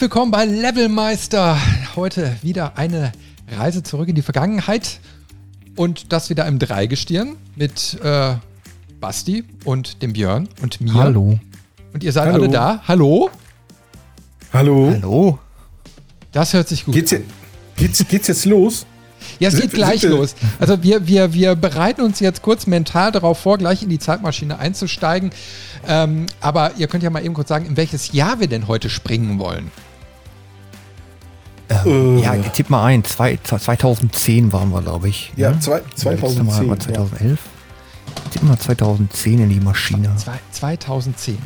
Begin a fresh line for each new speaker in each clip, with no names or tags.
herzlich willkommen bei Levelmeister. Heute wieder eine Reise zurück in die Vergangenheit und das wieder im Dreigestirn mit äh, Basti und dem Björn und mir.
Hallo.
Und ihr seid
Hallo.
alle da. Hallo.
Hallo.
Hallo.
Das hört sich gut
Geht's,
an.
geht's, geht's jetzt los?
Ja, es geht gleich los. Also wir, wir, wir bereiten uns jetzt kurz mental darauf vor, gleich in die Zeitmaschine einzusteigen. Ähm, aber ihr könnt ja mal eben kurz sagen, in welches Jahr wir denn heute springen wollen.
Ähm,
Äh.
Ja, tipp mal ein. Zwei, 2010 waren wir, glaube ich.
Ja,
ne?
zwei,
Das letzte Mal
2010.
war 2011. Tipp mal 2010 in die Maschine.
Zwei, 2010.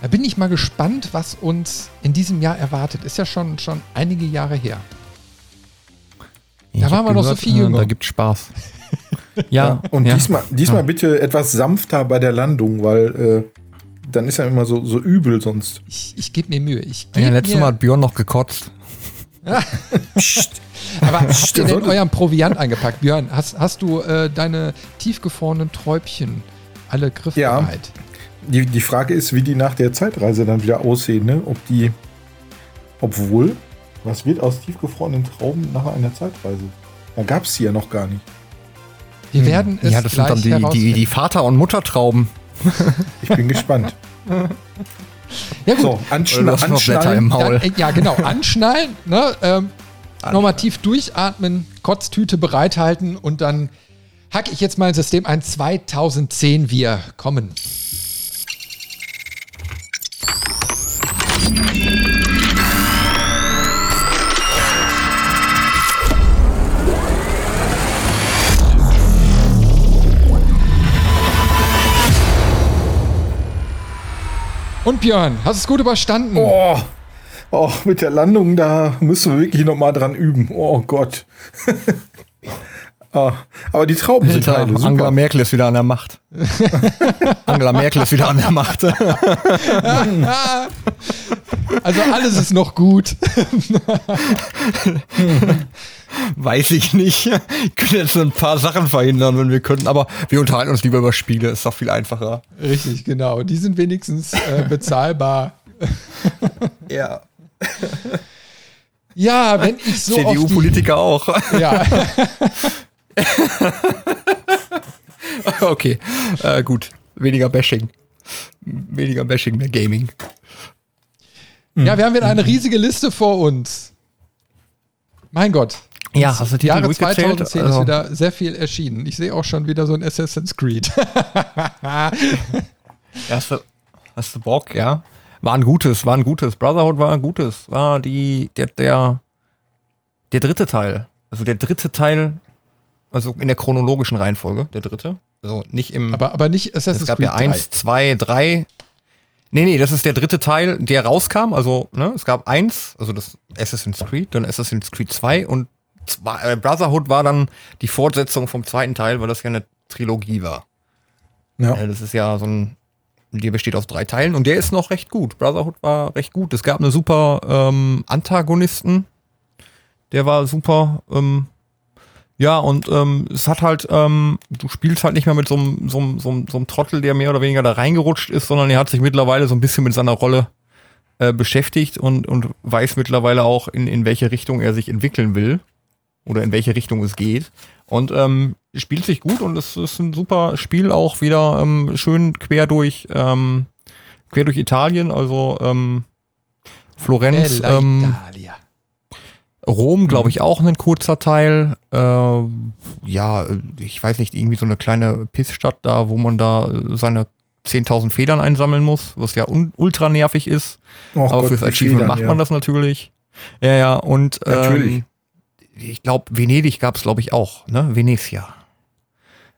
Da bin ich mal gespannt, was uns in diesem Jahr erwartet. Ist ja schon, schon einige Jahre her.
Ich
Da waren wir noch so viel jünger.
Da gibt Spaß.
Ja.
ja,
Und
ja.
diesmal, diesmal bitte etwas sanfter bei der Landung, weil äh, dann ist ja immer so, so übel sonst.
Ich, ich gebe mir Mühe. Ich
Ja,
geb
letztes
mir,
Mal hat Björn noch gekotzt.
Psst.
Aber habt ihr denn euren Proviant eingepackt? Björn, hast, hast du äh, deine tiefgefrorenen Träubchen alle griffbereit?
Die, die Frage ist, wie die nach der Zeitreise dann wieder aussehen, ne? Ob die, obwohl, was wird aus tiefgefrorenen Trauben nach einer Zeitreise? Da gab es die ja noch gar nicht.
Wir werden es
Ja, das sind dann die, die, die Vater- und Muttertrauben.
Ich bin gespannt.
Ja gut,
So, anschn
Du hast noch Blätter
anschnallen.
im Maul.
Dann, äh, ja, genau. Anschnallen, ne? Ähm, nochmal tief durchatmen, Kotztüte bereithalten und dann hacke ich jetzt mein System ein 2010. Wir kommen. Und Björn, hast es gut überstanden?
Oh, oh, mit der Landung, da müssen wir wirklich noch mal dran üben. Oh Gott. ah, aber die Trauben sind
Alter,
heile,
Angela
super.
Merkel ist wieder an der Macht. Angela Merkel ist wieder an der Macht.
Also alles ist noch gut.
Weiß ich nicht. Ich könnte jetzt so ein paar Sachen verhindern, wenn wir könnten, aber wir unterhalten uns lieber über Spiele, ist doch viel einfacher.
Richtig, genau. Die sind wenigstens äh, bezahlbar.
Ja.
Ja, wenn ich so
CDU-Politiker auch.
ja,
okay, äh, gut. Weniger Bashing. Weniger Bashing, mehr Gaming.
ja, wir haben wieder eine riesige Liste vor uns. Mein Gott.
Ja, hast du die
Jahre
durchgezählt?
2010 ist
Also-
wieder sehr viel erschienen. Ich sehe auch schon wieder so ein Assassin's Creed.
Hast du, hast du Bock, ja? War ein gutes, war ein gutes. Brotherhood war ein gutes. War die, der, der, der dritte Teil. Also der dritte Teil, also in der chronologischen Reihenfolge, der dritte. Also nicht im.
aber, aber nicht
es
Assassin's
gab
Creed
ja eins, zwei, drei. Nee, nee, das ist der dritte Teil, der rauskam. Also, ne, es gab eins, also das Assassin's Creed, dann Assassin's Creed 2 und zwei, äh, Brotherhood war dann die Fortsetzung vom zweiten Teil, weil das ja eine Trilogie war.
Ja.
Äh, Das ist ja so ein, der besteht aus drei Teilen und der ist noch recht gut. Brotherhood war recht gut. Es gab eine super ähm, Antagonisten. Der war super. Ähm, ja, und ähm, es hat halt, ähm, du spielst halt nicht mehr mit so einem, so, einem, so, einem, so einem Trottel, der mehr oder weniger da reingerutscht ist, sondern er hat sich mittlerweile so ein bisschen mit seiner Rolle äh, beschäftigt und, und weiß mittlerweile auch, in, in welche Richtung er sich entwickeln will oder in welche Richtung es geht. Und ähm, spielt sich gut und es ist ein super Spiel auch wieder ähm, schön quer durch ähm, quer durch Italien, also ähm, Florenz, ähm. Rom, glaube ich, auch ein kurzer Teil. Äh, ja, ich weiß nicht, irgendwie so eine kleine Pissstadt da, wo man da äh, seine 10.000 Federn einsammeln muss, was ja ultra nervig ist.
Oh
Aber
Gott,
fürs Achievement
Federn,
macht
ja.
man das natürlich. Ja, ja, und
Natürlich.
Ähm, ich glaube, Venedig gab es, glaube ich, auch, ne? Venezia.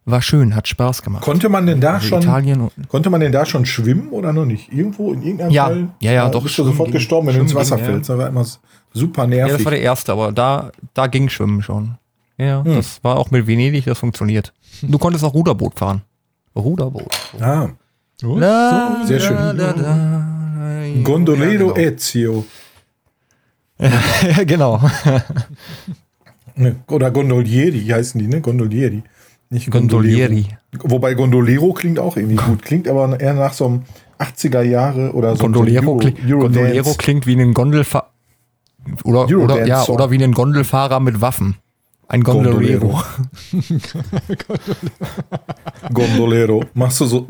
War schön, hat Spaß gemacht.
Konnte man denn da
Also
schon,
Italien und
konnte man denn da schon schwimmen oder noch nicht? Irgendwo in irgendeinem
Ja,
Teil?
ja, ja,
Da
doch,
Bist du sofort
ging-
gestorben, wenn du ins Wasser
ging, ja.
fällst. Das war immer super
ja,
nervig.
das war der erste, aber da, da ging Schwimmen schon. Ja,
Hm.
das war auch mit Venedig, das funktioniert. Du konntest auch Ruderboot fahren. Ruderboot.
ah,
Oh,
La,
Sehr schön.
la, la.
Gondolero
ja,
Ezio.
genau. ja, genau.
Ne, Oder Gondolieri heißen die, ne? Gondolieri. Nicht Gondolero.
Gondolieri.
Wobei Gondolero klingt auch irgendwie gut. Klingt aber eher nach so einem 80er Jahre oder so
Gondoliero,
so
klingt, Gondoliero klingt wie ein Gondelfahrer. Oder, oder, ja,
Song.
oder wie ein Gondelfahrer mit Waffen. Ein Gondoliero.
Gondolero. Machst du so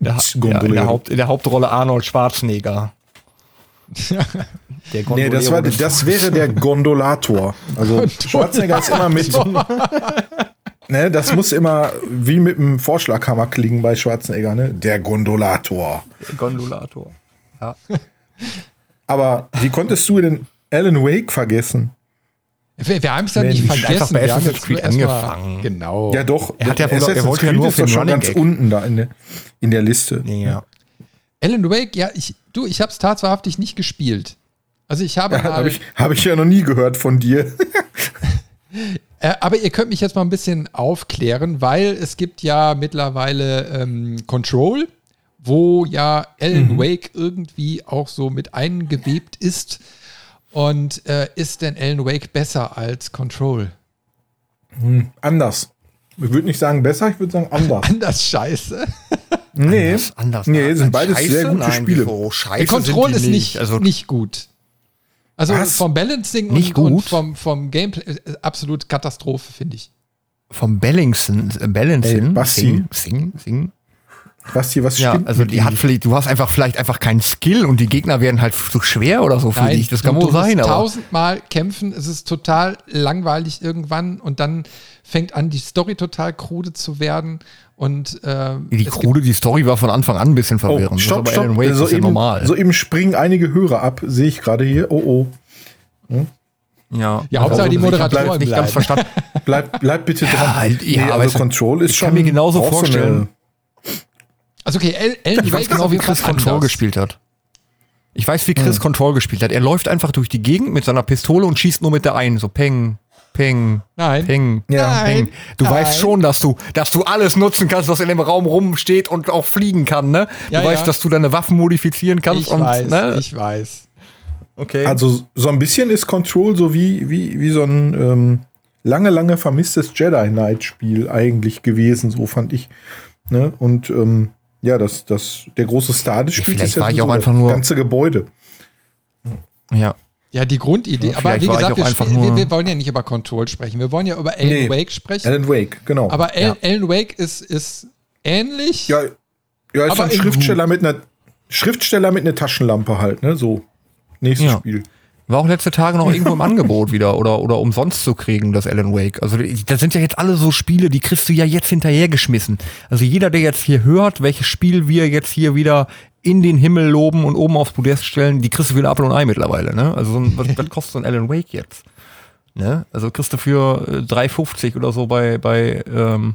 Der, ja, in, der Haupt, in der Hauptrolle Arnold Schwarzenegger. Der
Nee, das, war, das wäre der Gondolator. Also Schwarzenegger ist immer mit. Ne, das muss immer wie mit dem Vorschlaghammer klingen bei Schwarzenegger, ne? Der Gondolator.
Gondolator. Ja.
Aber wie konntest du denn Alan Wake vergessen?
Wir, wir haben es ja
Mensch,
nicht vergessen.
bei
Wir haben jetzt
Creed angefangen.
Genau.
Ja, doch.
Er hat ja wohl- er wollte ja nur
ist
auf den
schon
Running
ganz
Gag.
unten da in der, in der Liste.
ja.
Alan Wake, ja, ich, du, ich habe es tatsächlich nicht gespielt. Also ich habe
Ja, Habe ich, hab ich ja noch nie gehört von dir.
äh, aber ihr könnt mich jetzt mal ein bisschen aufklären, weil es gibt ja mittlerweile ähm, Control, wo ja Alan Wake irgendwie auch so mit eingewebt ist. Und äh, ist denn Alan Wake besser als Control?
Anders. Ich würde nicht sagen besser, ich würde sagen anders.
Anders scheiße.
Nee,
Anders, anders.
nee, sind beides
scheiße?
sehr gute
Nein,
Spiele.
wieso? Scheiße
Control ist nicht,
Also,
nicht gut. Also
Was?
vom Balancing
Nicht
und, und
gut?
vom, vom Gameplay äh, absolut Katastrophe, finde ich.
vom Balancen, äh, Balancing,
Ey, Basti.
Sing, Sing, Sing.
Basti, was
Ja,
stimmt
also die hat vielleicht, du hast einfach vielleicht einfach keinen Skill und die Gegner werden halt zu schwer oder so für dich. Das kann wohl sein, aber.
tausendmal kämpfen, es ist total langweilig irgendwann und dann fängt an, die Story total krude zu werden und ähm,
Die krude, die Story war von Anfang an ein bisschen verwirrend.
Oh, stopp,
Das ist aber
stopp.
Alan Wake
so,
ist ja
eben,
normal.
so eben springen einige Hörer ab, sehe ich gerade hier. Oh, oh.
ja,
Ja, Hauptsache die
ich hab
Moderatoren
leider nicht ganz verstanden.
Bleib, bleib bitte dran.
halt, ja, aber
also
es-
Control ist
ich
schon.
kann mir genauso
so
vorstellen.
Also okay, El Alan
Ich weiß
Wake
genau, wie Chris Control
anders.
gespielt hat. Ich weiß, wie Chris Control gespielt hat. Er läuft einfach durch die Gegend mit seiner Pistole und schießt nur mit der einen. So peng, peng,
Nein.
peng,
Ja.
peng. Du
Nein.
weißt schon, dass du, dass du alles nutzen kannst, was in dem Raum rumsteht und auch fliegen kann, ne?
Ja,
du weißt,
ja.
dass du deine Waffen modifizieren kannst
Ich
und,
weiß,
ne?
ich weiß.
okay.
Also so ein bisschen ist Control so wie, wie, wie so ein ähm, lange, lange vermisstes Jedi Knight-Spiel eigentlich gewesen, so fand ich. Ne? Und ähm, ja, das, das, der große Star des
Ja,
Spiels
vielleicht
ist ja
war ich
so
auch
das
einfach nur-
ganze Gebäude.
ja.
Ja, die Grundidee.
Ja,
aber wie gesagt, wir, wir, wir wollen ja nicht über Control sprechen. Wir wollen ja über Alan
Nee.
Wake sprechen.
Alan Wake, genau.
aber Alan,
Ja.
Alan Wake ist, ist ähnlich.
ja, ja, ist
Aber
ein
in
Schriftsteller mit einer Schriftsteller mit einer Taschenlampe halt, ne? So. Nächstes. Spiel.
War auch letzte Tage noch irgendwo im Angebot wieder oder, oder umsonst zu kriegen, das Alan Wake. Also das sind ja jetzt alle so Spiele, die kriegst du ja jetzt hinterhergeschmissen. Also jeder, der jetzt hier hört, welches Spiel wir jetzt hier wieder in den Himmel loben und oben aufs Podest stellen, die kriegst du wieder Apfel und Ei mittlerweile. Ne? Also so ein, was, was kostet so ein Alan Wake jetzt? Ne? Also kriegst du für äh, 3,50 oder so bei, bei, ähm,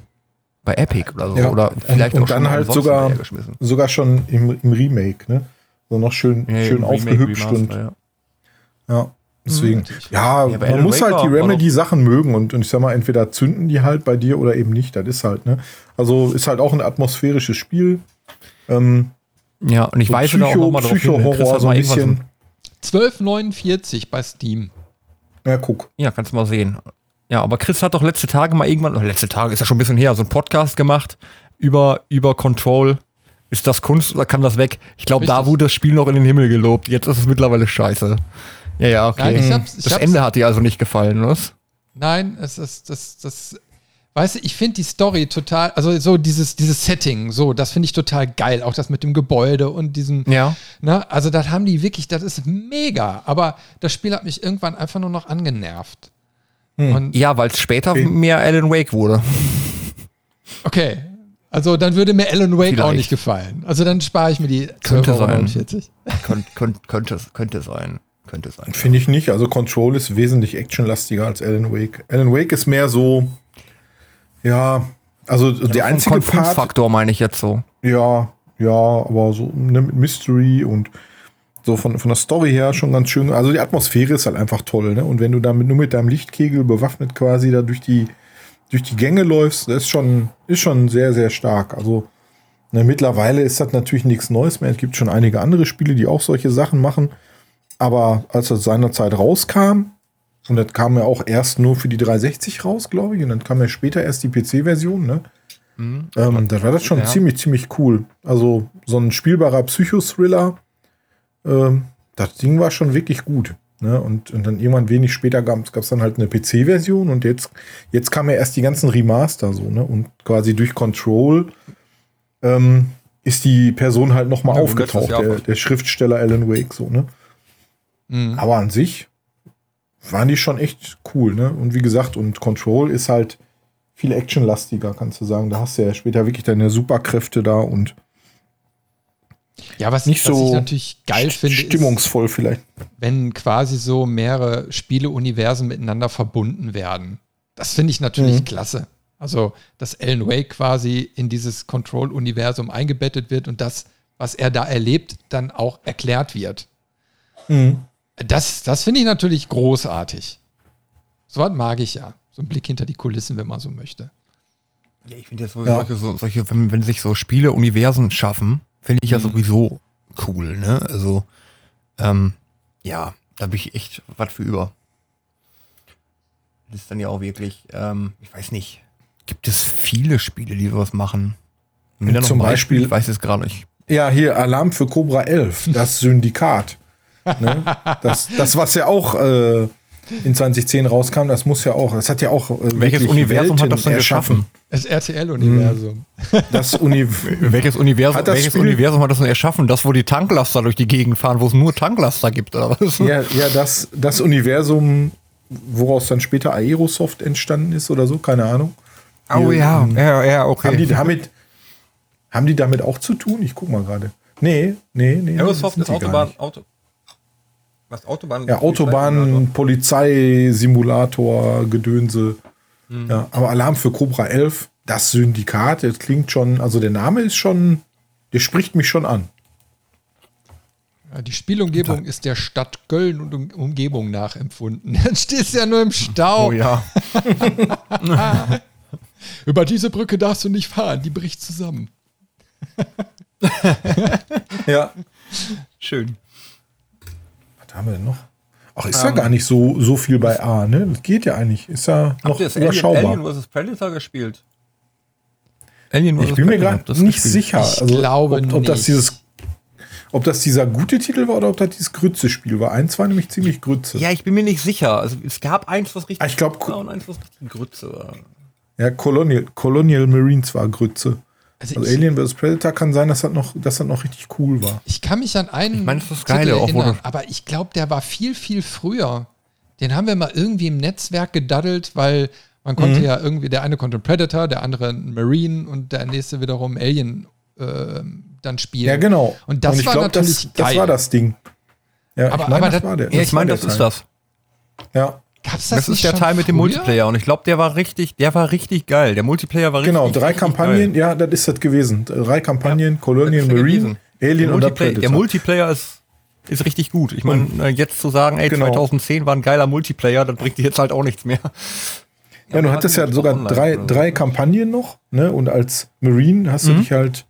bei Epic oder so.
Ja,
Oder vielleicht
und
auch
dann
schon mal
halt sogar-
hinterhergeschmissen.
Sogar schon im, im Remake, ne? So noch schön,
Ja,
schön
Remake,
aufgehübscht und
Remaster, ja.
Ja, deswegen. Ja,
Ja, bei
man muss halt die
war- war
Remedy-Sachen mögen und, und ich sag mal, entweder zünden die halt bei dir oder eben nicht. Das ist halt, ne? Also ist halt auch ein atmosphärisches Spiel. Ähm,
Ja, und ich
so
weise da auch nochmal drauf hin. Chris
Psycho-Horror,
hat
so
mal
ein
ein-
bisschen.
12,49 bei Steam.
Ja, guck.
Ja, kannst du mal sehen. Ja, aber Chris hat doch letzte Tage mal irgendwann, oder letzte Tage ist ja schon ein bisschen her, so einen Podcast gemacht über, über Control. Ist das Kunst oder kann das weg? Ich glaube, da wurde das Spiel noch in den Himmel gelobt. Jetzt ist es mittlerweile scheiße. Ja, ja, okay.
Nein, ich hab's- ich
das
hab's-
Ende hat dir also nicht gefallen, was?
Nein, es ist das, das, weißt du, ich finde die Story total, also so dieses, dieses Setting, so, das finde ich total geil. Auch das mit dem Gebäude und diesem,
Ja.
ne, also das haben die wirklich, das ist mega. Aber das Spiel hat mich irgendwann einfach nur noch angenervt. Und
Ja, weil es später
Okay.
mehr Alan Wake wurde.
okay. Also dann würde mir Alan Wake auch
Vielleicht.
nicht gefallen. Also dann spare ich mir die
Könnte sein.
12,49
Könnt, könnt, könnte, könnte sein. Könnte sein.
Finde ich nicht. Also Control ist wesentlich actionlastiger als Alan Wake. Alan Wake ist mehr so, ja, Also der einzige Part,
Faktor meine ich jetzt so.
ja, ja, aber so ne, mit Mystery und so von, von der Story her schon ganz schön. Also die Atmosphäre ist halt einfach toll, ne? Und wenn du damit nur mit deinem Lichtkegel bewaffnet quasi da durch die, durch die Gänge läufst, das ist schon, ist schon sehr, sehr stark. Also ne, mittlerweile ist das natürlich nichts Neues mehr. Es gibt schon einige andere Spiele, die auch solche Sachen machen. Aber als das seinerzeit rauskam, und das kam ja auch erst nur für die 360 raus, glaube ich, und dann kam ja später erst die PC-Version, ne? Ähm, da war das schon
Ja.
ziemlich, ziemlich cool. Also so ein spielbarer Psychothriller, ähm, das Ding war schon wirklich gut. Ne? Und, und dann irgendwann wenig später gab es dann halt eine PC-Version und jetzt, jetzt kamen ja erst die ganzen Remaster so, ne? Und quasi durch Control ähm, ist die Person halt nochmal
Ja,
aufgetaucht, der, der Schriftsteller Alan Wake, so, ne?
Mhm.
Aber an sich waren die schon echt cool, ne? Und wie gesagt, und Control ist halt viel actionlastiger, kannst du sagen. Da hast du ja später wirklich deine Superkräfte da und
Ja, was,
nicht
was
so
ich natürlich geil finde, ist,
stimmungsvoll vielleicht.
wenn quasi so mehrere Spieleuniversen miteinander verbunden werden. Das finde ich natürlich
Mhm.
klasse. Also, dass Alan Wake quasi in dieses Control-Universum eingebettet wird und das, was er da erlebt, dann auch erklärt wird. Das, das finde ich natürlich großartig. So was mag ich ja. So ein Blick hinter die Kulissen, wenn man so möchte.
Ja, ich finde ja so,
Ja.
solche, so, solche wenn, wenn sich so Spiele Universen schaffen, finde ich ja sowieso cool, ne? Also, ähm, ja, da bin ich echt was für über. Das ist dann ja auch wirklich, ähm, ich weiß nicht, gibt es viele Spiele, die sowas machen?
Zum
ein
Beispiel-
ich weiß es gerade nicht.
Ja, hier Alarm für Cobra 11, das Syndikat. Ne? das, das, was ja auch äh, in 2010 rauskam, das muss ja auch, das hat ja auch. Äh,
Welches Universum
Welten
hat das denn geschaffen?
Das RTL-Universum.
Das Uni
Welches Universum,
Hat das
welches
Spiel-
Universum hat das denn erschaffen? Das, wo die Tanklaster durch die Gegend fahren, wo es nur Tanklaster gibt, oder was?
ja, ja das, das Universum, woraus dann später Aerosoft entstanden ist oder so, keine Ahnung.
Oh
Hier,
ja,
ähm,
ja, ja, okay.
Haben die damit, haben die damit auch zu tun? Ich guck mal gerade. Nee, nee, nee.
Aerosoft ist Autobahn. Auto. Was Autobahn?
Ja, Autobahn, Polizeisimulator, Gedönse. Ja, aber Alarm für Cobra 11, das Syndikat, das klingt schon, also der Name ist schon, der spricht mich schon an.
Ja, die Spielumgebung ist der Stadt Köln und um Umgebung nachempfunden. Dann stehst du ja nur im Stau.
Oh ja.
Über diese Brücke darfst du nicht fahren, die bricht zusammen.
Ja.
Schön.
Was haben wir denn noch? Ach, ist ja gar nicht so, so viel bei A, ne? Das geht ja eigentlich. Ist ja noch
Habt ihr das Alien,
überschaubar.
Alien vs. Predator gespielt? Alien
ich bin mir
Predator,
gerade
das
nicht
gespielt?
sicher,
Ich
also,
glaube
ob, ob das
nicht.
dieses, ob das dieser gute Titel war oder ob das dieses Grütze-Spiel war. Eins war nämlich ziemlich Grütze.
Ja, ich bin mir nicht sicher. Also es gab eins, was richtig
Ah, ich glaub,
war und eins, was richtig Grütze war.
Ja, Colonial, Colonial Marines war Grütze.
Also,
Also
ich,
Alien vs. Predator kann sein, dass das noch, dass das noch richtig cool war.
ich kann mich an einen
Ich meine, das ist das wo
erinnern, aber ich glaube, der war viel, viel früher. Den haben wir mal irgendwie im Netzwerk gedaddelt, weil man konnte
Mhm.
ja irgendwie, der eine konnte einen Predator, der andere einen Marine und der nächste wiederum Alien ähm, dann spielen.
Ja, genau.
Und das
ich
war
glaub,
natürlich
das, das
geil.
war das Ding. Ja,
Aber-
ich meine,
aber
das
das-
war der.
Ja, ich meine, das ist das.
Ja,
Gab's das,
Das
nicht
ist der
schon
Teil mit dem
früher?
Multiplayer und ich glaube, der war richtig, der war richtig geil. Der Multiplayer war richtig
genau. Drei
richtig
Kampagnen,
Geil.
ja, das ist das gewesen. Drei Kampagnen,
Das
Colonial Marine,
gewesen.
Alien
der
und der
Multiplayer,
Predator.
der Multiplayer ist, ist richtig gut. Ich meine, äh, jetzt zu sagen, ey,
Genau.
2010 war ein geiler Multiplayer, das bringt dir jetzt halt auch nichts mehr.
ja, du hattest ja sogar drei, drei Kampagnen noch, ne? Und als Marine hast
Mhm.
du dich halt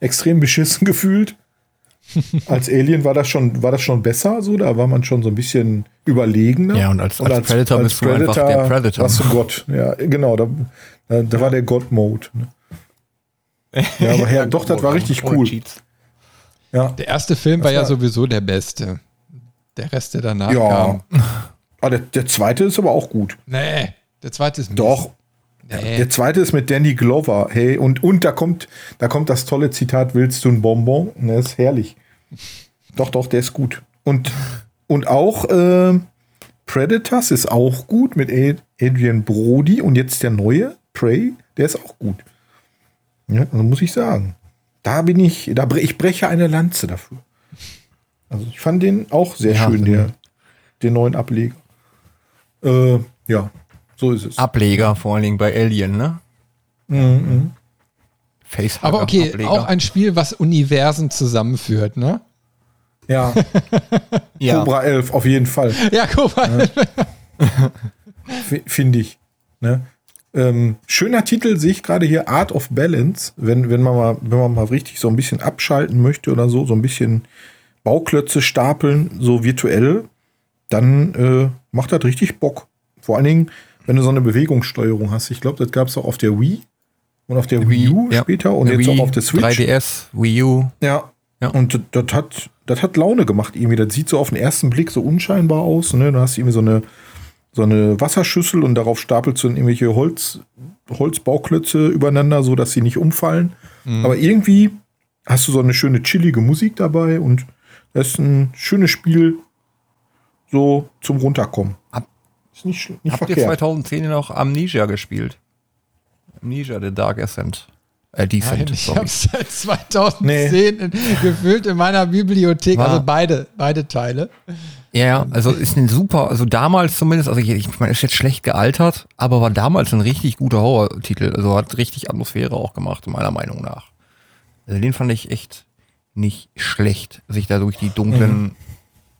extrem beschissen gefühlt. Als Alien war das schon, war das schon besser, so, da war man schon so ein bisschen überlegener.
Ja, und als- als Predator bist du einfach der Predator.
Warst du Gott, ja, genau, da, da, da war der God-Mode. Ne? Ja, aber ja, doch, das war richtig cool. Ja,
Der erste Film war ja
war-
sowieso der beste. Der Rest, der danach
ja.
kam.
Ah, der, der zweite ist aber auch gut.
Nee, der zweite ist mies.
Doch.
Nee.
Der zweite ist mit Danny Glover. Hey, und, und da kommt, da kommt das tolle Zitat, willst du ein Bonbon? Der ist herrlich. Doch, doch, der ist gut. Und, und auch äh, Predators ist auch gut mit Ad- Adrian Brody und jetzt der neue, Prey, der ist auch gut. Ja, also muss ich sagen. Da bin ich, da bre ich breche eine Lanze dafür. Also ich fand den auch sehr
Ja,
schön,
den-
der, den neuen Ableger. Äh, ja, so ist es.
Ableger vor allen Dingen bei Alien, ne?
Mhm.
Facehugger
Aber okay,
Ableger.
auch ein Spiel, was Universen zusammenführt, ne?
Ja,
ja.
Cobra 11 auf jeden Fall.
Ja, mal.
F- Finde ich. Ne? Ähm, schöner Titel sehe ich gerade hier Art of Balance, wenn, wenn, man mal, wenn man mal richtig so ein bisschen abschalten möchte oder so, so ein bisschen Bauklötze stapeln, so virtuell, dann äh, macht das richtig Bock. Vor allen Dingen, wenn du so eine Bewegungssteuerung hast. Ich glaube, das gab es auch auf der Wii und auf der Wii U
ja.
später und jetzt
Wii,
auch auf der Switch.
3DS, Wii U.
Ja.
Ja.
Und das- hat, das hat Laune gemacht irgendwie. Das sieht so auf den ersten Blick so unscheinbar aus. Ne? Du hast irgendwie so eine, so eine Wasserschüssel und darauf stapelst du dann irgendwelche Holz, Holzbauklötze übereinander, so dass sie nicht umfallen. Aber irgendwie hast du so eine schöne chillige Musik dabei und das ist ein schönes Spiel so zum Runterkommen.
Hab-
ist nicht, nicht
Habt ihr
verkehrt.
2010 noch Amnesia gespielt? Amnesia, The Dark Ascent. Äh, Descent,
Nein, ich habe seit 2010 in, gefüllt in meiner Bibliothek,
War-
also beide, beide Teile.
Ja, ja, also ist ein super, also damals zumindest, also ich, ich meine, ist jetzt schlecht gealtert, aber war damals ein richtig guter Horror-Titel. Also hat richtig Atmosphäre auch gemacht, meiner Meinung nach. Also den fand ich echt nicht schlecht, sich da durch die dunklen,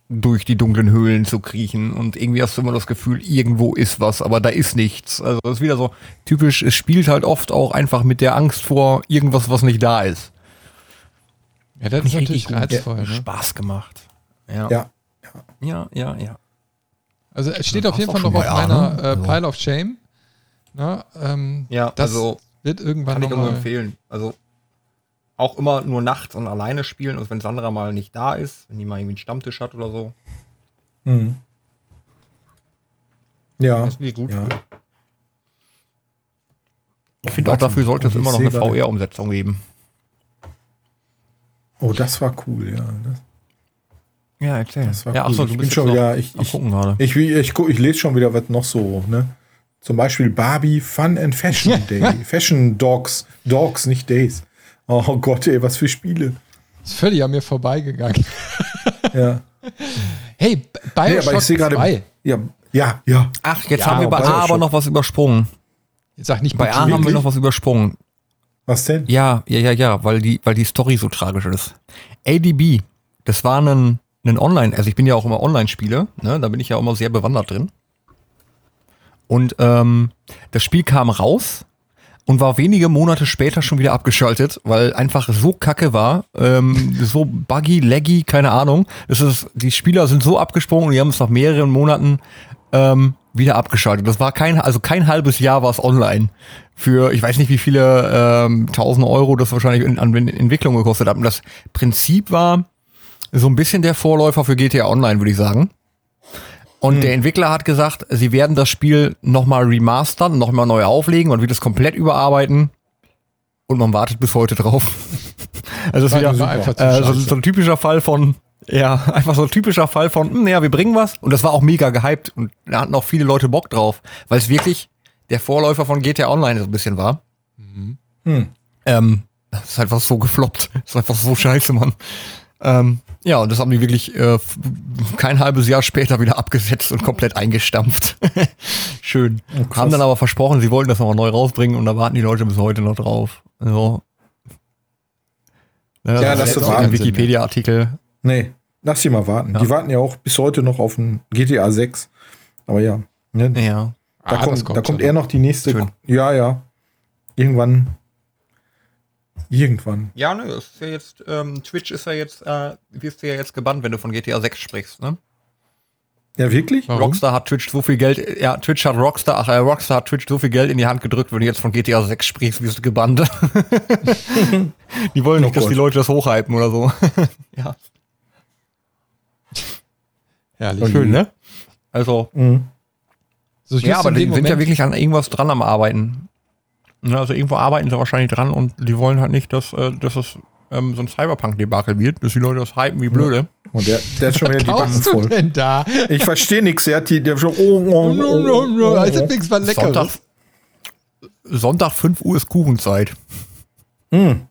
durch die dunklen Höhlen zu kriechen und irgendwie hast du immer das Gefühl, irgendwo ist was, aber da ist nichts. Also das ist wieder so typisch, es spielt halt oft auch einfach mit der Angst vor irgendwas, was nicht da ist.
Ja, das ist natürlich reizvoll. Ne?
Spaß gemacht. Ja.
Ja.
ja, ja, ja.
Also es steht
Ja,
auf jeden Fall noch auf meiner
ne?
äh, Pile of Shame. Na, ähm,
Ja,
das
also
wird irgendwann
Kann ich nur empfehlen. Also auch immer nur nachts und alleine spielen, also wenn Sandra mal nicht da ist, wenn die mal irgendwie einen Stammtisch hat oder so.
Mhm. Ja.
Das ist gut.
ja.
Ich finde auch dafür sollte es
Ich
immer noch eine VR-Umsetzung geben.
Oh, das war cool, ja. Das,
Ja, erzähl.
das war
ja,
cool.
achso,
ich
du
bin
bist
schon wieder, ich, ich,
gucken gerade.
Ich, ich, gu- ich lese schon wieder, was noch so, ne? Zum Beispiel Barbie Fun and Fashion Day. Fashion Dogs. Dogs, nicht Days. Oh Gott, ey, was für Spiele.
ist völlig an mir vorbeigegangen.
Ja.
Hey,
Nee,
Bioshock
aber ich sehe gerade.
2.
Ja, ja, ja.
Ach, jetzt
Ja,
haben wir bei A
Bioshock.
aber noch was übersprungen.
Jetzt sag nicht
Bei A
Bikini.
haben wir noch was übersprungen.
Was denn?
Ja, ja, ja, ja, weil die, weil die Story so tragisch ist. ADB, das war ein, ein Online, also ich bin ja auch immer Online-Spieler, ne, da bin ich ja immer sehr bewandert drin. Und ähm, das Spiel kam raus und war wenige Monate später schon wieder abgeschaltet, weil einfach so kacke war, ähm, so buggy, laggy, keine Ahnung. Das ist, die Spieler sind so abgesprungen und die haben es nach mehreren Monaten ähm, wieder abgeschaltet. Das war kein, also kein halbes Jahr war es online. Für, ich weiß nicht, wie viele ähm, tausend Euro das wahrscheinlich in, an Entwicklung gekostet hat. Und das Prinzip war so ein bisschen der Vorläufer für GTA Online, würde ich sagen. Und der Entwickler hat gesagt, sie werden das Spiel nochmal remastern, nochmal neu auflegen und wird es komplett überarbeiten. Und man wartet bis heute drauf. also es ist
War-
wieder äh, so, so ein typischer Fall von, ja, einfach so ein typischer Fall von, hm, ja, wir bringen was. Und das war auch mega gehypt und da hatten auch viele Leute Bock drauf, weil es wirklich der Vorläufer von GTA Online so ein bisschen war.
Hm.
Ähm, das ist einfach so gefloppt. Das ist einfach so scheiße, Mann. Ähm, ja, und das haben die wirklich äh, kein halbes Jahr später wieder abgesetzt und komplett eingestampft. Schön.
krass.
haben dann aber versprochen, sie wollten das nochmal neu rausbringen und da warten die Leute bis heute noch drauf. Also, ne,
Ja,
das
lass
ist ein Wikipedia-Artikel.
Nee, lass sie mal warten.
Ja.
Die warten ja auch bis heute noch auf ein GTA 6. Aber ja. Ne?
Ja.
Da,
Ah, das
kommt, da kommt eher noch die nächste.
Schön.
Ja, ja. Irgendwann. Irgendwann.
Ja, ne, ist ja jetzt, ähm, Twitch ist ja jetzt, äh, wirst du ja jetzt gebannt, wenn du von GTA 6 sprichst, ne?
Ja, wirklich?
Warum?
Rockstar hat Twitch so viel Geld, ja, Twitch hat Rockstar, ach, äh, Rockstar hat Twitch so viel Geld in die Hand gedrückt, wenn du jetzt von GTA 6 sprichst, wirst du gebannt. die wollen
Oh
nicht, dass
Gott.
die Leute das hochhypen oder so. ja,
Herrlich.
schön, ne? Also,
Mhm.
So,
ja, aber die
dem
sind ja
Moment-
wirklich an irgendwas dran am Arbeiten. Ne, Also irgendwo arbeiten sie wahrscheinlich dran und die wollen halt nicht, dass, äh, dass es ähm, so ein Cyberpunk-Debakel wird, dass die Leute das hypen wie blöde.
Und der, der hat schon wieder die Backen voll.
denn da?
Ich verstehe nichts. Der hat die, der schon. Oh, oh, oh, oh, oh,
Also
oh.
nichts
Sonntag,
Leckeres.
Sonntag 5 Uhr ist Kuchenzeit.
Mhm.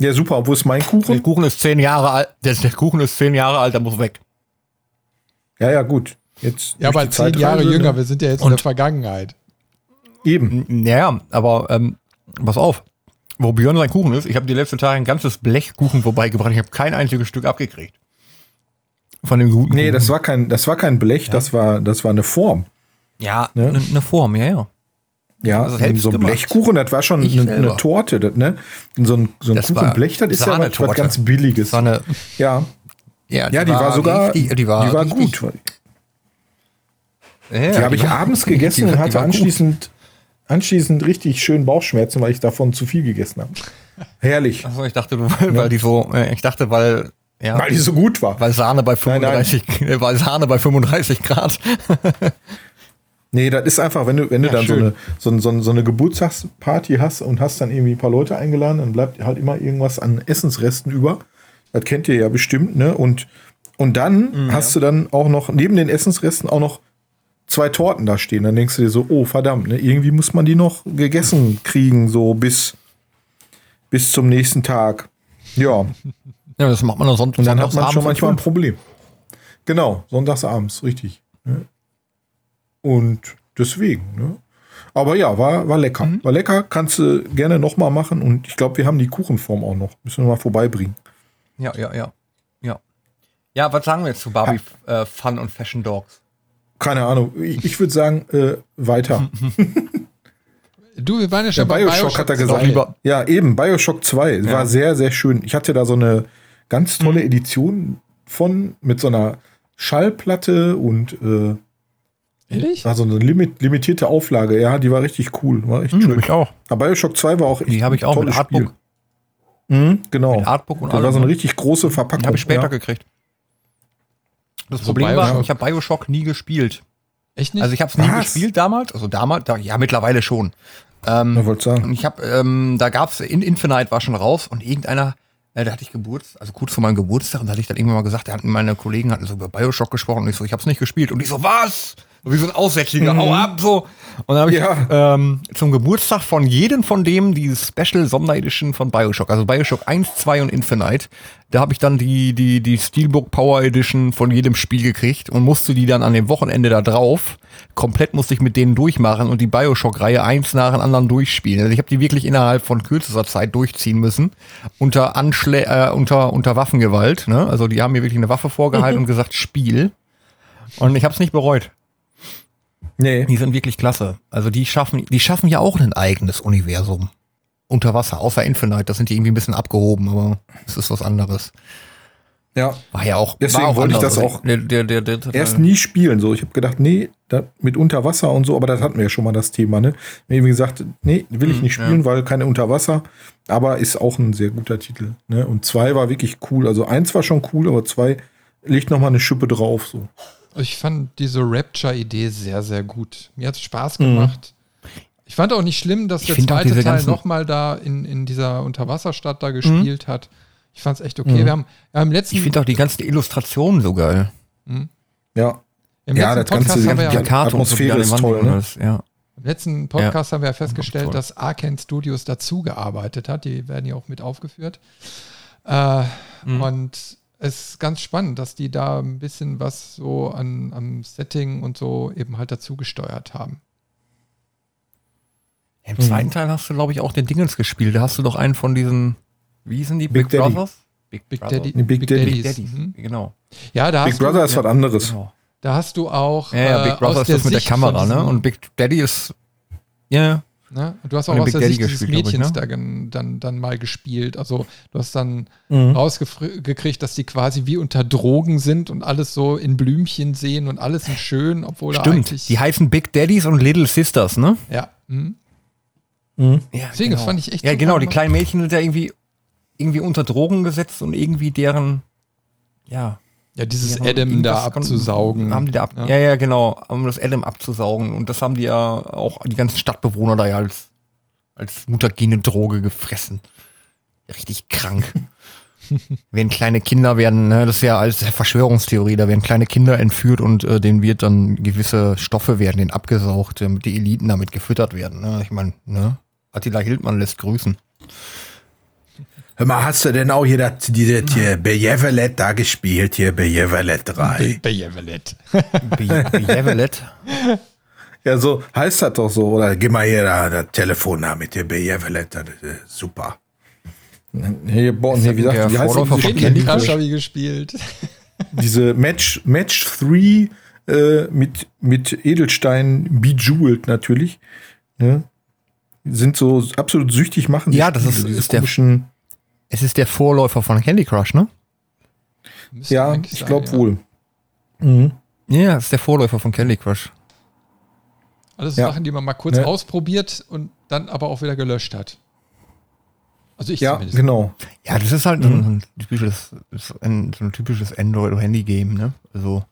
Ja, super. Wo ist mein
Der
Kuchen?
Kuchen ist zehn Jahre alt. Der, der Kuchen ist zehn Jahre alt, der muss weg.
Ja, ja, gut. Jetzt
Ja, aber zehn Jahre
Zeitreise,
jünger,
ne?
wir sind ja jetzt in der Vergangenheit.
Eben.
N- Ja, aber ähm, pass auf, wo Björn sein Kuchen ist, ich habe die letzten Tage ein ganzes Blech Kuchen vorbeigebracht. Ich habe kein einziges Stück abgekriegt. Von dem guten
Nee,
Kuchen.
das war kein, das war kein Blech, das war, das war eine Form.
ja,
Ne?
eine ne Form, ja, ja.
Ja,
Also
so ein. Blechkuchen, das war schon eine, eine Torte, das, ne? So ein, so ein
Das war
Kuchenblech, das ist ja was, was ganz Billiges.
War eine,
Ja,
ja,
ja, die war, sogar,
richtig- die war, richtig-
gut.
Ja,
Die habe ich
war-
abends
die-
gegessen
die
und
war- die
hatte
war
anschließend, anschließend richtig schön Bauchschmerzen, weil ich davon zu viel gegessen habe. Herrlich.
Achso, ich dachte, du- weil, weil die so, äh, ich dachte, weil, ja,
Weil die so gut war.
weil Sahne bei
Nein, nein.
35, äh, weil Sahne bei 35 Grad.
Nee, das ist einfach, wenn du, wenn du
Ja,
dann so
schön.
eine, so, eine- so, eine- so eine Geburtstagsparty hast und hast dann irgendwie ein paar Leute eingeladen, dann bleibt halt immer irgendwas an Essensresten über. Das kennt ihr ja bestimmt, ne? Und, und dann
Mhm,
hast du dann auch noch, neben den Essensresten auch noch zwei Torten da stehen. Dann denkst du dir so, oh verdammt, ne? Irgendwie muss man die noch gegessen kriegen, so bis, bis zum nächsten Tag. Ja.
Ja, das macht man dann sonst
Und dann hat man schon manchmal ein. Problem. Genau, sonntagsabends, richtig. Ja. Und deswegen, ne? Aber ja, war, war lecker.
Mhm.
War lecker, kannst du gerne nochmal machen. Und ich glaube, wir haben die Kuchenform auch noch. Müssen wir mal vorbeibringen.
Ja, ja, ja. Ja. Ja, was sagen wir jetzt zu Barbie äh, Fun und Fashion Dogs?
Keine Ahnung. Ich, ich würde sagen, äh, weiter.
Du, wir waren ja
Der
schon bei
Bioshock, hat er gesagt. Ja, eben, Bioshock 2. War sehr, sehr schön. Ich hatte da so eine ganz
Mhm.
tolle Edition von, mit so einer Schallplatte und äh,
Ehrlich?
war so eine limit, limitierte Auflage. Ja, die war richtig cool. War echt schön.
ich auch.
Aber Bioshock 2 war auch echt
Die habe ich auch mit Artbook.
Mhm, genau.
Mit Artbook und
das war so eine
ne?
richtig große Verpackung.
Habe ich später
ja.
gekriegt. Das Problem war, ich habe Bioshock nie gespielt.
Echt nicht?
Also ich habe es nie
Was?
gespielt damals. Also damals, da, ja mittlerweile schon. Ähm,
Ja, wollte sagen.
Und ich habe, ähm, da gab's in Infinite war schon raus und irgendeiner, äh, da hatte ich Geburtstag, also kurz vor meinem Geburtstag und da hatte ich dann irgendwann mal gesagt, da hatten meine Kollegen hatten so über Bioshock gesprochen und ich so, ich habe es nicht gespielt und ich so, was? Wie so ein Aussätziger, hau ab, so. Und dann habe ich
Ja.
ähm, zum Geburtstag von jedem von dem die Special Sonderedition von Bioshock, also Bioshock 1, 2 und Infinite, da habe ich dann die, die, die Steelbook Power Edition von jedem Spiel gekriegt und musste die dann an dem Wochenende da drauf, komplett musste ich mit denen durchmachen und die Bioshock-Reihe eins nach dem anderen durchspielen. Also ich habe die wirklich innerhalb von kürzester Zeit durchziehen müssen, unter Anschlä äh, unter, unter Waffengewalt. Ne? Also die haben mir wirklich eine Waffe vorgehalten und gesagt, Spiel. Und ich habe es nicht bereut.
Nee.
Die sind wirklich klasse. Also die schaffen, die schaffen ja auch ein eigenes Universum. Unter Wasser, außer Infinite. Das sind die irgendwie ein bisschen abgehoben, aber es ist was anderes.
Ja.
War ja auch.
Deswegen
war auch
wollte ich
anders.
das auch
Der, der, der, der, der,
Erst nie spielen. So, ich habe gedacht, nee, da, mit Unterwasser und so, aber das hatten wir ja schon mal das Thema, ne? Wie gesagt, nee, will ich nicht spielen, weil keine Unterwasser, aber ist auch ein sehr guter Titel. Ne? Und zwei war wirklich cool. Also eins war schon cool, aber zwei legt noch mal eine Schippe drauf. So.
Ich fand diese Rapture-Idee sehr, sehr gut. Mir hat es Spaß
Mhm.
gemacht. Ich fand auch nicht schlimm, dass
Ich
der zweite Teil nochmal da in, in dieser Unterwasserstadt da gespielt hat. Ich fand es echt okay.
Mhm.
Wir haben ja, im letzten,
Ich finde auch die ganzen Illustrationen so geil.
Ja.
im
ja,
letzten
das ganze-
Podcast, haben wir
die
ja,
ganze- Atmosphäre ist toll, ne?
Ja.
im letzten Podcast haben wir ja
Ja,
festgestellt, dass Arkane Studios dazu gearbeitet hat. Die werden ja auch mit aufgeführt. Äh,
Mhm.
Und es ist ganz spannend, dass die da ein bisschen was so an, am Setting und so eben halt dazu gesteuert haben.
Im zweiten Teil hast du, glaube ich, auch den Dingens gespielt. Da hast du doch einen von diesen, wie hießen die?
Big Daddy.
Brothers?
Big
Brothers.
Daddy,
Nee, Big Daddy.
Big
Daddies.
Daddies.
Mhm.
Genau.
Ja, da
Big Brother
du,
ist was anderes.
genau.
da hast du auch.
Ja, ja,
äh,
Big Brother
aus
ist das mit der
Sicht
Kamera, ne? Und Big Daddy ist, ja,
Ne? Und Du hast auch aus der Sicht dieses
gespielt, glaub ich,
Mädchens
ne?
da dann, dann mal gespielt. Also du hast dann
Mhm.
rausgekriegt, dass die quasi wie unter Drogen sind und alles so in Blümchen sehen und alles in schön, obwohl da
stimmt.
eigentlich.
Die heißen Big Daddies und Little Sisters, ne?
ja. mhm.
Mhm.
Ja,
Deswegen, das fand ich echt
Ja, genau, die
gemacht.
kleinen Mädchen sind ja irgendwie, irgendwie unter Drogen gesetzt und irgendwie deren, ja.
Ja, dieses
deren
Adam da abzusaugen.
Haben die da ab, ja. ja, genau, um das Adam abzusaugen. Und das haben die ja auch, die ganzen Stadtbewohner da ja als, als mutagene Droge gefressen. Richtig krank. Wenn kleine Kinder werden, ne, das ist ja als Verschwörungstheorie, da werden kleine Kinder entführt und äh, denen wird dann gewisse Stoffe werden denen abgesaugt, damit die Eliten damit gefüttert werden. Ne? Ich meine, ne? Attila Hildmann lässt grüßen.
Hör mal, hast du denn auch hier das, dieses hier Bejevelet da gespielt, hier Bejevelet 3?
Bejevelet.
Be- Bejevelet.
Ja, so heißt das doch so. Oder gib mal hier da, das Telefon da mit der Bejevelette. Super. Hier, Born, hier, wie,
der
sagt, wie heißt das?
Candy Crush habe ich gespielt.
diese Match, Match 3 äh, mit, mit Edelstein bejewelt natürlich. Ne? Sind so absolut süchtig machen. die
Ja, das ist-
diese
ist der- Es ist der Vorläufer von Candy Crush, ne?
Müsste
Ja, ich glaube
ja.
wohl. Mhm.
Ja, das ist der Vorläufer von Candy Crush.
Alles
Ja.
Sachen, die man mal kurz
Ne.
ausprobiert und dann aber auch wieder gelöscht hat. Also ich
Ja,
zumindest.
genau.
Ja, das ist halt so, ein typisches, ein, so ein typisches Android-Handy-Game, ne? Also,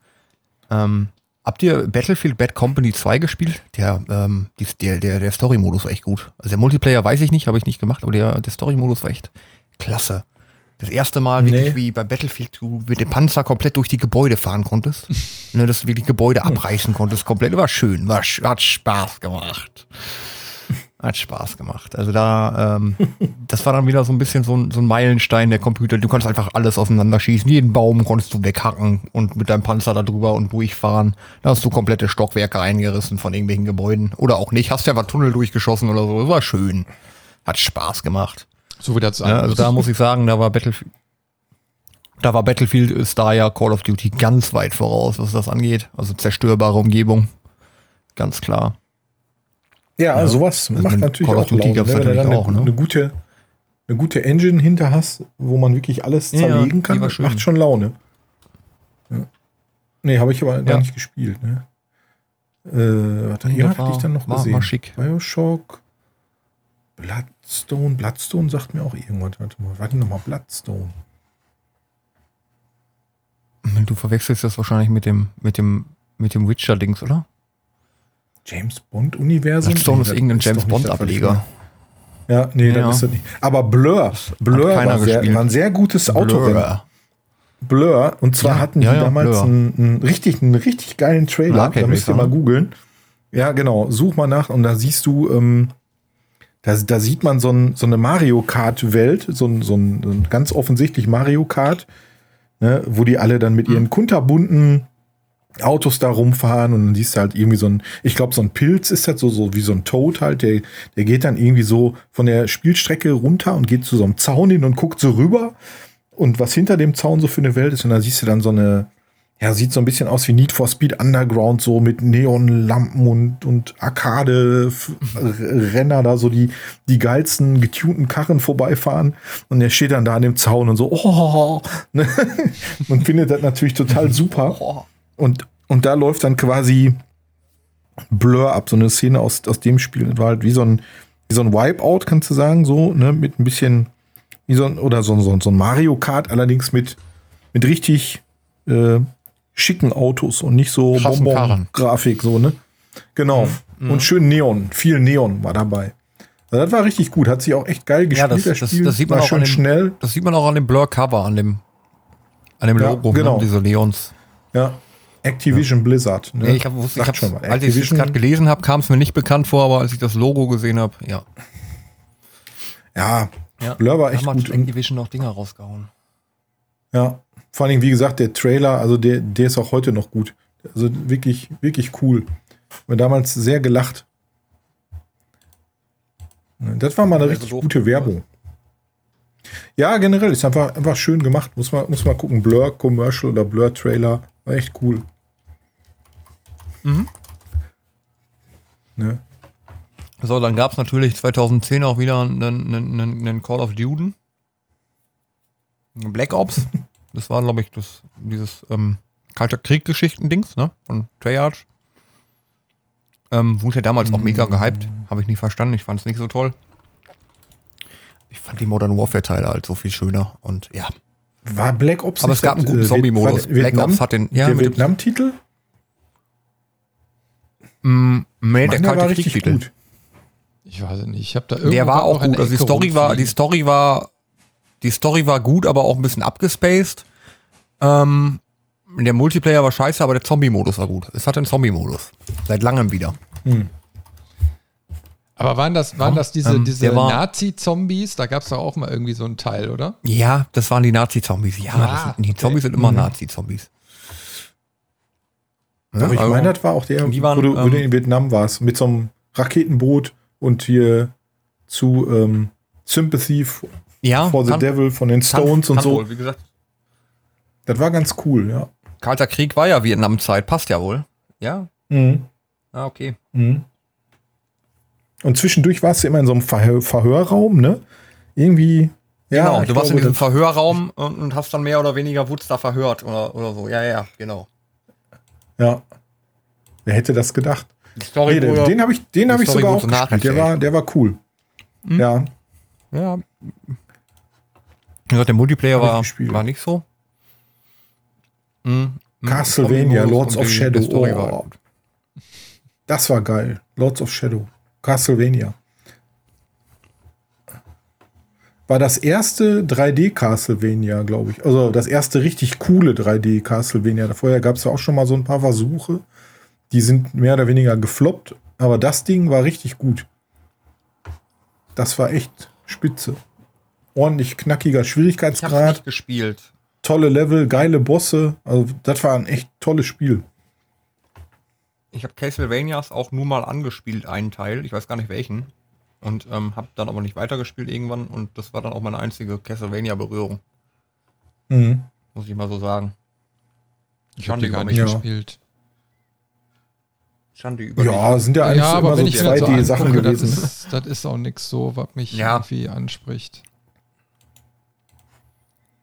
ähm, habt ihr Battlefield Bad Company 2 gespielt? Der, ähm, die, der, der, der Story-Modus war echt gut. Also der Multiplayer weiß ich nicht, habe ich nicht gemacht, aber der, der Story-Modus war echt klasse. Das erste Mal wirklich
Nee.
wie bei Battlefield du mit dem Panzer komplett durch die Gebäude fahren konntest. ne, dass du wirklich Gebäude abreißen konntest, komplett. War schön, war, hat Spaß gemacht. Hat Spaß gemacht. Also da, ähm, das war dann wieder so ein bisschen so ein, so ein Meilenstein der Computer. Du konntest einfach alles auseinanderschießen. Jeden Baum konntest du weghacken und mit deinem Panzer da drüber und durchfahren. Da hast du komplette Stockwerke eingerissen von irgendwelchen Gebäuden. Oder auch nicht. Hast ja einfach Tunnel durchgeschossen oder so. Das war schön. Hat Spaß gemacht.
So wie das sein
Ja, also da muss ich sagen, da war Battlefield, da war Battlefield ist da ja Call of Duty ganz weit voraus, was das angeht. Also zerstörbare Umgebung. Ganz klar.
Ja, sowas
Also
macht natürlich
Call of
auch
Duty
Laune, ne? wenn du
natürlich
dann
auch,
eine,
ne?
eine gute eine gute Engine hinter hast, wo man wirklich alles
Ja,
zerlegen
die
kann, macht schon Laune. Ja. Nee, habe ich aber gar
Ja.
nicht gespielt. Ne? Äh, warte, hier
Das
hatte ich dann noch
war,
gesehen.
war schick.
Bioshock, Bloodstone, Bloodstone sagt mir auch irgendwas. Warte mal, warte nochmal, Bloodstone.
Du verwechselst das wahrscheinlich mit dem, mit dem, mit dem Witcher-Dings, oder?
James Bond-Universum?
Bloodstone ist
das
irgendein James Bond-Ableger.
Ja, nee,
Ja.
dann ist das nicht. Aber Blur, Blur war, sehr, war ein sehr gutes Autorennen.
Blur.
Blur. Und zwar
Ja,
hatten die
ja,
damals einen, einen richtig, einen richtig geilen Trailer.
Arcade
Da müsst ihr mal
ne?
googeln. Ja, genau. Such mal nach und da siehst du, ähm, da, da sieht man so, ein, so eine Mario Kart-Welt, so ein, so, ein, so ein ganz offensichtlich Mario Kart, ne, wo die alle dann mit
Mhm.
ihren kunterbunten Autos da rumfahren und dann siehst du halt irgendwie so ein, ich glaube, so ein Pilz ist das so, so wie so ein Toad halt, der, der geht dann irgendwie so von der Spielstrecke runter und geht zu so einem Zaun hin und guckt so rüber und was hinter dem Zaun so für eine Welt ist und da siehst du dann so eine, ja, sieht so ein bisschen aus wie Need for Speed Underground, so mit Neonlampen und, und Arcade-Renner da so die, die geilsten getunten Karren vorbeifahren und der steht dann da an dem Zaun und so, oh, ne? Man findet das natürlich total super. Und, und da läuft dann quasi Blur ab, so eine Szene aus, aus dem Spiel. Das war halt wie so ein, wie so ein Wipeout, kannst du sagen, so, ne, mit ein bisschen, wie so ein, oder so, so, so ein Mario Kart, allerdings mit, mit richtig äh, schicken Autos und nicht so. Bonbon-Grafik, so, ne? Genau. Und schön Neon, viel Neon war dabei. Also das war richtig gut, hat sich auch echt geil gespielt,
Ja, das,
das
das, sieht man auch
schön
an dem,
schnell.
Das sieht man auch an dem Blur-Cover, an dem, an dem
Ja,
Logo,
genau.
ne? diese Leons.
Ja. Activision Blizzard. Ne?
Nee, ich hab, wusste, ich
schon mal.
als ich es gerade gelesen habe, kam es mir nicht bekannt vor, aber als ich das Logo gesehen habe, ja.
Ja,
ja.
Blur war echt gut.
Activision noch Dinger rausgehauen.
Ja, vor Dingen, wie gesagt, der Trailer, also der, der ist auch heute noch gut. Also wirklich, wirklich cool. Wir damals sehr gelacht. Das war mal eine richtig gute Werbung. Ja, generell ist einfach, einfach schön gemacht. Muss man, muss man gucken. Blur Commercial oder Blur Trailer. War echt cool.
Mhm.
Ne?
So, dann gab es natürlich 2010 auch wieder einen, einen, einen, einen Call of Duty. Black Ops. Das war, glaube ich, das, dieses ähm, Kalter Krieg-Geschichten-Dings, ne? Von Treyarch. Ähm, wurde ja damals auch mega gehypt. Habe ich nicht verstanden. Ich fand es nicht so toll. Ich fand die Modern Warfare-Teile halt so viel schöner. Und ja.
War Black Ops
Aber es gab einen guten
äh,
Zombie-Modus. Black
Vietnam-
Ops hat den. Ja,
der
mit dem,
Vietnam-Titel?
mm, nee, der Kalte Krieg-Titel.
Ich weiß es nicht. Ich habe da irgendwo
Der war auch gut. Also die Story war, die. Story war, die Story war gut, aber auch ein bisschen abgespaced. Ähm, der Multiplayer war scheiße, aber der Zombie-Modus war gut. Es hat einen Zombie-Modus. Seit langem wieder.
Aber waren das, waren das diese,
Ähm,
diese Nazi-Zombies? Da gab es doch auch mal irgendwie so einen Teil, oder?
Ja, das waren die Nazi-Zombies. Ja,
Ah,
das sind, die Zombies sind immer Nazi-Zombies.
Doch, ich
also-
meine, das war auch der,
die waren,
wo, du, wo du
ähm,
in Vietnam warst, mit so einem Raketenboot und hier zu ähm, Sympathy for
ja,
the
kann-
Devil von den
kann-
Stones und
kann
so.
Wohl, wie gesagt,
Das war ganz cool, ja.
Kalter Krieg war ja Vietnamzeit, passt ja wohl. Ja,
Mhm.
ah, okay.
Mhm. Und zwischendurch warst du immer in so einem Verhör Verhörraum, ne? Irgendwie. Ja,
genau, du warst in
glaube,
diesem
das-
Verhörraum und, und hast dann mehr oder weniger Wutz da verhört oder, oder so. Ja, ja, genau.
Ja. Wer hätte das gedacht?
Die Story
Nee, den den habe ich, den hab ich sogar auch gespielt. Der war, der war cool. Ja.
ja. Wie gesagt, der Multiplayer war, war nicht so. Mhm.
Castlevania, Lords of Shadow. Oh.
gut.
Das war geil. Lords of Shadow. Castlevania. War das erste 3D Castlevania, glaube ich. Also das erste richtig coole 3D Castlevania. Vorher gab es ja auch schon mal so ein paar Versuche. Die sind mehr oder weniger gefloppt. Aber das Ding war richtig gut. Das war echt spitze. Ordentlich knackiger
Ich hab's
Schwierigkeitsgrad,
nicht gespielt.
tolle Level, geile Bosse. Also das war ein echt tolles Spiel.
Ich habe Castlevanias auch nur mal angespielt, einen Teil. Ich weiß gar nicht welchen. Und ähm, habe dann aber nicht weitergespielt irgendwann. Und das war dann auch meine einzige Castlevania-Berührung,
Mhm.
muss ich mal so sagen.
Ich habe die gar nicht
Ja.
gespielt.
Schande über.
Ja, sind ja eigentlich
Ja,
immer
wenn
so
ich mir das so
2D-Sachen
angucke, das
gewesen. ne?
ist, das ist auch nichts so, was mich
Ja.
irgendwie anspricht.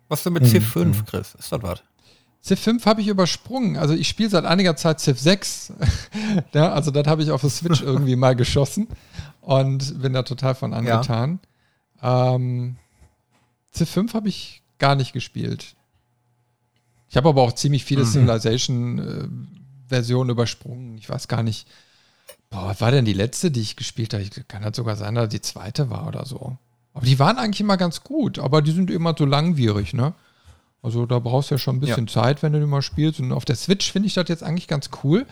Was denn mit
Mhm.
Civ 5, Chris? Ist das was?
Civ 5 habe ich übersprungen. Also ich spiele seit einiger Zeit Civ 6. ja, also das habe ich auf der Switch irgendwie mal geschossen und bin da total von angetan. Ähm, Civ 5 habe ich gar nicht gespielt. Ich habe aber auch ziemlich viele
Mhm.
Civilization-Versionen übersprungen. Ich weiß gar nicht. Boah, was war denn die letzte, die ich gespielt habe? Ich kann das sogar sein, dass die zweite war oder so. Aber die waren eigentlich immer ganz gut, aber die sind immer so langwierig, ne? Also da brauchst du ja schon ein bisschen Zeit, wenn du die mal spielst. Und auf der Switch finde ich das jetzt eigentlich ganz cool,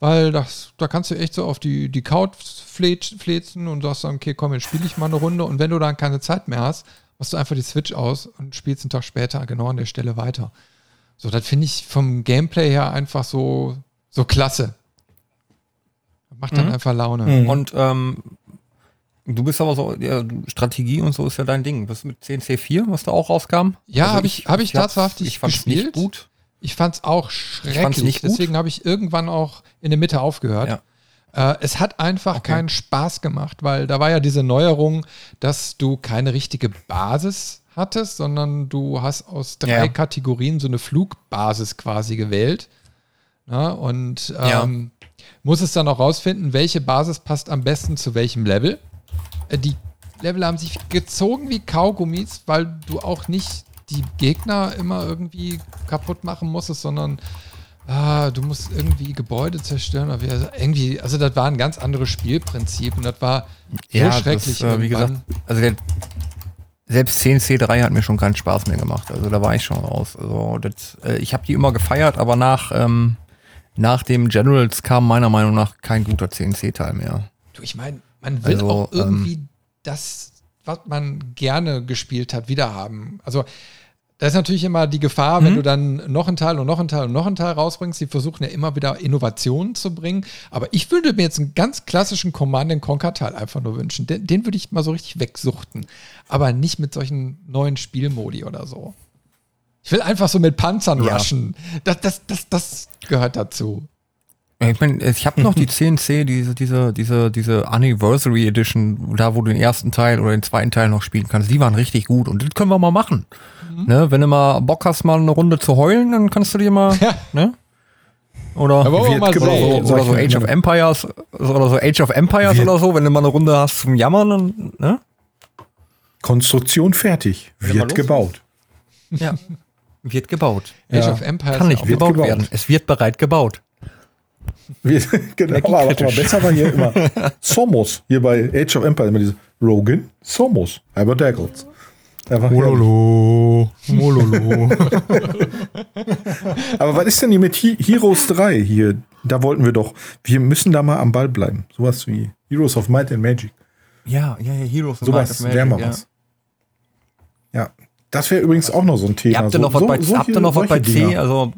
weil das, da kannst du echt so auf die, die Couch flezen und sagst dann, okay, komm, jetzt spiele ich mal eine Runde. Und wenn du dann keine Zeit mehr hast, machst du einfach die Switch aus und spielst einen Tag später genau an der Stelle weiter. So, das finde ich vom Gameplay her einfach so, so klasse. Macht dann
Mhm.
einfach Laune.
Mhm.
Und ähm, du bist aber so, ja, Strategie und so ist ja dein Ding. Was mit CNC4, was da auch rauskam?
Ja,
Also
hab ich- hab ich
hab's-
tatsächlich
Ich fand's
gespielt.
nicht gut.
Ich fand es auch schrecklich.
nicht gut.
Deswegen habe ich irgendwann auch in der Mitte aufgehört. Äh, es hat einfach
Okay.
keinen Spaß gemacht, weil da war ja diese Neuerung, dass du keine richtige Basis hattest, sondern du hast aus drei
Ja.
Kategorien so eine Flugbasis quasi gewählt. Na, und
Ja.
ähm, muss es dann auch rausfinden, welche Basis passt am besten zu welchem Level. Äh, die Level haben sich gezogen wie Kaugummis, weil du auch nicht die Gegner immer irgendwie kaputt machen musstest, sondern ah, du musst irgendwie Gebäude zerstören. Oder wie, also irgendwie, also das war ein ganz anderes Spielprinzip und das war so
Ja,
schrecklich.
Das, äh, wie gesagt, also der, selbst CNC3 hat mir schon keinen Spaß mehr gemacht. Also da war ich schon raus. Also das, äh, ich habe die immer gefeiert, aber nach, ähm, nach dem Generals kam meiner Meinung nach kein guter CNC-Teil mehr.
Du, ich meine, man will
Also,
auch irgendwie das, was man gerne gespielt hat, wiederhaben. Also, da ist natürlich immer die Gefahr, wenn
Mhm.
du dann noch einen Teil und noch einen Teil und noch einen Teil rausbringst. Die versuchen ja immer wieder Innovationen zu bringen. Aber ich würde mir jetzt einen ganz klassischen Command Conquer Teil einfach nur wünschen. Den, den würde ich mal so richtig wegsuchten. Aber nicht mit solchen neuen Spielmodi oder so. Ich will einfach so mit Panzern
Ja.
rushen. Das, das, das, das gehört dazu.
Ich meine, ich habe noch die CNC, diese, diese, diese, diese Anniversary Edition, da wo du den ersten Teil oder den zweiten Teil noch spielen kannst, die waren richtig gut und das können wir mal machen. Ne, wenn du mal Bock hast, mal eine Runde zu heulen, dann kannst du dir mal,
Ja.
ne? Oder,
wir
Wird
mal
oder, oder so
Sag ich
Age of Empires oder so Age of Empires
Wird-
oder so, wenn du mal eine Runde hast zum Jammern, dann, ne?
Konstruktion fertig. Wird gebaut.
Ja. Wird gebaut.
Age
Ja.
of Empires
Kann nicht gebaut
gebaut.
werden. Es wird bereit gebaut.
Wir, genau, aber
Energiekritisch.
besser war hier immer Somos. Hier bei Age of Empires immer diese Rogan, Somos, Albert Daggles.
Mololo. Mololo.
Aber was ist denn hier mit He Heroes 3 hier? Da wollten wir doch, wir müssen da mal am Ball bleiben. Sowas wie Heroes of Might and Magic.
ja, ja, ja, Heroes of Might
Sowas
of Magic,
wäre mal
ja.
was. Ja, das wäre übrigens auch noch so ein Thema.
Ihr habt ihr
so,
noch was
so,
bei,
solche-
habt ihr noch was bei C?
Dinger.
Also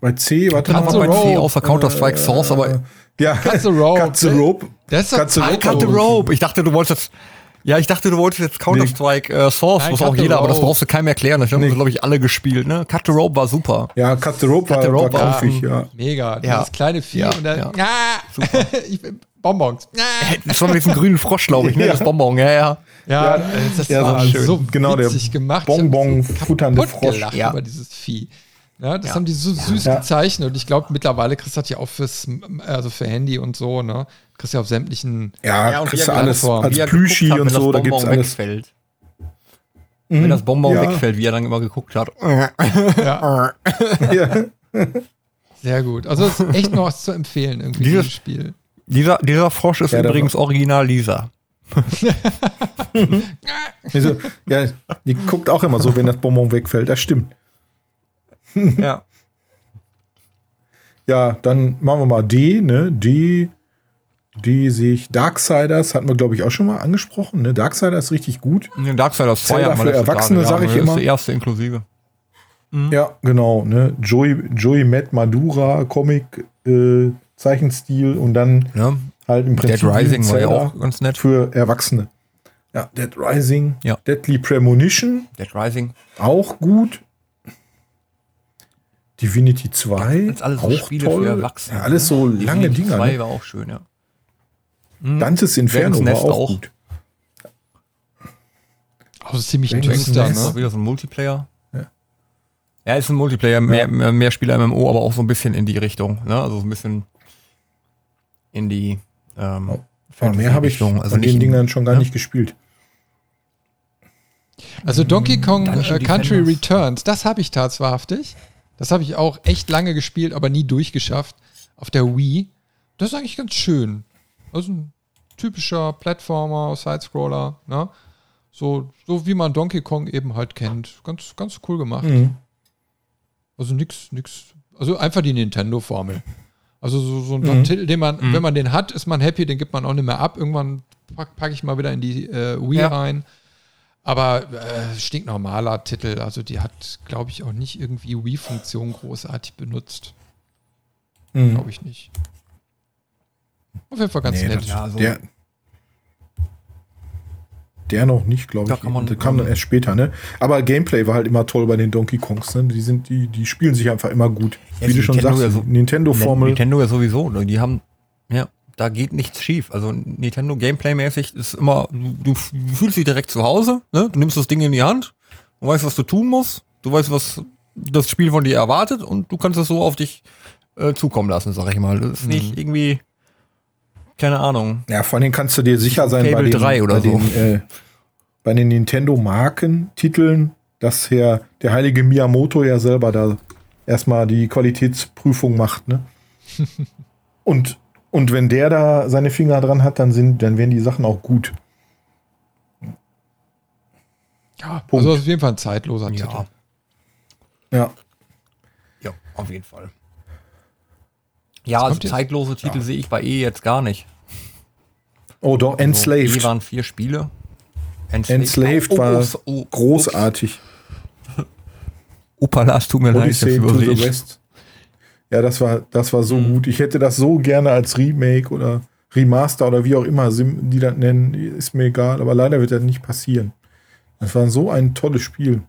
bei C, warte
Cut
mal.
the bei C
Rope.
außer Counter-Strike Source, aber
Ja,
Cut the Rope.
Cut the Rope.
Das ist doch
Cut the Rope.
Cut the Rope. Ich dachte, du wolltest jetzt. Ja, ich dachte, du wolltest jetzt Counter-Strike äh, Source,
Nein,
was
Cut
auch jeder, aber das
Rope.
brauchst du keinem erklären. Das haben wir, glaube ich, alle gespielt. Ne? Cut the Rope war super.
Ja, Cut the Rope
Cut the
war,
Rope
war
war-
kaufig, ja.
Mega.
Ja.
Dieses kleine Vieh
Ja,
und dann.
ja.
Ah, ich bin Bonbons. Ah.
Das war mit diesem grünen Frosch, glaube ich, ne?
Ja.
Das Bonbon, ja, ja.
Ja, äh, das
ja,
war
so schön.
so
Genau, der
witzig gemacht. Ich hab
Bonbon futternde Frosch.
Ja.
über dieses Vieh. Ja, das
Ja.
haben die so süß
Ja.
gezeichnet und ich glaube mittlerweile kriegst du das ja auch fürs, also für Handy und so, ne? Kriegst du ja auf sämtlichen.
Ja,
Ja, und
kriegst du alles
geguckt-
als Plüschi
hat,
und
wenn das
so, da
Bonbon
gibt's alles.
Wegfällt. Wenn das Bonbon
ja.
wegfällt, wie er dann immer geguckt hat.
Ja,
Ja.
sehr gut. Also es ist echt noch was zu empfehlen, irgendwie,
Dieses-
dieses Spiel.
Dieser, dieser Frosch ist übrigens original Lisa.
Also, ja, die guckt auch immer so, wenn das Bonbon wegfällt. Das stimmt.
Ja.
Ja, dann machen wir mal D, ne? D, D sehe ich. Darksiders hatten wir, glaube ich, auch schon mal angesprochen. Ne? Darksiders ist richtig gut.
Den Darksiders 2
Zelda
hat man
für Erwachsene,
Tage,
sag ich
das ist
immer.
die erste inklusive.
Ja, genau. Ne? Joey, Joey Matt Madura, Comic, äh, Zeichenstil und dann
Ja.
halt im
Dead
Prinzip
Rising war ja auch ganz nett.
für Erwachsene. Ja, Dead Rising,
Ja.
Deadly Premonition,
Dead Rising.
auch gut. Divinity 2,
Das ist alles so
auch
Spiele
toll.
für Erwachsene.
Ja, alles so
ne?
lange
Divinity
Dinger.
2
Ne?
war auch schön, ja.
Dantes Inferno
Dragon's
war
Nest
auch,
auch.
gut.
Also ziemlich düster.
Auch
ne?
wieder so ein Multiplayer.
Ja.
Ja, ist ein Multiplayer, mehr, mehr, mehr Spieler MMO, aber auch so ein bisschen in die Richtung. Ne? Also so ein bisschen in die ähm,
Aber mehr habe ich
also
von
nicht
den
in-
Dingern schon gar
ja.
nicht gespielt.
Also Donkey Kong
Dungeon
äh, Country
Defenders.
Returns, das habe ich tatsächlich. Das habe ich auch echt lange gespielt, aber nie durchgeschafft. Auf der Wii. Das ist eigentlich ganz schön. Also ein typischer Plattformer, Sidescroller, ne? So, so wie man Donkey Kong eben halt kennt. Ganz, ganz cool gemacht.
Mhm.
Also nix, nix. Also einfach die Nintendo-Formel. Also so, so ein
Mhm.
Titel, den man, wenn man den hat, ist man happy, den gibt man auch nicht mehr ab. Irgendwann packe pack ich mal wieder in die äh, Wii
Ja.
rein. Aber äh, stinknormaler Titel, also die hat, glaube ich, auch nicht irgendwie Wii-Funktion großartig benutzt.
Mhm.
Glaube ich nicht. Auf jeden Fall ganz
Nee,
nett.
das-
Ja, so
Der, der noch nicht, glaube ich.
man-
der kam dann erst später, ne? Aber Gameplay war halt immer toll bei den Donkey Kongs, ne? Die sind, die, die spielen sich einfach immer gut.
Ja,
Wie du schon
Nintendo
sagst,
ja so-
Nintendo-Formel.
Nintendo ja sowieso. ne? Die haben, da geht nichts schief. Also Nintendo Gameplay-mäßig ist immer, du, du fühlst dich direkt zu Hause, ne? Du nimmst das Ding in die Hand, du weißt, was du tun musst, du weißt, was das Spiel von dir erwartet und du kannst es so auf dich äh, zukommen lassen, sag ich mal. Das ist nicht irgendwie, keine Ahnung.
Ja, vor allem kannst du dir sicher sein bei
Fable
den,
3 oder
bei
so.
den, äh, bei den Nintendo-Markentiteln, dass Herr, der heilige Miyamoto ja selber da erstmal die Qualitätsprüfung macht, ne? und, und wenn der da seine Finger dran hat, dann sind, dann werden die Sachen auch gut.
Ja,
Punkt.
also auf jeden Fall ein zeitloser Titel.
Ja,
Ja.
ja, auf jeden Fall. Ja, also
kommt jetzt-
zeitlose Titel sehe ich bei E jetzt gar nicht.
Oh, doch,
Also,
Enslaved.
E waren vier Spiele.
Enslaved
Oh, oh,
war
oh, oh,
großartig.
Upala, es tut mir leid, ich hab's
Odyssey to the. West. Ja, das war, das war so
Mhm.
gut. Ich hätte das so gerne als Remake oder Remaster oder wie auch immer die das nennen, ist mir egal, aber leider wird das nicht passieren. Das war so ein tolles Spiel.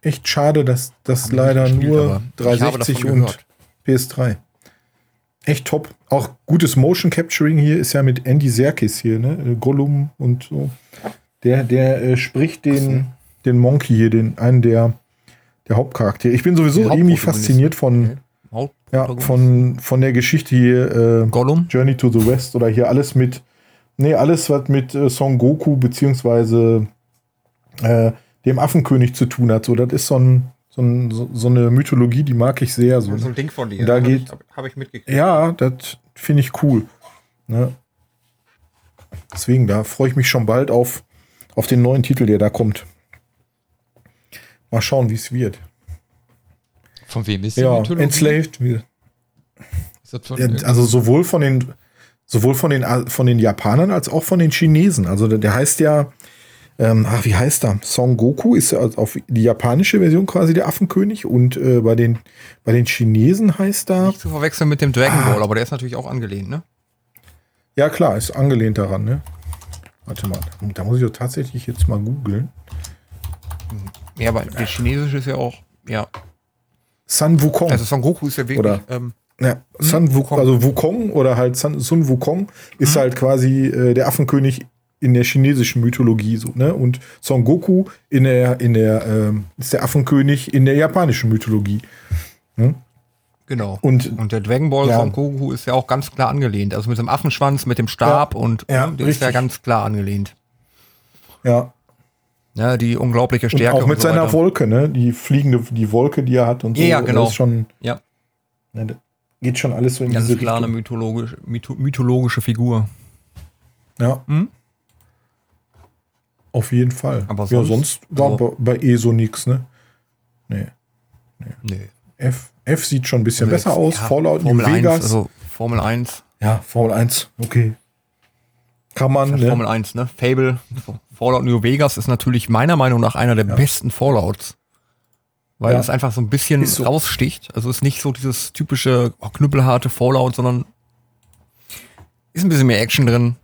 Echt schade, dass das leider
gespielt,
nur
aber ich habe
360
davon
und
gehört.
PS3. Echt top. Auch gutes Motion Capturing hier ist ja mit Andy Serkis hier, ne? Gollum und so. Der, der äh, spricht den, den Monkey hier, den einen der, der Hauptcharaktere. Ich bin sowieso irgendwie fasziniert von, ja,
Hauptprotagonist.
von, von der Geschichte hier, äh,
Gollum.
Journey to the West oder hier alles mit, nee, alles, was mit äh, Son Goku beziehungsweise äh, dem Affenkönig zu tun hat. So, das ist so, ein, so, ein, so, so eine Mythologie, die mag ich sehr. So,
ein Ding von dir.
Da geht-
Habe hab ich mitgekriegt.
ja, das finde ich cool. Ne? Deswegen, da freue ich mich schon bald auf, auf den neuen Titel, der da kommt. Mal schauen, wie es wird.
Von wem ist die
Ja,
Mythologie?
Enslaved. Ja, also sowohl von den sowohl von den von den Japanern als auch von den Chinesen. Also der, der heißt ja ähm, ach, wie heißt er? Son Goku ist ja auf die japanische Version quasi der Affenkönig und äh, bei, den, bei den Chinesen heißt er.
Nicht zu verwechseln mit dem Dragon Ball, aber der ist natürlich auch angelehnt, ne?
Ja, klar, ist angelehnt daran, ne? Warte mal, da muss ich doch tatsächlich jetzt mal googeln.
Ja, aber der chinesische ist ja auch, ja.
Sun Wukong.
Also Son Goku ist ja wirklich,
Oder-
ähm,
Ja, Sun Wukong, also Wukong oder halt Sun, Sun Wukong ist halt quasi äh, der Affenkönig in der chinesischen Mythologie so, ne? Und Son Goku in der in der ähm, ist der Affenkönig in der japanischen Mythologie.
genau.
Und
Und der Dragon Ball
Ja.
Son Goku ist ja auch ganz klar angelehnt. Also mit dem Affenschwanz, mit dem Stab
Ja.
und
Ja,
der ist ja
richtig.
ganz klar angelehnt.
ja,
Ja, die unglaubliche
und
Stärke.
auch mit
so
seiner
weiter.
Wolke, ne? Die fliegende die Wolke, die er hat und so.
Ja, genau.
Das ist schon
Ja,
ne, geht schon alles so in
ganz
diese
klar eine
Richtung.
mythologische, mytho mythologische Figur.
Ja.
Hm?
Auf jeden Fall.
Aber
ja,
sonst-
sonst war
also-
bei, bei ESO nix, ne? Nee.
Nee.
F, F sieht schon ein bisschen besser aus.
Ja,
Fallout New
Formel 1,
Vegas.
also Formel 1.
ja, Formel 1, okay. Kann man, ne?
Formel 1, ne? Fable, Fallout New Vegas ist natürlich meiner Meinung nach einer der besten Fallouts. Weil
Ja.
es einfach so ein bisschen
so.
raussticht. Also es ist nicht so dieses typische oh, knüppelharte Fallout, sondern ist ein bisschen mehr Action drin.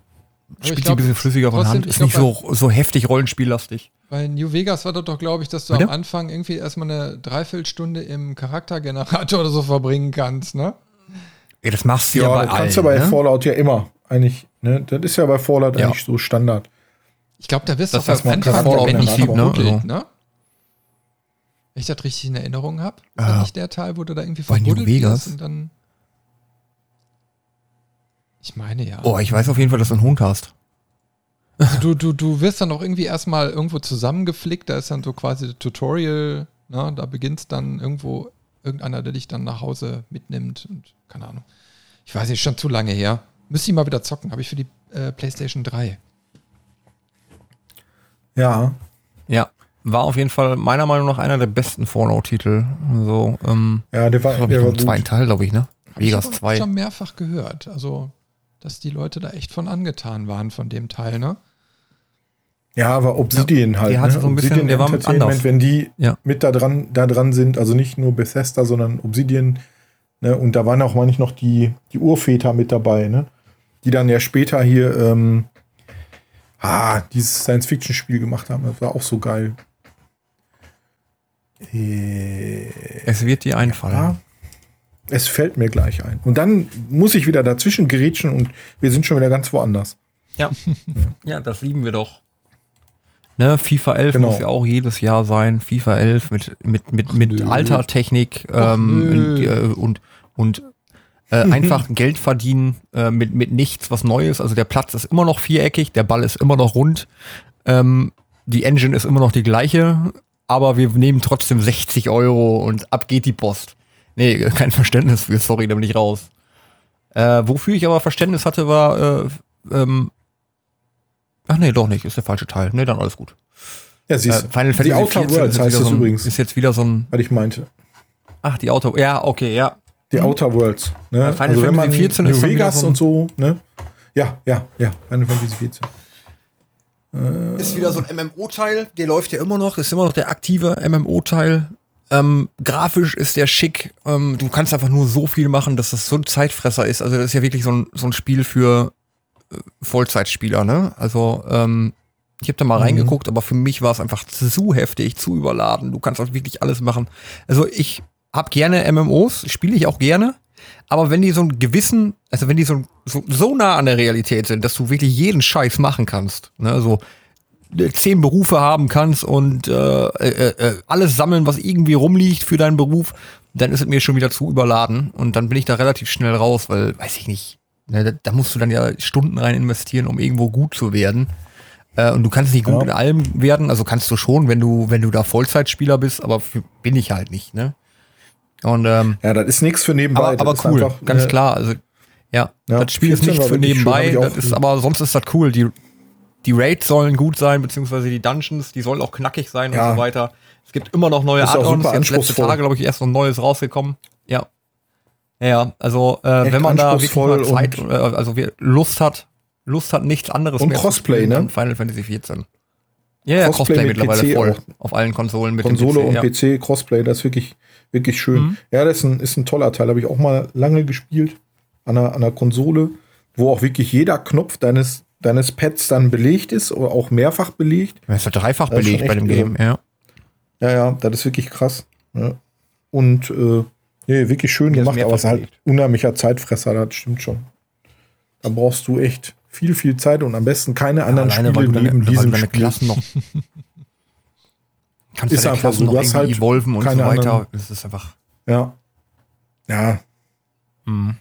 Spielt sich
glaub,
ein bisschen flüssiger von Hand. Ist nicht
glaub,
so, so heftig rollenspiellastig.
Bei New Vegas war das doch, glaube ich, dass du
Bitte?
am Anfang irgendwie erstmal eine Dreiviertelstunde im Charaktergenerator oder so verbringen kannst, ne?
Ja, das machst du
ja,
ja, bei
das kannst
allen.
du bei
ne?
Fallout ja immer. Eigentlich, ne? Das ist ja bei Fallout
Ja.
eigentlich so Standard.
Ich glaube, da wirst
Das
du
ist
auch am
ein
Anfang nicht
Generator.
verbuddelt,
Also-
ne? Wenn ich das richtig in Erinnerung habe, ist
Äh,
das nicht der Teil, wo du da irgendwie verbuddelt
Vegas?
wirst und dann. Ich meine ja.
Oh, ich weiß auf jeden Fall, dass du einen Hund hast.
Also du, du, du wirst dann auch irgendwie erstmal irgendwo zusammengeflickt, da ist dann so quasi das Tutorial, ne? da beginnt dann irgendwo irgendeiner, der dich dann nach Hause mitnimmt und keine Ahnung. Ich weiß nicht, schon zu lange her. Müsste ich mal wieder zocken, habe ich für die äh, PlayStation 3.
Ja.
Ja. War auf jeden Fall meiner Meinung nach einer der besten Fallout-Titel. So, ähm,
Ja, der war,
ich
der
noch
war gut.
zweiten Teil, glaube ich, ne?
Hab ich
Vegas
aber
2.
schon mehrfach gehört. Also, dass die Leute da echt von angetan waren von dem Teil, ne?
Ja, aber Obsidian halt.
der hatte
ne?
so ein bisschen-
Obsidian
der war anders.
wenn die
Ja.
mit da dran, da dran sind, also nicht nur Bethesda, sondern Obsidian, ne? Und da waren auch manchmal noch die, die Urväter mit dabei, ne? Die dann ja später hier ähm, ah, dieses Science-Fiction-Spiel gemacht haben. Das war auch so geil. Äh,
Es wird dir einfallen.
ja, es fällt mir gleich ein. Und dann muss ich wieder dazwischen gerätschen und wir sind schon wieder ganz woanders.
Ja. ja, das lieben wir doch. Ne, FIFA 11
Genau.
muss ja auch jedes Jahr sein. FIFA 11 mit, mit, mit, mit alter Technik ähm,
nö.
und, äh, und, und äh, einfach Geld verdienen äh, mit, mit nichts, was Neues. Also der Platz ist immer noch viereckig, der Ball ist immer noch rund, ähm, die Engine ist immer noch die gleiche, aber wir nehmen trotzdem 60 Euro und ab geht die Post. Nee, kein Verständnis für, sorry, da bin ich raus. Äh, wofür ich aber Verständnis hatte, war, äh, ähm, ach nee, doch nicht, ist der falsche Teil. Nee, dann alles gut.
Ja,
Äh,
siehst du.
Final
die
Fantasy
Outer
14
Worlds heißt das
so ein,
übrigens,
Ist jetzt wieder so ein,
was ich meinte.
ach, die Auto, ja, okay, ja.
Die Outer Worlds. Ne?
Ja, Final Fantasy 14
New
ist dann wieder
Vegas und so, ne? Ja, ja, ja, Final Fantasy 14.
Ist wieder so ein MMO-Teil, der läuft ja immer noch, ist immer noch der aktive MMO-Teil. Ähm, grafisch ist der schick. Ähm, du kannst einfach nur so viel machen, dass das so ein Zeitfresser ist. Also das ist ja wirklich so ein, so ein Spiel für äh, Vollzeitspieler, ne? Also ähm, ich habe da mal
Mhm.
reingeguckt, aber für mich war es einfach zu heftig, zu überladen. Du kannst auch wirklich alles machen. Also ich hab gerne MMOs, spiele ich auch gerne. Aber wenn die so einen gewissen, also wenn die so, so, so nah an der Realität sind, dass du wirklich jeden Scheiß machen kannst, ne, so äh, zehn Berufe haben kannst und äh, äh, äh, alles sammeln, was irgendwie rumliegt für deinen Beruf, dann ist es mir schon wieder zu überladen und dann bin ich da relativ schnell raus, weil, weiß ich nicht, ne, da, da musst du dann ja Stunden rein investieren, um irgendwo gut zu werden. Äh, und du kannst nicht gut
Ja.
in allem werden, also kannst du schon, wenn du, wenn du da Vollzeitspieler bist, aber für, bin ich halt nicht, ne? Und ähm,
Ja, das ist nichts für nebenbei.
aber, aber cool,
einfach,
ganz
äh,
klar. Also, ja,
Ja,
das Spiel ist
14
nicht für
schön,
nebenbei,
auch
das ist, aber sonst ist das cool. Die, die Raids sollen gut sein, beziehungsweise die Dungeons, die sollen auch knackig sein
Ja.
und so weiter. Es gibt immer noch neue Add-ons. Jetzt letzte. Tage, glaube ich, erst noch ein neues rausgekommen. Ja. Ja, also äh, wenn man da wirklich mal Zeit, äh, also Lust hat, Lust hat, nichts anderes
Und
mehr
Crossplay,
zu spielen,
ne?
Final Fantasy 14. Ja, ja,
Crossplay
Crossplay
mit
mittlerweile
PC
voll.
auch.
Auf allen Konsolen mit
Konsole
dem
und
PC, ja.
PC, Crossplay, das ist wirklich, wirklich schön.
Mhm.
Ja, das ist ein, ist ein toller Teil. Habe ich auch mal lange gespielt an einer, an einer Konsole, wo auch wirklich jeder Knopf deines, deines Pads dann belegt ist oder auch mehrfach belegt.
Ja, ist ja dreifach
Das
belegt bei dem. Game, ja.
Ja, ja, das ist wirklich krass. Ja. Und äh, nee, wirklich schön
ist
gemacht, aber es ist halt unheimlicher Zeitfresser, das stimmt schon. Da brauchst du echt viel, viel Zeit und am besten keine anderen
Alleine, weil
Spiele
du deine,
neben diesem Spiel.
Klassen noch. kannst
Ist einfach
Klassen
so, du hast halt
evolven und so
keine
weiter.
anderen-
Das ist einfach.
Ja. Ja,
Mhm.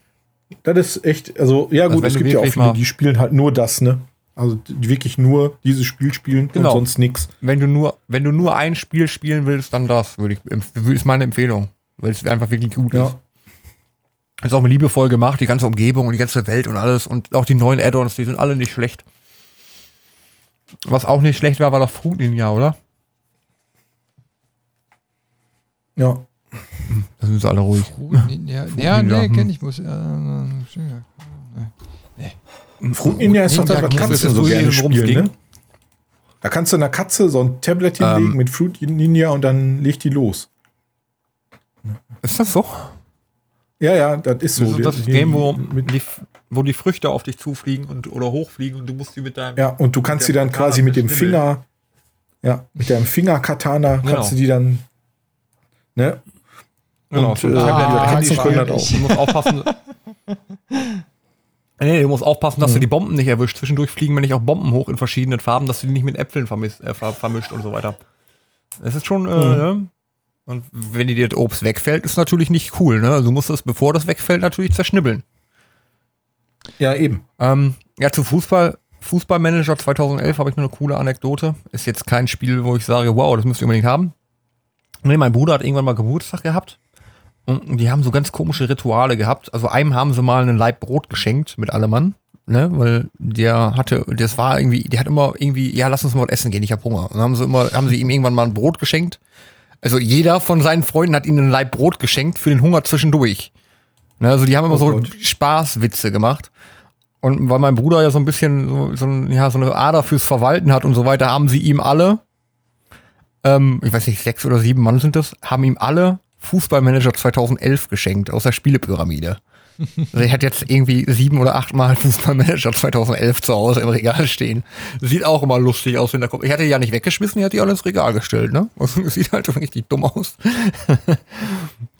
das ist echt, also ja
Also
gut,
wenn
es gibt ja auch viele, die spielen halt nur das, ne? Also die wirklich nur dieses Spiel spielen
Genau.
und sonst nichts.
Wenn du nur, wenn du nur ein Spiel spielen willst, dann das, würde ich, ist meine Empfehlung. Weil es einfach wirklich gut.
Ja.
Ist auch liebevoll gemacht, die ganze Umgebung und die ganze Welt und alles und auch die neuen Add-ons, die sind alle nicht schlecht. Was auch nicht schlecht war, war doch Fruit Ninja, oder?
Ja.
Da sind sie alle ruhig.
Ja, ja,
Ninja,
nee,
hm.
kenn ich. Muss, äh,
Fruit Ninja ist doch das, was Katzen
ist
so gerne spielen, ne? Da kannst du einer Katze so ein Tablet hinlegen
Ähm.
mit Fruit Ninja und dann legt die los.
Ist das so?
Ja, ja, das ist so.
das ist das
Die-
Game, wo die, wo die Früchte auf dich zufliegen und, oder hochfliegen und du musst die mit deinem.
ja, und du kannst sie dann
Katana
quasi mit dem. Finger, ja, mit deinem Finger-Katana
Genau.
kannst du die dann, ne?
Genau,
und,
so
äh,
du
Katzen können das auch.
Du musst aufpassen. Nee, du musst aufpassen, dass du
Mhm.
die Bomben nicht erwischt. Zwischendurch fliegen mir nicht auch Bomben hoch in verschiedenen Farben, dass du die nicht mit Äpfeln vermisst, äh, ver vermischt und so weiter. Das ist schon, äh,
Mhm.
Und wenn dir das Obst wegfällt, ist natürlich nicht cool, ne? Also du musst es, bevor das wegfällt, natürlich zerschnibbeln.
Ja, eben.
Ähm, ja, zu Fußball. Fußballmanager 2011 habe ich nur eine coole Anekdote. Ist jetzt kein Spiel, wo ich sage, wow, das müsst ihr unbedingt haben. Nee, mein Bruder hat irgendwann mal Geburtstag gehabt. Und die haben so ganz komische Rituale gehabt. Also einem haben sie mal einen Laib Brot geschenkt mit allem Mann. Ne, weil der hatte, das war irgendwie, der hat immer irgendwie, ja, lass uns mal was essen gehen, ich hab Hunger. Und dann haben sie immer, haben sie ihm irgendwann mal ein Brot geschenkt. Also jeder von seinen Freunden hat ihnen einen Laib Brot geschenkt für den Hunger zwischendurch. Ne, also die haben immer
Oh
so
Gott.
Spaßwitze gemacht. Und weil mein Bruder ja so ein bisschen so, so, ein, ja, so eine Ader fürs Verwalten hat und so weiter, haben sie ihm alle, ähm, ich weiß nicht, sechs oder sieben Mann sind das, haben ihm alle Fußballmanager 2011 geschenkt aus der Spielepyramide. Also er hat jetzt irgendwie sieben oder acht Mal Fußballmanager 2011 zu Hause im Regal stehen. Sieht auch immer lustig aus, wenn der kommt. Ich hatte die ja nicht weggeschmissen, ich hatte die alle ins Regal gestellt, ne? Also, sieht halt richtig dumm aus.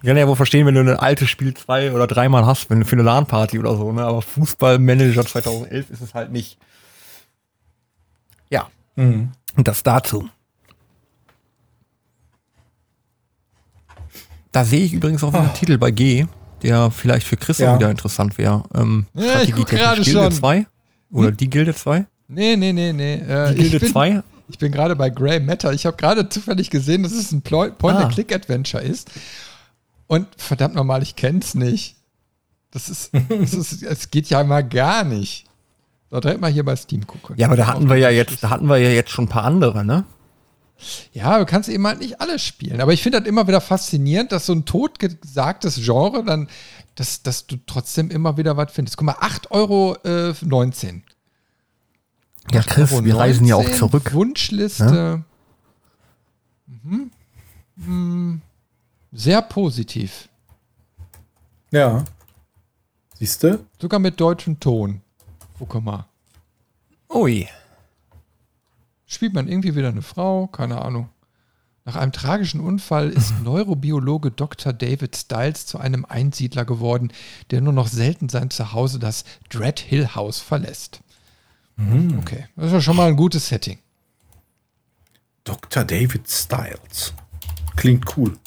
Ich kann ja wohl verstehen, wenn du ein altes Spiel zwei oder dreimal hast, wenn du für eine LAN-Party oder so, ne? Aber Fußballmanager 2011 ist es halt nicht. Ja.
Mhm.
Und das dazu. Da sehe ich übrigens auch wieder einen Titel bei G, der vielleicht für Chris
Ja.
auch wieder interessant wäre. Ähm,
Ja, ich guck
Strategietechnisch
gerade
Gilde
schon.
2? Oder die Gilde 2?
nee, nee, nee, nee. Äh,
Die Gilde
ich bin,
2?
Ich bin gerade bei Grey Matter. Ich habe gerade zufällig gesehen, dass es ein Plo-
Ah.
Point-and-Click-Adventure ist. Und verdammt nochmal, ich kenn's nicht. Das ist, das ist, es geht ja mal gar nicht. So, direkt mal hier bei Steam gucken.
Ja, aber da hatten wir ja jetzt, da hatten wir ja jetzt schon ein paar andere, ne?
Ja, du kannst eben halt nicht alles spielen. Aber ich finde das immer wieder faszinierend, dass so ein totgesagtes Genre dann, dass, dass du trotzdem immer wieder was findest. Guck mal, 8,19 Euro. Äh, 19.
Ja, Chris,
Euro
wir reisen ja auch
19,
zurück.
Wunschliste. Mhm. Hm. Sehr positiv.
Ja. Siehst du?
Sogar mit deutschem Ton. Guck mal.
Ui.
Spielt man irgendwie wieder eine Frau? Keine Ahnung. Nach einem tragischen Unfall ist Neurobiologe Dr. David Stiles zu einem Einsiedler geworden, der nur noch selten sein Zuhause, das Dread Hill House, verlässt. Okay, das ist ja schon mal ein gutes Setting.
Dr. David Styles. Klingt cool.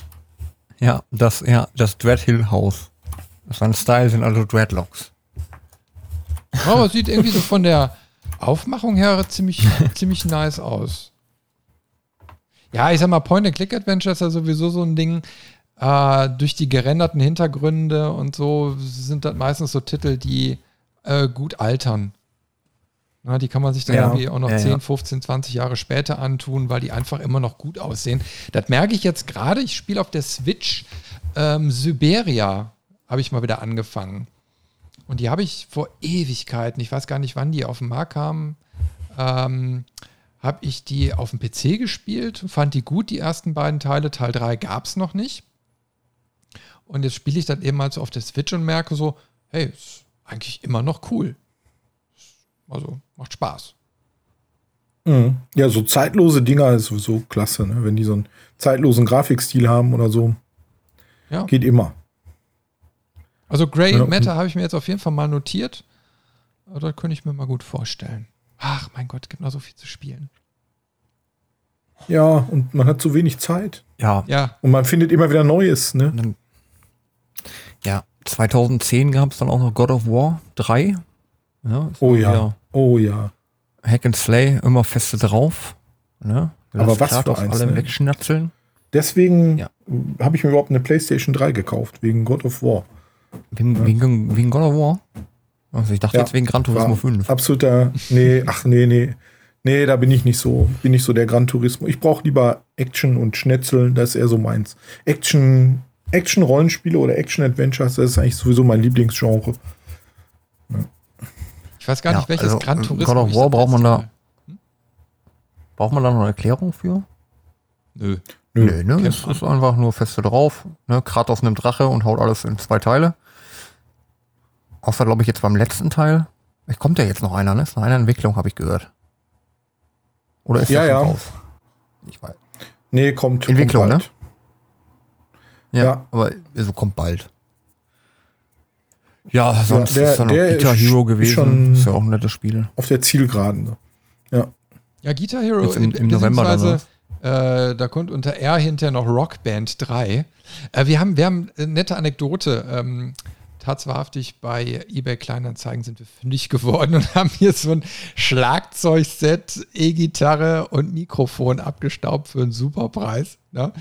Ja, das, ja, das Dread Hill House. Sein Style sind also Dreadlocks.
Aber es sieht irgendwie so von der Aufmachung her ziemlich, ziemlich nice aus. Ja, ich sag mal, Point-and-Click-Adventure ist ja sowieso so ein Ding. Äh, durch die gerenderten Hintergründe und so sind das meistens so Titel, die äh, gut altern. Na, die kann man sich dann
Ja.
irgendwie auch noch
Ja,
10,
ja.
15, 20 Jahre später antun, weil die einfach immer noch gut aussehen. Das merke ich jetzt gerade. Ich spiele auf der Switch ähm, Siberia, habe ich mal wieder angefangen. Und die habe ich vor Ewigkeiten, ich weiß gar nicht, wann die auf den Markt kamen, ähm, habe ich die auf dem PC gespielt, fand die gut, die ersten beiden Teile. Teil 3 gab es noch nicht. Und jetzt spiele ich dann eben mal so auf der Switch und merke so, hey, ist eigentlich immer noch cool. Also macht Spaß.
Mhm. Ja, so zeitlose Dinger ist sowieso klasse, ne? wenn die so einen zeitlosen Grafikstil haben oder so.
Ja.
Geht immer.
Also Grey
Ja.
Matter habe ich mir jetzt auf jeden Fall mal notiert. Das könnte ich mir mal gut vorstellen. Ach mein Gott, gibt noch so viel zu spielen.
Ja, und man hat zu wenig Zeit.
Ja,
Ja,
Und man findet immer wieder Neues, ne?
ja 2010 gab es dann auch noch God of War 3. Ja,
Oh ja. Oh ja.
Hack and Slay, immer feste drauf. Ne?
Aber was für eins,
alle
ne?
wegschnatzeln.
Deswegen
Ja.
habe ich mir überhaupt eine PlayStation 3 gekauft, wegen God of War.
Wegen, wegen, wegen God of War. Also ich dachte
Ja,
jetzt wegen Gran Turismo
War
5.
Absoluter, nee, ach nee, nee. Nee, da bin ich nicht so, bin nicht so der Gran Turismo. Ich brauche lieber Action und Schnetzeln, das ist eher so meins. Action, Action-Rollenspiele oder Action-Adventures, das ist eigentlich sowieso mein Lieblingsgenre.
ich weiß gar
Ja,
nicht, welches
also,
Gran
äh,
Turismo.
God of
ich
War braucht man da- Braucht man da noch eine Erklärung für?
Nö.
Nö.
Nee, ne? Es ist einfach nur feste drauf. Ne? Kratos nimmt Drache und haut alles in zwei Teile. Außer, glaube ich, jetzt beim letzten Teil. Es kommt ja jetzt noch einer, ne? Ist noch eine Entwicklung, habe ich gehört. Oder ist
Ja, ja.
raus? Ich weiß.
Nee, kommt.
Entwicklung,
kommt
ne? Ja,
Ja.
aber also kommt bald. Ja, sonst
der-
ist da noch Guitar Hero gewesen.
schon-
ist ja auch ein nettes Spiel.
Auf der Zielgeraden. ne? Ja.
Ja, Guitar Hero
Jetzt im- im November dann,
beziehungsweise, äh, da kommt unter R hinterher noch Rock Band 3. Äh, wir haben, wir haben eine nette Anekdote. Ähm, tatsächlich bei eBay Kleinanzeigen sind wir fündig geworden und haben hier so ein Schlagzeugset, E-Gitarre und Mikrofon abgestaubt für einen Superpreis. Ne?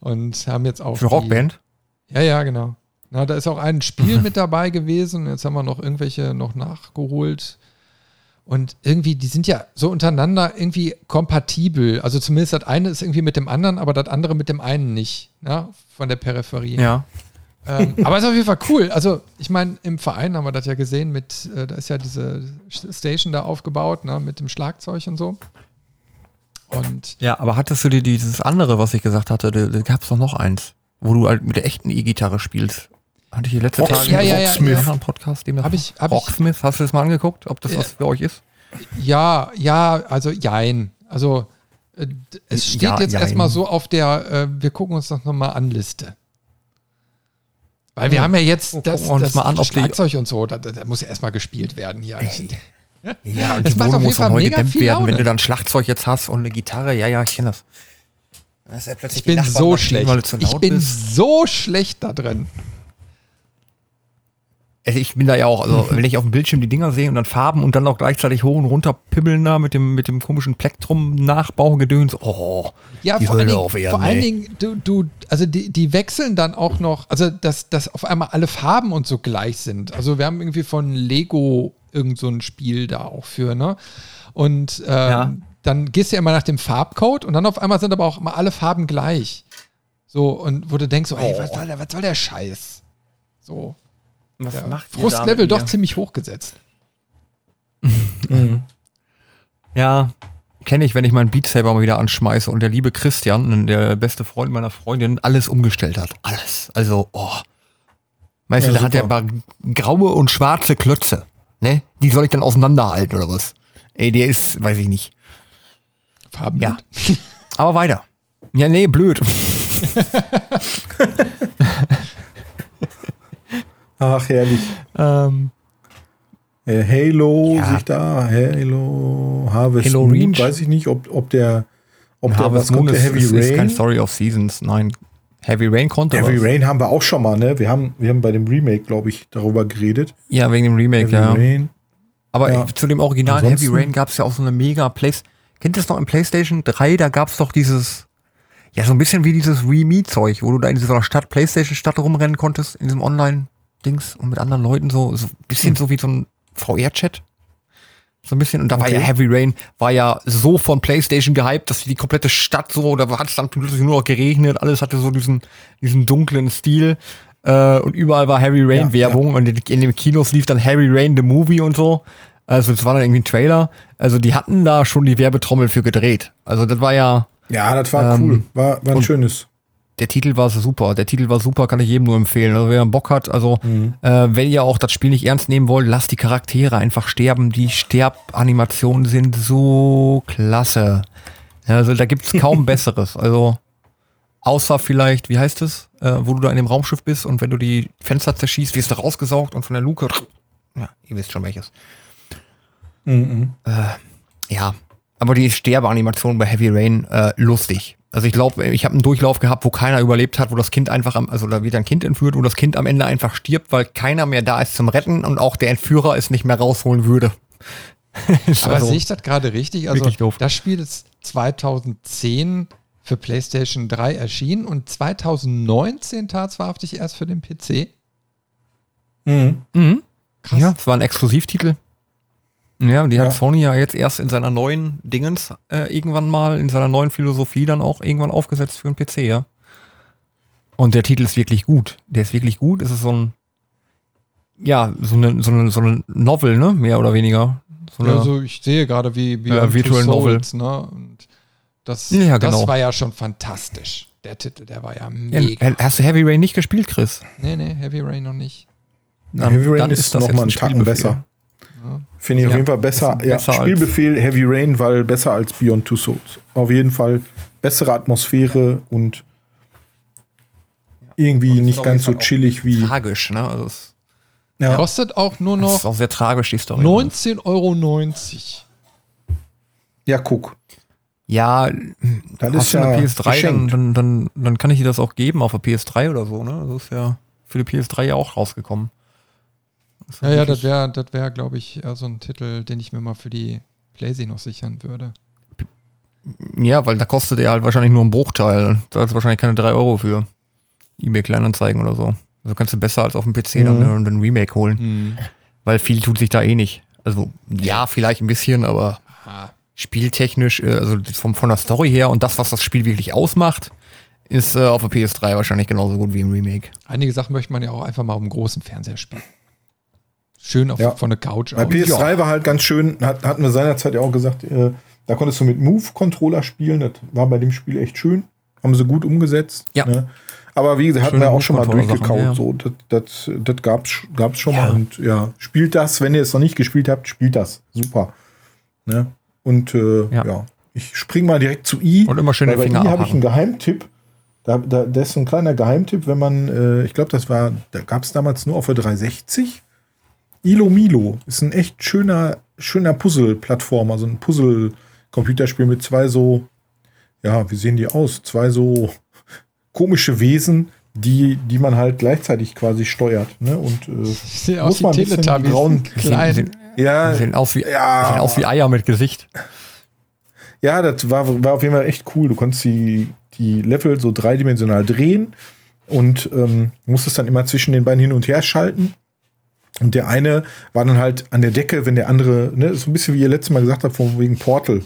Und haben jetzt auch
Für
die-
Rockband?
Ja, ja, genau. Na, da ist auch ein Spiel mit dabei gewesen. Jetzt haben wir noch irgendwelche noch nachgeholt. Und irgendwie, die sind ja so untereinander irgendwie kompatibel. Also zumindest das eine ist irgendwie mit dem anderen, aber das andere mit dem einen nicht. Ne? Von der Peripherie.
Ja.
Ähm, aber ist auf jeden Fall cool. Also, ich meine, im Verein haben wir das ja gesehen mit, äh, da ist ja diese Station da aufgebaut, ne, mit dem Schlagzeug und so. Und
Ja, aber hattest du dir dieses andere, was ich gesagt hatte, da, da gab es doch noch eins, wo du halt mit der echten E-Gitarre spielst. Hatte ich die letzte. Tage
Ja, ja, ja,
Rocksmith
ja.
anderen Podcast, dem das
Hab ich- hab
Rocksmith, hast du das mal angeguckt, ob das
Ja.
was für euch ist?
Ja, ja, also jein. Also äh, es steht
Ja,
jetzt
jein.
erstmal so auf der, äh, wir gucken uns das nochmal an Liste. Weil wir
Ja.
haben ja jetzt das,
uns
das
mal an, ob die-
Schlagzeug und so, da, da muss ja erstmal gespielt werden hier.
Ja,
Das macht auf jeden Fall
neu gedämmt werden, wenn
Laune.
du dann Schlagzeug jetzt hast und eine Gitarre. Ja, ja, ich kenne das. Das ja
Ich bin
die
so schlecht. Ich bin
bist.
so schlecht da drin.
Also ich bin da ja auch, also wenn ich auf dem Bildschirm die Dinger sehe und dann Farben und dann auch gleichzeitig hoch und runter pibbeln da mit dem, mit dem komischen Plektrum-Nachbaugedöns. Oh,
Ja,
die
vor allen
Hölle
Dingen,
auf Erden,
vor allen
ey.
Dingen du, du, also die, die wechseln dann auch noch, also dass, dass auf einmal alle Farben und so gleich sind. Also wir haben irgendwie von Lego irgend so ein Spiel da auch für, ne? Und ähm,
Ja.
dann gehst du ja immer nach dem Farbcode und dann auf einmal sind aber auch immer alle Farben gleich. So, und wo du denkst, so, hey, was soll der, was soll der Scheiß? So.
Was
Ja.
macht
Frustlevel doch ziemlich hochgesetzt.
Ja, kenne ich, wenn ich meinen Beat Saber mal wieder anschmeiße und der liebe Christian, der beste Freund meiner Freundin, alles umgestellt hat. Alles. Also, oh. Weißt
Ja,
du, da hat er aber graue und schwarze Klötze. Ne? Die soll ich dann auseinanderhalten oder was? Ey, der ist, weiß ich nicht.
Farben.
Ja. Aber weiter. Ja, nee, blöd.
Ach, herrlich.
ähm,
Äh, Halo,
Ja.
sehe ich da. Halo, Harvest
Halo
Moon.
Reach.
Weiß ich nicht, ob, ob der, ob der was
Harvest Moon
kommt,
ist,
Heavy
ist, ist kein
Rain.
Story of Seasons. Nein. Heavy Rain konnte
Heavy
was.
Rain haben wir auch schon mal, ne? Wir haben, wir haben bei dem Remake, glaube ich, darüber geredet.
Ja, wegen dem Remake,
Heavy
ja.
Rain.
Aber
Ja.
zu dem Original
Ansonsten-
Heavy Rain gab es ja auch so eine mega Place. Kennt ihr das noch im PlayStation 3? Da gab es doch dieses, ja, so ein bisschen wie dieses Re-Me-Zeug, wo du da in dieser Stadt, PlayStation-Stadt rumrennen konntest, in diesem Online-Dings und mit anderen Leuten so, so ein bisschen
Hm.
so wie so ein VR-Chat. So ein bisschen. Und da war
Okay.
ja Heavy Rain, war ja so von PlayStation gehypt, dass die komplette Stadt so, da hat es dann plötzlich nur noch geregnet, alles hatte so diesen, diesen dunklen Stil. Äh, und überall war Harry Rain
Ja,
Werbung und in, in den Kinos lief dann Harry Rain the Movie und so. Also es war dann irgendwie ein Trailer. Also die hatten da schon die Werbetrommel für gedreht. Also das war ja,
Ja, das war
Ähm,
cool. War, war ein schönes.
Der Titel war super. Der Titel war super, kann ich jedem nur empfehlen. Also wer Bock hat, also
Mhm.
äh, wenn ihr auch das Spiel nicht ernst nehmen wollt, lasst die Charaktere einfach sterben. Die Sterbanimationen sind so klasse. Also da gibt's kaum Besseres. Also außer vielleicht, wie heißt es, äh, wo du da in dem Raumschiff bist und wenn du die Fenster zerschießt, wirst du rausgesaugt und von der Luke. Ja, ihr wisst schon welches.
Mhm.
Ja, aber die Sterbeanimation bei Heavy Rain äh, lustig. Also ich glaube, ich habe einen Durchlauf gehabt, wo keiner überlebt hat, wo das Kind einfach am, also da wird ein Kind entführt, wo das Kind am Ende einfach stirbt, weil keiner mehr da ist zum Retten und auch der Entführer es nicht mehr rausholen würde.
Aber
also-
sehe ich das gerade richtig? Also das Spiel ist 2010 für PlayStation 3 erschienen und 2019 tatsächlich erst für den PC.
Mhm.
Mhm.
Krass.
Ja, es war ein Exklusivtitel. Ja, die
Ja.
hat Sony ja jetzt erst in seiner neuen Dingens äh, irgendwann mal, in seiner neuen Philosophie dann auch irgendwann aufgesetzt für den PC, ja. Und der Titel ist wirklich gut. Der ist wirklich gut. Es ist so ein, ja, so eine, so eine, so eine Novel, ne? Mehr oder weniger. So eine,
Also ich sehe gerade wie, wie
Ja,
Unto
Virtual Novel.
ne? Und das,
Ja,
das
genau.
war ja schon fantastisch. Der Titel, der war ja
ja,
mega.
hast du Heavy Rain nicht gespielt, Chris?
nee, nee, Heavy Rain noch nicht.
Dann-
Heavy Rain
dann
ist,
ist das
noch
jetzt
mal
ein
einen Tacken besser.
Ja.
Finde ich auf
Ja,
jeden Fall besser. Ja,
besser
Spielbefehl Heavy Rain, weil besser als Beyond Two Souls. Auf jeden Fall bessere Atmosphäre und irgendwie
Und
nicht
auf
ganz so chillig wie.
Tragisch, ne? Also es,
Ja,
Kostet auch nur
das ist
noch
auch sehr tragisch, die Story.
19,90 Euro.
ja guck.
Ja,
Das
hast
ist
du eine
ja
PS3, dann, dann, dann, dann kann ich dir das auch geben auf der PS3 oder so, ne? Das ist ja für die PS3 ja auch rausgekommen. Das
Ja, ja, das wäre, das wär, glaube ich, eher so ein Titel, den ich mir mal für die PlayStation noch sichern würde.
ja, weil da kostet er halt wahrscheinlich nur einen Bruchteil. Da hast du wahrscheinlich keine 3 Euro für eBay Kleinanzeigen oder so. Also kannst du besser als auf dem PC dann
Mhm.
einen Remake holen, weil viel tut sich da eh nicht. Also ja, vielleicht ein bisschen, aber
Ah,
spieltechnisch, äh, also vom, von der Story her und das, was das Spiel wirklich ausmacht, ist äh, auf der PS3 wahrscheinlich genauso gut wie im Remake.
einige Sachen möchte man ja auch einfach mal auf dem großen Fernseher spielen. Schön auf,
Ja.
von der Couch
Bei
aus.
PS3 war halt ganz schön, hat, hatten wir seinerzeit ja auch gesagt, äh, da konntest du mit Move-Controller spielen. Das war bei dem Spiel echt schön. Haben sie gut umgesetzt.
Ja.
Ne? Aber wie gesagt, hatten wir auch schon mal durchgekaut.
ja.
So, das, das, das gab's, gab's schon
Ja.
mal. Und ja, spielt das, wenn ihr es noch nicht gespielt habt, spielt das. Super. Ne? Und äh,
Ja.
ja. ich spring mal direkt zu I.
Und immer schön den
bei
Finger
I habe ich einen. Geheimtipp. Da, da, das ist ein kleiner Geheimtipp, wenn man, äh, ich glaube, das war, da gab es damals nur auf der 360. Ilo Milo ist ein echt schöner, schöner Puzzle-Plattform, also ein Puzzle-Computerspiel mit zwei so, ja, wie sehen die aus? Zwei so komische Wesen, die, die man halt gleichzeitig quasi steuert. Ne? Und äh, muss
aus wie
man ein bisschen grauen-
Klein.
Sehen,
ja,
sehen, aus wie,
Ja.
sehen aus wie Eier mit Gesicht.
Ja, das war, war auf jeden Fall echt cool. Du konntest die, die Level so dreidimensional drehen und ähm, musstest dann immer zwischen den beiden hin und her schalten. Und der eine war dann halt an der Decke, wenn der andere, ne, so ein bisschen wie ihr letztes Mal gesagt habt, von wegen Portal.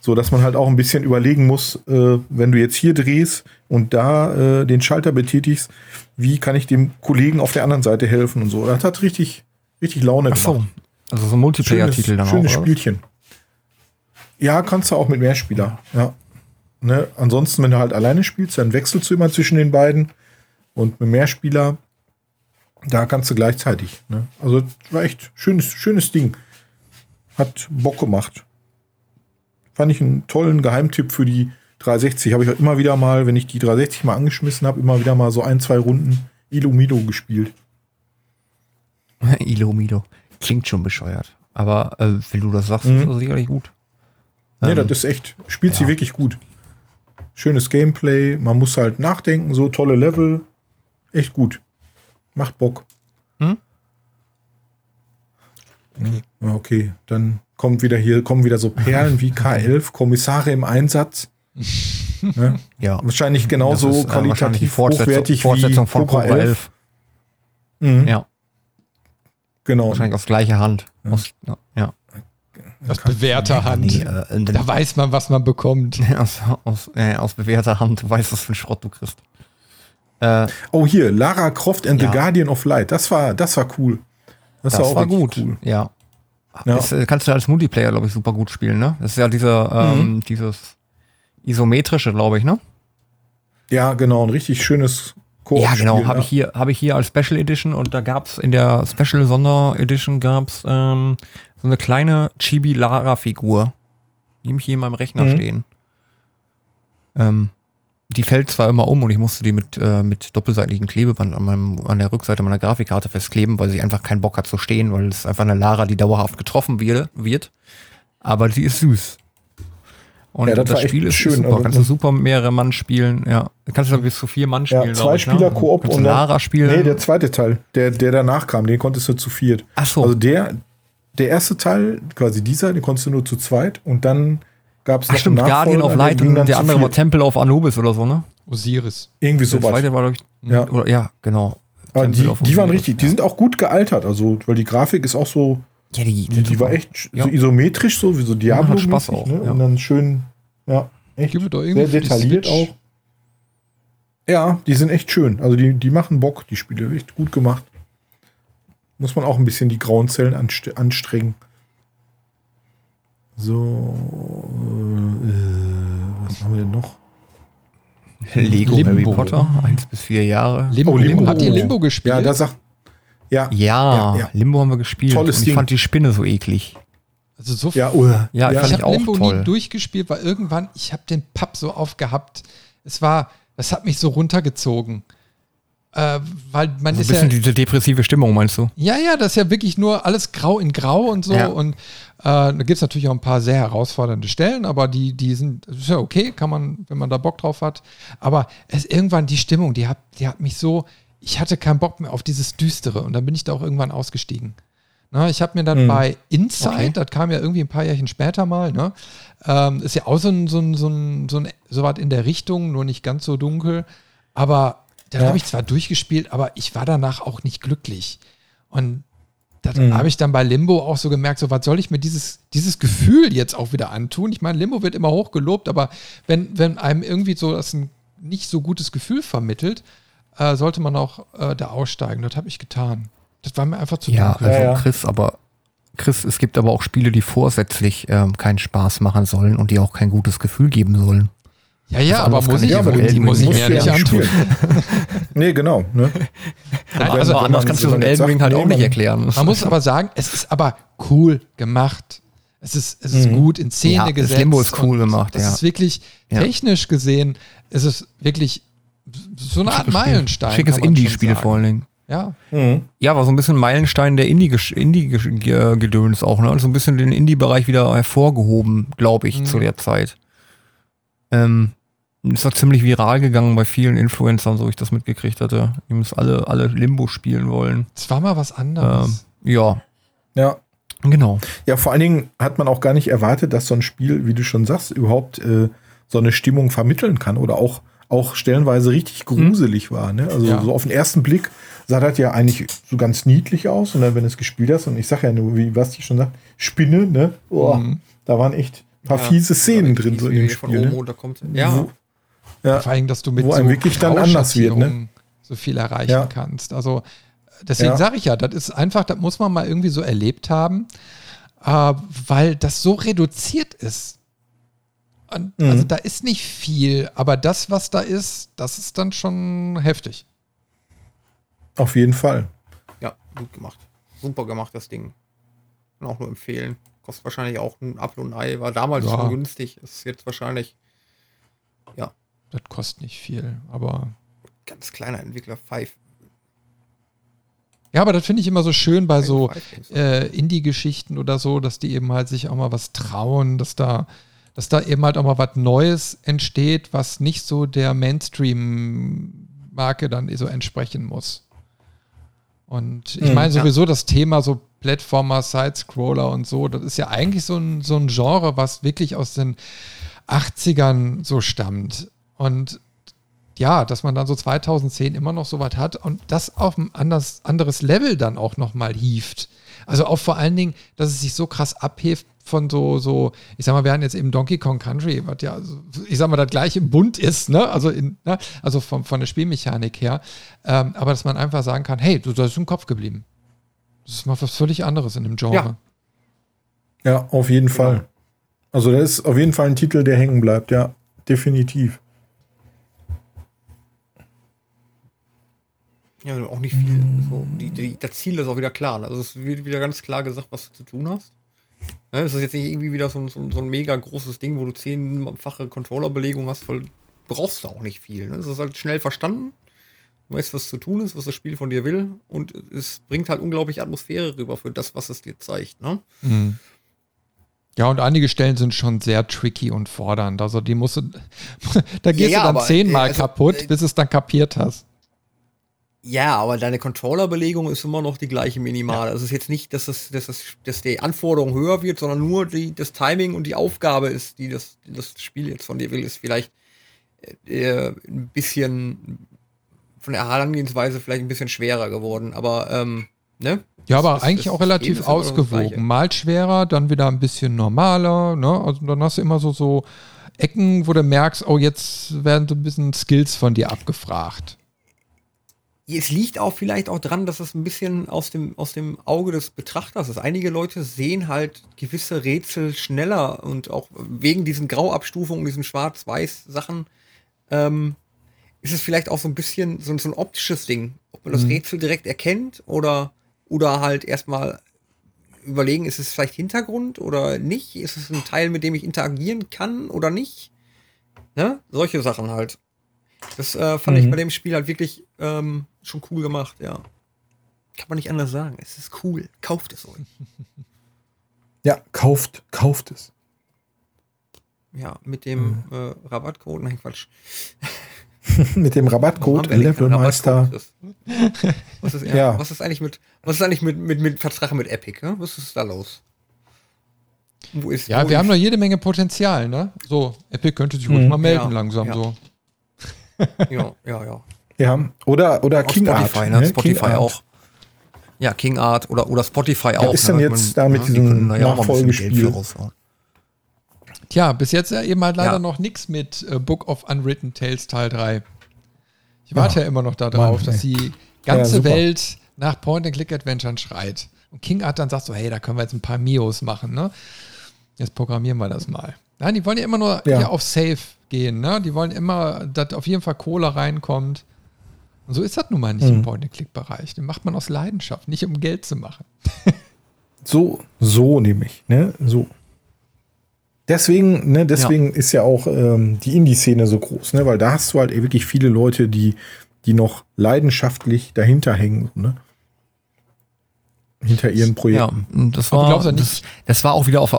So, dass man halt auch ein bisschen überlegen muss, äh, wenn du jetzt hier drehst und da äh, den Schalter betätigst, wie kann ich dem Kollegen auf der anderen Seite helfen und so. Das hat richtig, richtig Laune
Ach so.
gemacht.
Also so ein Multiplayer-Titel dann auch.
schönes
oder was?
Spielchen. Ja, kannst du auch mit Mehrspieler. Ja. Ne? Ansonsten, wenn du halt alleine spielst, dann wechselst du immer zwischen den beiden. Und mit Mehrspieler, da kannst du gleichzeitig. Ne? Also war echt schönes, schönes Ding. Hat Bock gemacht. Fand ich einen tollen Geheimtipp für die 360. Habe ich auch immer wieder mal, wenn ich die 360 mal angeschmissen habe, immer wieder mal so ein, zwei Runden Illumido gespielt.
Ilomido. Klingt schon bescheuert. Aber äh, wenn du das sagst,
Mhm.
ist das sicherlich gut.
Nee,
Ähm,
das ist echt, spielt sie
ja.
wirklich gut. Schönes Gameplay, man muss halt nachdenken, so tolle Level. Echt gut. Macht Bock.
Hm?
Okay. okay, dann kommt wieder hier, kommen wieder so Perlen wie K11, Kommissare im Einsatz. ne?
Ja.
Wahrscheinlich genauso
ist, äh, wahrscheinlich die
qualitativ
Fortsetzung,
hochwertig
Fortsetzung
wie
von Cobra 11.
Mhm,
Ja,
Genau.
wahrscheinlich aus gleicher Hand. Aus, ja, ja.
Aus bewährter Hand.
Nee, äh,
Da weiß man, was man bekommt.
aus, aus, äh, aus bewährter Hand. Du weißt, was für ein Schrott du kriegst. Äh,
Oh, hier, Lara Croft and
Ja.
the Guardian of Light. Das war, das war cool. Das,
das, war,
wirklich
gut.
Cool.
Ja.
Ja.
Das äh, kannst du als Multiplayer, glaube ich, super gut spielen, ne? Das ist ja dieser, ähm, dieses isometrische, glaube ich, ne?
Ja, genau, ein richtig schönes Koop
Ja, genau, habe
ja.
ich hier, habe ich hier als Special Edition und da gab's in der Special Sonder Edition gab's ähm, so eine kleine Chibi Lara Figur, die habe ich hier in meinem Rechner
Mhm.
stehen. Ähm, die fällt zwar immer um und ich musste die mit äh, mit doppelseitigem Klebeband an meinem an der Rückseite meiner Grafikkarte festkleben, weil sie einfach keinen Bock hat zu stehen, weil es einfach eine Lara, die dauerhaft getroffen wird, wird. Aber sie ist süß. Und
Ja, das
das, Spiel ist
schön.
super.
Also,
Kannst du super mehrere Mann spielen. Ja, kannst du bis zu vier Mann spielen.
Ja, zwei
ich, ne?
Spieler Koop
Kannst du
und
Lara spielen.
Nee, der zweite Teil, der, der danach kam, den konntest du zu viert.
Ach so.
Also der, der erste Teil, quasi dieser, den konntest du nur zu zweit und dann gab es noch
stimmt, Guardian of
der
Light und der andere war. Temple of Anubis oder so, ne?
Osiris.
Irgendwie
Der
sowas.
zweite war, glaube ich,
Ja.
oder, ja, genau.
Aber
Temple
die, die waren richtig,
ja.
die sind auch gut gealtert, also, weil die Grafik ist auch so,
Ja, die,
die, die war echt
Ja.
so isometrisch, so wie so Diablo.
hat Spaß auch,
ne?
ja.
Und dann schön, ja, echt sehr detailliert auch. Ja, die sind echt schön. Also die, die machen Bock, die Spiele, echt gut gemacht. Muss man auch ein bisschen die grauen Zellen anst anstrengen. So, äh, was haben wir denn noch?
Lego
Limbo.
Harry Potter, eins bis vier Jahre.
Limbo,
Oh,
Limbo.
Limbo.
Habt ihr Limbo gespielt?
Ja, da sagt, ja,
Ja,
Ja, ja.
Limbo haben wir gespielt.
Tolles
und ich
Ding.
fand die Spinne so eklig.
also so
ja, uh,
Ja,
ja,
fand
ich
ich
habe
auch
Limbo
toll.
nie durchgespielt, weil irgendwann, ich habe den Papp so aufgehabt. Es war, das hat mich so runtergezogen. Äh, weil man
So ein
ist ja,
bisschen diese depressive Stimmung, meinst du?
ja, ja, das ist ja wirklich nur alles grau in grau und so.
Ja.
Und äh, da gibt es natürlich auch ein paar sehr herausfordernde Stellen, aber die, die sind, ist ja okay, kann man, wenn man da Bock drauf hat. Aber es irgendwann die Stimmung, die hat, die hat mich so, ich hatte keinen Bock mehr auf dieses Düstere und dann bin ich da auch irgendwann ausgestiegen. Na, ich habe mir dann
Mhm.
bei Inside,
Okay.
das kam ja irgendwie ein paar Jährchen später mal, ne? Ähm, ist ja auch so ein, so ein, so ein, so ein, so was in der Richtung, nur nicht ganz so dunkel. Aber dann
Ja.
habe ich zwar durchgespielt, aber ich war danach auch nicht glücklich. Und das
Mhm.
habe ich dann bei Limbo auch so gemerkt, so was soll ich mir dieses, dieses Gefühl jetzt auch wieder antun? Ich meine, Limbo wird immer hoch gelobt, aber wenn, wenn einem irgendwie so das ein nicht so gutes Gefühl vermittelt, äh, sollte man auch äh, da aussteigen. Das habe ich getan. Das war mir einfach zu
Ja,
dunkel.
also
Ja, ja.
Chris, aber Chris, es gibt aber auch Spiele, die vorsätzlich ähm, keinen Spaß machen sollen und die auch kein gutes Gefühl geben sollen.
Ja, ja,
Das
aber muss ich,
ich
aber
muss ich mir nicht
ja nicht
antun.
nee, genau. Ne?
Nein, also,
anders kannst du so ein
man jetzt
Elden Ring halt auch nicht
man-
erklären.
man muss aber sagen, es ist aber cool gemacht. Es ist, es ist
Mhm.
gut in Szene
Ja, das
gesetzt.
Limbo ist cool gemacht,
Das
ja.
ist wirklich
Ja.
technisch gesehen, es ist wirklich so eine Art Meilenstein.
Schickes Indie-Spiel vor allen Dingen.
Ja,
Mhm.
Ja, war so ein bisschen Meilenstein der Indie-Gedöns Indie Gedöns auch, ne? Also ein bisschen den Indie-Bereich wieder hervorgehoben, glaube ich,
Mhm.
zu der Zeit. Ähm, ist auch ziemlich viral gegangen bei vielen Influencern, so ich das mitgekriegt hatte. Die müssen alle, alle Limbo spielen wollen.
es war mal was anderes.
Ähm, ja,
Ja.
genau.
Ja, vor allen Dingen hat man auch gar nicht erwartet, dass so ein Spiel, wie du schon sagst, überhaupt äh, so eine Stimmung vermitteln kann oder auch, auch stellenweise richtig gruselig war. Ne? Also
Ja.
so auf den ersten Blick sah das ja eigentlich so ganz niedlich aus. Und dann, wenn du es gespielt hast, und ich sag ja nur, wie Basti schon sagt, Spinne, ne? Oh,
Mhm.
Da waren echt ein paar fiese Szenen drin so in dem Spiel. Ne?
Ja.
Wo, ja,
Vor allem, dass du mit
wo einem wirklich dann anders wird, ne?
So viel erreichen
Ja.
kannst. Also deswegen
Ja.
sage ich ja, das ist einfach, das muss man mal irgendwie so erlebt haben, äh, weil das so reduziert ist. Und,
Mhm.
Also da ist nicht viel, aber das, was da ist, das ist dann schon heftig.
auf jeden Fall.
Ja, gut gemacht. Super gemacht, das Ding. Kann auch nur empfehlen. Kostet wahrscheinlich auch ein Apfel und ein Ei. War damals
Ja.
schon günstig. Ist jetzt wahrscheinlich
Das kostet nicht viel, aber
ganz kleiner Entwickler. Five.
ja, aber das finde ich immer so schön bei so äh, Indie-Geschichten oder so, dass die eben halt sich auch mal was trauen, dass da, dass da eben halt auch mal was Neues entsteht, was nicht so der Mainstream-Marke dann so entsprechen muss. Und ich
Mhm,
meine
ja.
sowieso das Thema so Plattformer, Sidescroller und so, das ist ja eigentlich so ein, so ein Genre, was wirklich aus den 80ern so stammt. Und ja, dass man dann so 2010 immer noch so was hat und das auf ein anders, anderes Level dann auch nochmal hieft. Also auch vor allen Dingen, dass es sich so krass abhebt von so, so, ich sag mal, wir hatten jetzt eben Donkey Kong Country, was ja, ich sag mal, das gleiche bunt ist, ne? Also, in, ne? also von, von der Spielmechanik her. Ähm, aber dass man einfach sagen kann, hey, du, das ist im Kopf geblieben. Das ist mal was völlig anderes in dem Genre.
Ja.
Ja, auf jeden Fall. Also das ist auf jeden Fall ein Titel, der hängen bleibt, ja, definitiv.
Ja, auch nicht viel. So, die, die, das Ziel ist auch wieder klar. Also es wird wieder ganz klar gesagt, was du zu tun hast. Ja, es ist jetzt nicht irgendwie wieder so, ein- so, so ein mega großes Ding, wo du zehnfache Controllerbelegung hast, weil brauchst du auch nicht viel. Ne? Es ist halt schnell verstanden. Du weißt, was zu tun ist, was das Spiel von dir will. Und es bringt halt unglaublich Atmosphäre rüber für das, was es dir zeigt. Ne?
Mhm. Ja, und einige Stellen sind schon sehr tricky und fordernd. Also die musst du, da gehst
ja,
du dann
aber,
zehnmal
äh, also,
kaputt,
äh,
bis es dann kapiert hast.
Ja, aber deine Controllerbelegung ist immer noch die gleiche minimal. Also es ist jetzt nicht, dass, es, dass, es, dass die Anforderung höher wird, sondern nur die, das Timing und die Aufgabe ist, die das, die das Spiel jetzt von dir will, ist vielleicht äh, ein bisschen von der Herangehensweise vielleicht ein bisschen schwerer geworden. Aber ähm, ne?
Ja,
Das-
aber
das-
eigentlich
das
auch relativ
das
ausgewogen. Mal schwerer, dann wieder ein bisschen normaler. Ne? Also dann hast du immer so, so Ecken, wo du merkst, oh, jetzt werden so ein bisschen Skills von dir abgefragt.
Es liegt auch vielleicht auch dran, dass es ein bisschen aus dem, aus dem Auge des Betrachters ist. Einige Leute sehen halt gewisse Rätsel schneller und auch wegen diesen Grauabstufungen, diesen Schwarz-Weiß-Sachen, ähm, ist es vielleicht auch so ein bisschen so, so ein optisches Ding. Ob man das Rätsel direkt erkennt oder, oder halt erstmal überlegen, ist es vielleicht Hintergrund oder nicht? Ist es ein Teil, mit dem ich interagieren kann oder nicht? Ne? Solche Sachen halt. Das äh, fand ich
Mhm.
bei dem Spiel halt wirklich ähm, schon cool gemacht, ja. Kann man nicht anders sagen. Es ist cool. Kauft es euch.
Ja, kauft, kauft es.
Ja, mit dem äh, Rabattcode. Nein, Quatsch.
Mit dem Rabattcode
haben
Levelmeister.
Rabattcode? Was ist, ja,
Ja.
was ist eigentlich mit, was ist eigentlich mit, mit, mit Vertrag mit Epic? Ne? Was ist da los? Wo ist,
Ja,
wo
wir haben
ist-
noch jede Menge Potenzial, ne? So, Epic könnte sich ruhig
Mhm.
mal melden
Ja,
langsam
ja.
so.
Ja, ja, ja.
Ja, oder, oder King
Spotify,
Art.
ne? Spotify
King Art.
auch. Ja, King Art oder, oder Spotify auch.
ist
ne?
denn
Man-
jetzt da mit
die
diesem
ja Geld
Nachfolgespiel?
Tja, bis jetzt ja eben halt leider
Ja.
noch nichts mit äh, Book of Unwritten Tales Teil 3. Ich warte ja, immer noch darauf,
Mann,
dass die
Ja,
ganze. Welt nach Point-and-Click-Adventuren schreit. Und King Art dann sagt so, hey, da können wir jetzt ein paar Mios machen, ne? Jetzt programmieren wir das mal. Nein, die wollen ja immer nur
Ja.
hier auf Safe gehen, ne? Die wollen immer, dass auf jeden Fall Kohle reinkommt. Und so ist das nun mal nicht im
Mhm.
Point-and-Click-Bereich. Den macht man aus Leidenschaft, nicht um Geld zu machen.
So, so nämlich, ne? So. Deswegen, ne, deswegen ist ja auch ähm, die Indie-Szene so groß, ne? Weil da hast du halt wirklich viele Leute, die, die noch leidenschaftlich dahinter hängen, ne? Hinter ihren
Ja,
Projekten.
und das war, das, das war auch wieder auf,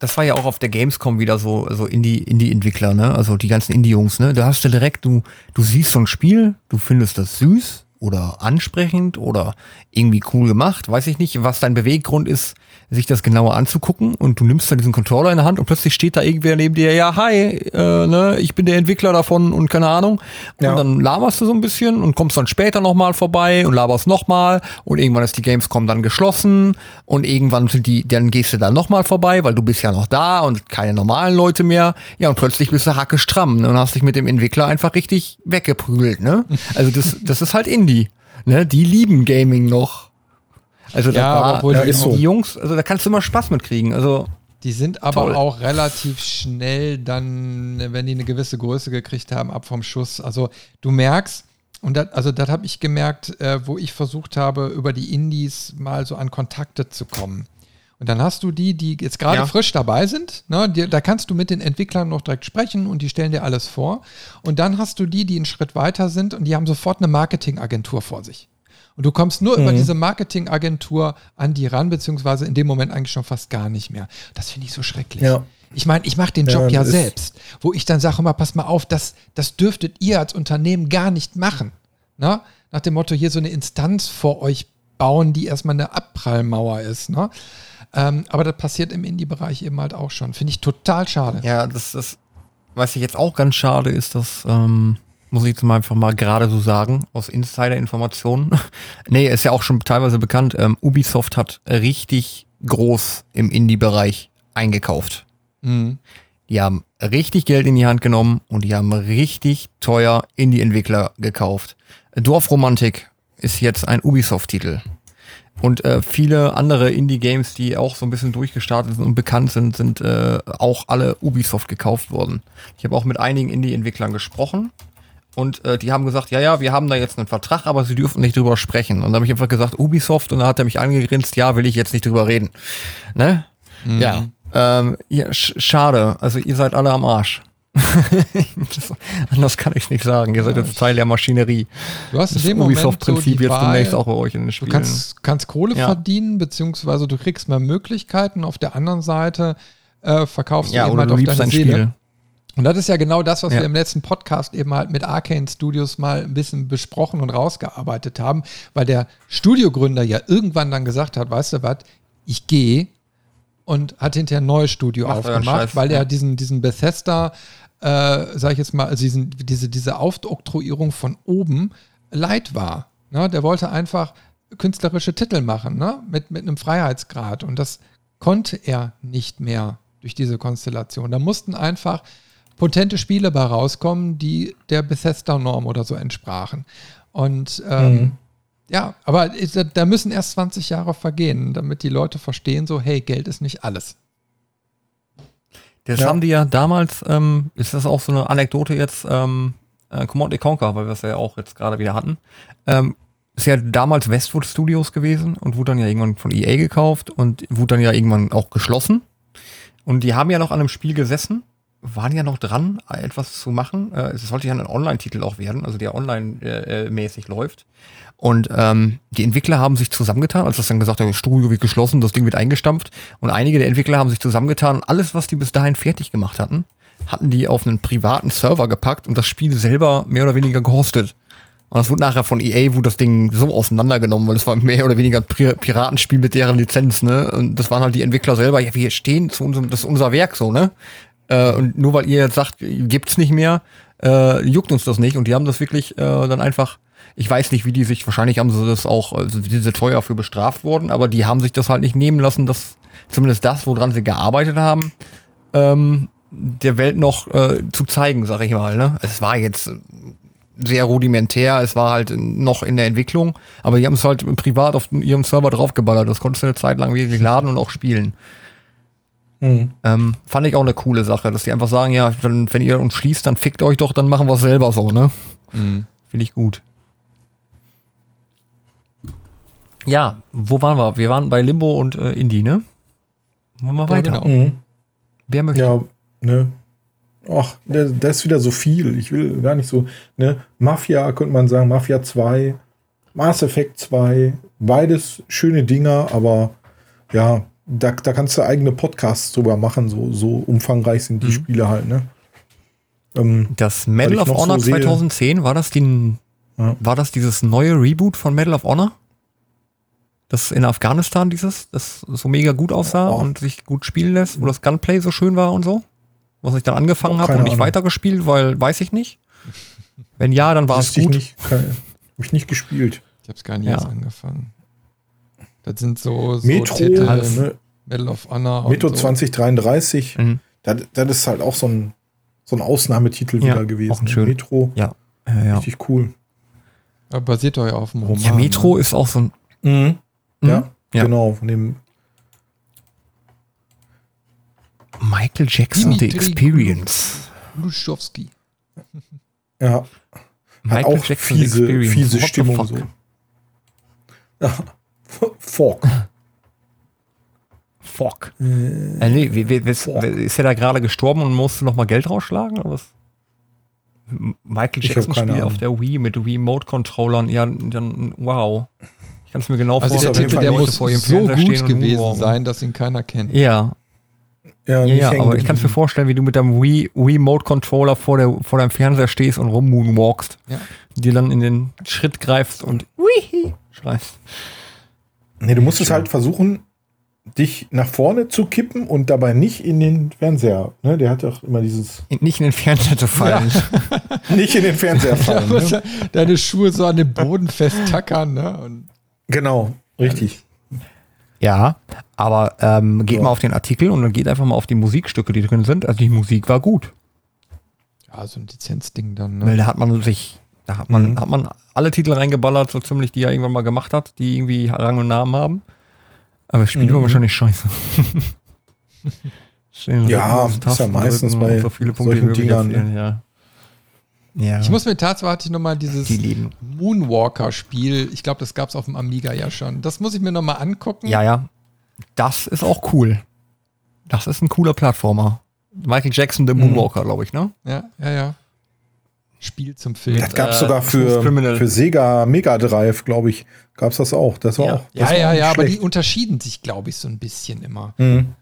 das war ja auch auf der Gamescom wieder so, so Indie, Indie-Entwickler, ne? Also die ganzen Indie-Jungs, ne? Da hast du direkt, du, du siehst so ein Spiel, du findest das süß oder ansprechend oder irgendwie cool gemacht, weiß ich nicht, was dein Beweggrund ist, sich das genauer anzugucken und du nimmst dann diesen Controller in der Hand und plötzlich steht da irgendwer neben dir, ja, hi, äh, ne, ich bin der Entwickler davon und keine Ahnung. Und
Ja.
dann laberst du so ein bisschen und kommst dann später nochmal vorbei und laberst nochmal und irgendwann ist die Gamescom dann geschlossen und irgendwann sind die, dann gehst du dann nochmal vorbei, weil du bist ja noch da und keine normalen Leute mehr. Ja, und plötzlich bist du hacke stramm ne, und hast dich mit dem Entwickler einfach richtig weggeprügelt, ne? Also das, das ist halt Indie. Ne? Die lieben Gaming noch. Also
Ja,
da war,
obwohl
Ja,
die,
so.
die Jungs, also da kannst du immer Spaß mit kriegen. Also
die sind aber
Toll.
auch relativ schnell dann, wenn die eine gewisse Größe gekriegt haben, ab vom Schuss. Also du merkst, und das, also das habe ich gemerkt, äh, wo ich versucht habe, über die Indies mal so an Kontakte zu kommen. Und dann hast du die, die jetzt gerade
Ja.
frisch dabei sind. Ne, die, da kannst du mit den Entwicklern noch direkt sprechen und die stellen dir alles vor. Und dann hast du die, die einen Schritt weiter sind und die haben sofort eine Marketingagentur vor sich. Und du kommst nur über diese Marketingagentur an die ran, beziehungsweise in dem Moment eigentlich schon fast gar nicht mehr. Das finde ich so schrecklich.
Ja.
Ich meine, ich mache den
Ja,
Job ja
ist-
selbst, wo ich dann sage, mal, pass mal auf, das, das dürftet ihr als Unternehmen gar nicht machen. Ne? Nach dem Motto, hier so eine Instanz vor euch bauen, die erstmal eine Abprallmauer ist. Ne? Ähm, aber das passiert im Indie-Bereich eben halt auch schon. Finde ich total schade.
Ja, das, das, was ich jetzt auch ganz schade ist, das ähm, muss ich jetzt mal einfach mal gerade so sagen, aus Insider-Informationen. nee, ist ja auch schon teilweise bekannt, ähm, Ubisoft hat richtig groß im Indie-Bereich eingekauft.
Mhm.
Die haben richtig Geld in die Hand genommen und die haben richtig teuer Indie-Entwickler gekauft. Dorfromantik ist jetzt ein Ubisoft-Titel. Und äh, viele andere Indie-Games, die auch so ein bisschen durchgestartet sind und bekannt sind, sind äh, auch alle Ubisoft gekauft worden. Ich habe auch mit einigen Indie-Entwicklern gesprochen und äh, die haben gesagt, ja, ja, wir haben da jetzt einen Vertrag, aber sie dürfen nicht drüber sprechen. Und dann habe ich einfach gesagt, Ubisoft, und dann hat er mich angegrinst, ja, will ich jetzt nicht drüber reden. Ne?
Mhm.
Ja. Ähm, ja, sch schade. Also ihr seid alle am Arsch. das, anders kann ich nicht sagen. Ihr seid jetzt Teil der Maschinerie.
Du hast
Das
so
Ubisoft-Prinzip
die
jetzt
Wahl,
demnächst auch bei euch in den
Du
Spielen.
kannst, kannst Kohle
Ja.
verdienen, beziehungsweise du kriegst mehr Möglichkeiten. Auf der anderen Seite äh, verkaufst
ja,
du eben halt
du
auf deine
dein
Seele.
Spiel.
Und das ist ja genau das, was wir im letzten Podcast eben halt mit Arcane Studios mal ein bisschen besprochen und rausgearbeitet haben, weil der Studiogründer ja irgendwann dann gesagt hat, weißt du was, ich gehe und hat hinterher ein neues Studio
euren
aufgemacht, weil er diesen, diesen Bethesda, äh, sag ich jetzt mal, also diesen, diese, diese Aufoktroyierung von oben leid war. Ne? Der wollte einfach künstlerische Titel machen, ne? mit, mit einem Freiheitsgrad. Und das konnte er nicht mehr durch diese Konstellation. Da mussten einfach potente Spiele bei rauskommen, die der Bethesda-Norm oder so entsprachen. Und ähm,
Mhm.
ja, aber ist- da müssen erst 20 Jahre vergehen, damit die Leute verstehen, so, hey, Geld ist nicht alles.
Das
Ja.
haben die ja damals, ähm, ist das auch so eine Anekdote jetzt, ähm, äh, Command Conquer, weil wir es ja auch jetzt gerade wieder hatten, ähm, ist ja damals Westwood Studios gewesen und wurde dann ja irgendwann von EA gekauft und wurde dann ja irgendwann auch geschlossen. Und die haben ja noch an einem Spiel gesessen, waren ja noch dran, äh, etwas zu machen. Äh, es sollte ja ein Online-Titel auch werden, also der online-mäßig läuft. Und ähm, die Entwickler haben sich zusammengetan, als das dann gesagt hat, das Studio wird geschlossen, das Ding wird eingestampft. Und einige der Entwickler haben sich zusammengetan und alles, was die bis dahin fertig gemacht hatten, hatten die auf einen privaten Server gepackt und das Spiel selber mehr oder weniger gehostet. Und das wurde nachher von EA, wurde das Ding so auseinandergenommen, weil es war mehr oder weniger ein Pri- Piratenspiel mit deren Lizenz, ne? Und das waren halt die Entwickler selber, ja, wir stehen zu unserem, das ist unser Werk so, ne? Äh, und nur weil ihr jetzt sagt, gibt's nicht mehr, äh, juckt uns das nicht. Und die haben das wirklich äh, dann einfach, ich weiß nicht, wie die sich, wahrscheinlich haben sie das auch, also die sind teuer für bestraft worden, aber die haben sich das halt nicht nehmen lassen, dass zumindest das, woran sie gearbeitet haben, ähm, der Welt noch äh, zu zeigen, sag ich mal. Ne? Es war jetzt sehr rudimentär, es war halt noch in der Entwicklung, aber die haben es halt privat auf ihrem Server draufgeballert. Das konntest du eine Zeit lang wirklich laden und auch spielen.
Mhm.
Ähm, fand ich auch eine coole Sache, dass die einfach sagen, ja, wenn, wenn ihr uns schließt, dann fickt euch doch, dann machen wir es selber so, ne? Finde ich gut. Ja, wo waren wir? Wir waren bei Limbo und äh, Indie, ne? Wollen wir
Ja,
weiter?
genau.
Mhm.
Wer möchte?
Ja, ne. Ach, da da ist wieder so viel. Ich will gar nicht so, ne. Mafia könnte man sagen, Mafia 2, Mass Effect 2, beides schöne Dinger, aber ja, da, da kannst du eigene Podcasts drüber machen, so, so umfangreich sind die
Mhm.
Spiele halt, ne. Ähm,
Das Medal of Honor
so sehe-
2010, war das die,
Ja.
war das dieses neue Reboot von Medal of Honor? Das in Afghanistan dieses, das so mega gut aussah
Oh.
und sich gut spielen lässt, wo das Gunplay so schön war und so? Was ich dann angefangen
Oh,
habe und nicht
Ahnung.
weitergespielt, weil weiß ich nicht. Wenn ja, dann war es
wüsste ich
gut.
nicht, kann, hab ich nicht gespielt.
Ich habe es gar nicht
Ja.
erst angefangen. Das sind so, so
Metro,
Titel,
ne,
Medal of Honor und
Metro
so.
2033,
Mhm.
das, das ist halt auch so ein, so ein Ausnahmetitel
Ja,
wieder gewesen.
auch ein schön.
Metro,
Ja, ja, ja.
richtig cool.
Aber Basiert doch ja auf dem Roman.
ja Metro
ne?
ist auch so ein.
Mhm.
Mhm.
Ja,
Ja.
genau, von dem
Michael Jackson The
Dimitri
Experience.
Luschowski.
Ja, hat
Michael
auch
Jackson The
fiese,
Experience.
fiese
What the
Stimmung so. Ja. Fork.
Fuck. Äh, nee, wie, wie, ist,
Fuck.
ist er da gerade gestorben und musste noch mal Geld rausschlagen? Oder was? Michael Jackson Spiel auf der Wii mit Wii-Mode-Controllern. Ja, dann, wow. Ich kann es mir genau
Also
muss
der Titel, der muss
vor
so
Fernseher
gut
stehen und
gewesen
rumwalken.
sein, dass ihn keiner kennt.
Ja,
Ja,
ja, aber ich kann es mir vorstellen, wie du mit deinem Wii- Wii-Mode-Controller vor, der, vor deinem Fernseher stehst und rummoonwalkst.
Ja.
Dir dann in den Schritt greifst und Wihi schreist.
Nee, du musst es halt versuchen, dich nach vorne zu kippen und dabei nicht in den Fernseher. Ne? Der hat doch immer dieses
Nicht in den Fernseher zu fallen.
nicht in den Fernseher fallen. Ne?
deine Schuhe so an den Boden festtackern. Ne? Und
Genau, richtig.
Ja, aber ähm, geht
Ja.
mal auf den Artikel und dann geht einfach mal auf die Musikstücke, die drin sind. Also die Musik war gut.
ja, so ein Lizenzding dann.
Weil
Ne?
da hat man sich, Da hat man,
Mhm.
hat man alle Titel reingeballert, so ziemlich, die er irgendwann mal gemacht hat, die irgendwie Rang und Namen haben. Aber das Spiel
Mhm.
war wahrscheinlich scheiße.
Ja,
Rücken,
ist ja meistens bei
so viele Punkte
solchen Dingern, ne?
ja. Ja,
Ich muss mir tatsächlich nochmal dieses
die.
Moonwalker-Spiel, ich glaube, das gab es auf dem Amiga ja schon. Das muss ich mir nochmal angucken.
Ja, ja. Das ist auch cool. Das ist ein cooler Plattformer. Michael Jackson, The
Mhm.
Moonwalker, glaube ich, ne?
ja, ja. ja. Spiel zum Film.
Das gab es
äh,
sogar für, für Sega Mega Drive, glaube ich. Gab es das auch. Das war
Ja.
auch. Das
ja,
war
ja, ja, aber die
schlecht.
unterschieden sich, glaube ich, so ein bisschen immer.
Mhm.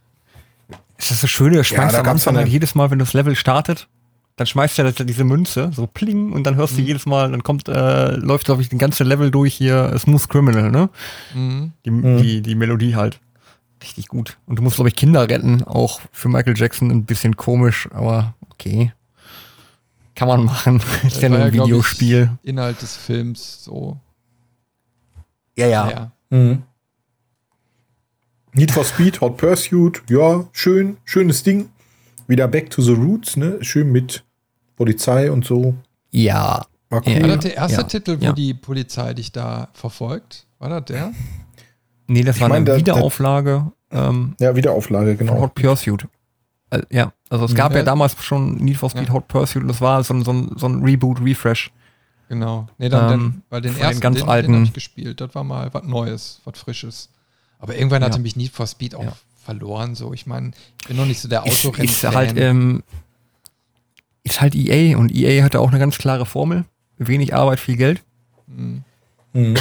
Ist das so schön, du schmeißt
da
am Anfang halt jedes Mal, wenn das Level startet, dann schmeißt er das- diese Münze, so pling, und dann hörst
Mhm.
du jedes Mal, dann kommt, äh, läuft, glaube ich, den ganze Level durch hier, Smooth Criminal, ne?
Mhm.
Die,
Mhm.
die, die Melodie halt. Richtig gut. Und du musst, glaube ich, Kinder retten, auch für Michael Jackson ein bisschen komisch, aber okay. Kann man machen. Ist ja nur ein
glaub ich,
Videospiel.
Inhalt des Films so.
Ja, ja.
Ja.
Mhm. Need for Speed, Hot Pursuit, ja, schön, schönes Ding. Wieder back to the roots, ne? Schön mit Polizei und so.
Ja.
War cool.
War das der erste
Ja,
Titel, wo
ja.
die Polizei dich da verfolgt? War das der?
Nee, das
Ich
war
mein,
eine Wiederauflage ähm,
Ja, Wiederauflage,
von
genau.
Hot Pursuit. Äh, ja, also es gab ja,
Ja.
damals schon Need for Speed
Ja.
Hot Pursuit und das war so ein, so ein, so ein Reboot, Refresh.
Genau. Nee, dann,
Ähm,
dann bei den
von den
ersten,
ganz
den,
alten-
den ich gespielt. Das war mal was Neues, was Frisches. Aber irgendwann hatte mich Need for Speed auch verloren. So, ich meine, ich bin noch nicht so der
Ist,
Autorennen.
ist halt, ähm, ist halt EA und EA hatte auch eine ganz klare Formel. Wenig Arbeit, viel Geld.
Mhm.
Mhm.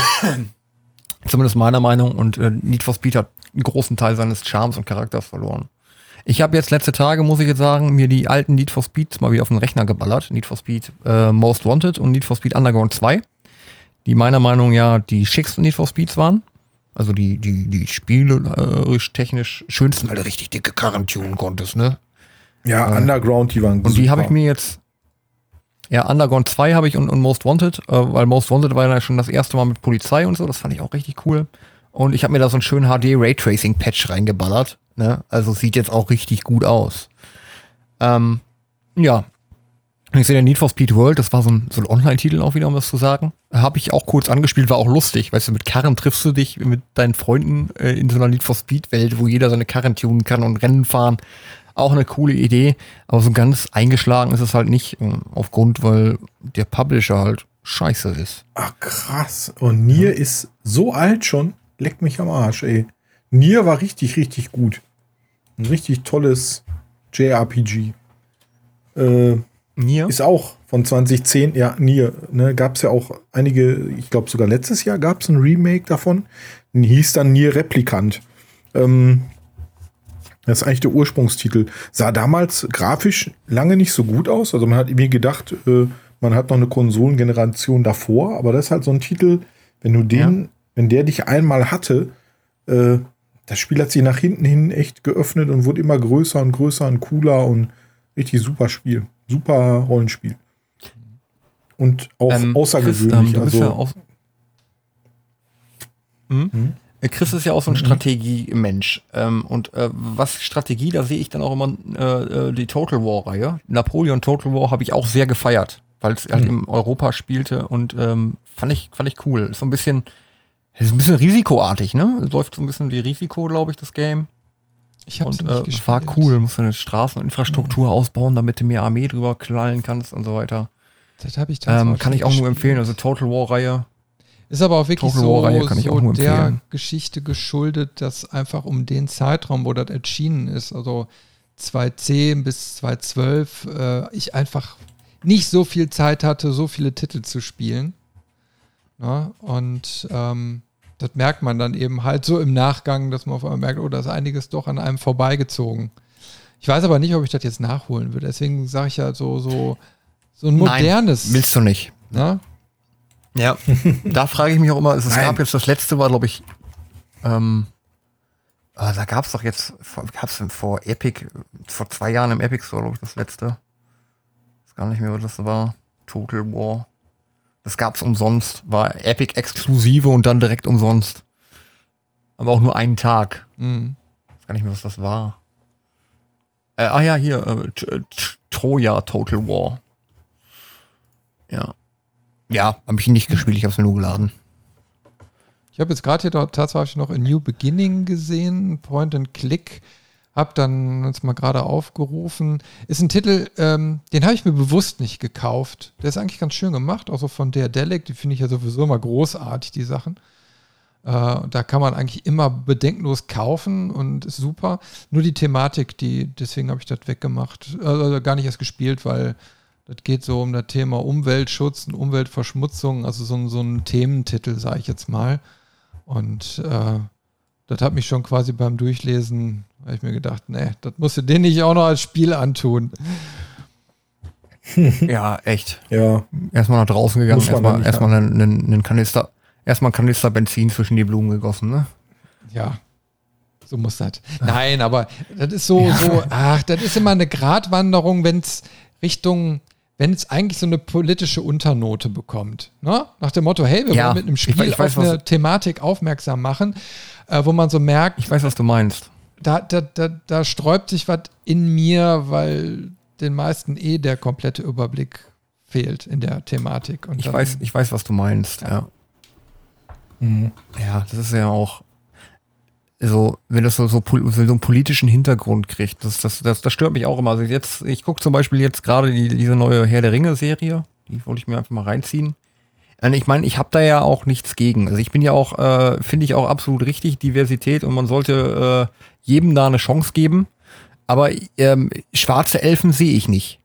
Zumindest meiner Meinung. Und äh, Need for Speed hat einen großen Teil seines Charmes und Charakters verloren. Ich habe jetzt letzte Tage, muss ich jetzt sagen, mir die alten Need for Speeds mal wieder auf den Rechner geballert. Need for Speed äh, Most Wanted und Need for Speed Underground 2. Die meiner Meinung ja die schicksten Need for Speeds waren. Also die, die, die spielerisch, technisch schönsten, weil du richtig dicke Karren tunen konntest, ne?
Ja, Underground, die waren
Und die
super.
habe ich mir jetzt. Ja, Underground 2 habe ich und, und Most Wanted, äh, weil Most Wanted war ja schon das erste Mal mit Polizei und so, das fand ich auch richtig cool. Und ich habe mir da so einen schönen HD Raytracing Patch reingeballert. Ne? Also sieht jetzt auch richtig gut aus. Ähm, ja. Und ich sehe der Need for Speed World, das war so ein, so ein Online-Titel auch wieder, um das zu sagen. Habe ich auch kurz angespielt, war auch lustig. Weißt du, mit Karren triffst du dich mit deinen Freunden äh, in so einer Need for Speed-Welt, wo jeder seine Karren tunen kann und Rennen fahren. Auch eine coole Idee, aber so ganz eingeschlagen ist es halt nicht, äh, aufgrund, weil der Publisher halt scheiße ist.
Ach krass. Und Nier ist so alt schon. Leckt mich am Arsch, ey. Nier war richtig, richtig gut. Ein richtig tolles JRPG. Äh,
Nier?
ist auch von 2010, ja, Nier. Ne, gab es ja auch einige, ich glaube sogar letztes Jahr gab es ein Remake davon. Den hieß dann Nier Replikant. Ähm, das ist eigentlich der Ursprungstitel. Sah damals grafisch lange nicht so gut aus. Also man hat irgendwie gedacht, äh, man hat noch eine Konsolengeneration davor, aber das ist halt so ein Titel, wenn du den, wenn der dich einmal hatte, äh, das Spiel hat sich nach hinten hin echt geöffnet und wurde immer größer und größer und cooler und richtig super Spiel. Super Rollenspiel. Und auch
Ähm,
außergewöhnlich.
Chris, ähm,
also,
ja auch, hm?
Hm?
Äh, Chris ist ja auch so ein Strategiemensch. Ähm, und äh, was Strategie, da sehe ich dann auch immer äh, äh, die Total War-Reihe. Napoleon Total War habe ich auch sehr gefeiert, weil es halt
Hm.
in Europa spielte und ähm, fand ich fand ich cool. Ist so ein bisschen ist ein bisschen risikoartig, ne? Es läuft so ein bisschen wie Risiko, glaube ich, das Game.
Ich habe
Und
nicht
äh,
gespielt.
war cool. Musst du eine Straßeninfrastruktur ausbauen, damit du mehr Armee drüber knallen kannst und so weiter.
Das habe ich
Ähm,
tatsächlich
kann ich auch
nicht
nur empfehlen. Also
gespielt.
Total War-Reihe.
Ist aber auch wirklich
Total
so,
kann ich
so
auch nur
der. Geschichte geschuldet, dass einfach um den Zeitraum, wo das erschienen ist, also 2010 bis 2012, äh, ich einfach nicht so viel Zeit hatte, so viele Titel zu spielen. Na? Und ähm, das merkt man dann eben halt so im Nachgang, dass man auf einmal merkt, oh, da ist einiges doch an einem vorbeigezogen. Ich weiß aber nicht, ob ich das jetzt nachholen würde. Deswegen sage ich ja so, so, so ein
Nein,
modernes.
Willst du nicht.
na?
Ja, da frage ich mich auch immer, es, es
Nein.
gab jetzt das letzte war, glaube ich, ähm, ah, da gab es doch jetzt, gab es vor Epic, vor zwei Jahren im Epic Store, glaube ich, das letzte. Ich weiß gar nicht mehr, was das war. Total War. Das gab's umsonst, war Epic exklusive und dann direkt umsonst. Aber auch nur einen Tag.
Mhm.
Ich weiß gar nicht mehr, was das war. Äh, ah ja, hier, äh, T- Troja Total War. Ja. Ja, habe ich nicht gespielt, ich habe es mir nur geladen.
Ich habe jetzt gerade hier tatsächlich noch A New Beginning gesehen, Point and Click. Hab dann uns mal gerade aufgerufen. Ist ein Titel, ähm, den habe ich mir bewusst nicht gekauft. Der ist eigentlich ganz schön gemacht, auch so von der Delic. Die finde ich ja sowieso immer großartig, die Sachen. Äh, da kann man eigentlich immer bedenkenlos kaufen und ist super. Nur die Thematik, die, deswegen habe ich das weggemacht. Also gar nicht erst gespielt, weil das geht so um das Thema Umweltschutz und Umweltverschmutzung, also so, so ein Thementitel, sage ich jetzt mal. Und äh, das hat mich schon quasi beim Durchlesen habe ich mir gedacht, nee, das musst du dir nicht auch noch als Spiel antun.
ja, echt.
Ja.
Erstmal nach draußen gegangen, erstmal, erstmal einen, einen, einen Kanister, erstmal einen Kanister Benzin zwischen die Blumen gegossen, ne?
Ja. So muss das. Nein, aber das ist so, ja. so, ach, das ist immer eine Gratwanderung, wenn es Richtung, wenn es eigentlich so eine politische Unternote bekommt. Ne? Nach dem Motto, hey, wir ja, wollen mit einem Spiel ich, ich weiß, auf eine Thematik aufmerksam machen, äh, wo man so merkt.
Ich weiß, was du meinst
da, da, da, da sträubt sich was in mir, weil den meisten eh der komplette Überblick fehlt in der Thematik.
Und ich, weiß, ich weiß, was du meinst, ja. Ja, mhm. ja das ist ja auch so, wenn das so, so, so einen politischen Hintergrund kriegt, das, das, das, das stört mich auch immer. Also jetzt, ich gucke zum Beispiel jetzt gerade die, diese neue Herr der Ringe-Serie, die wollte ich mir einfach mal reinziehen. Und ich meine, ich habe da ja auch nichts gegen. Also ich bin ja auch, äh, finde ich auch absolut richtig, Diversität und man sollte äh, jedem da eine Chance geben. Aber ähm, schwarze Elfen sehe ich nicht.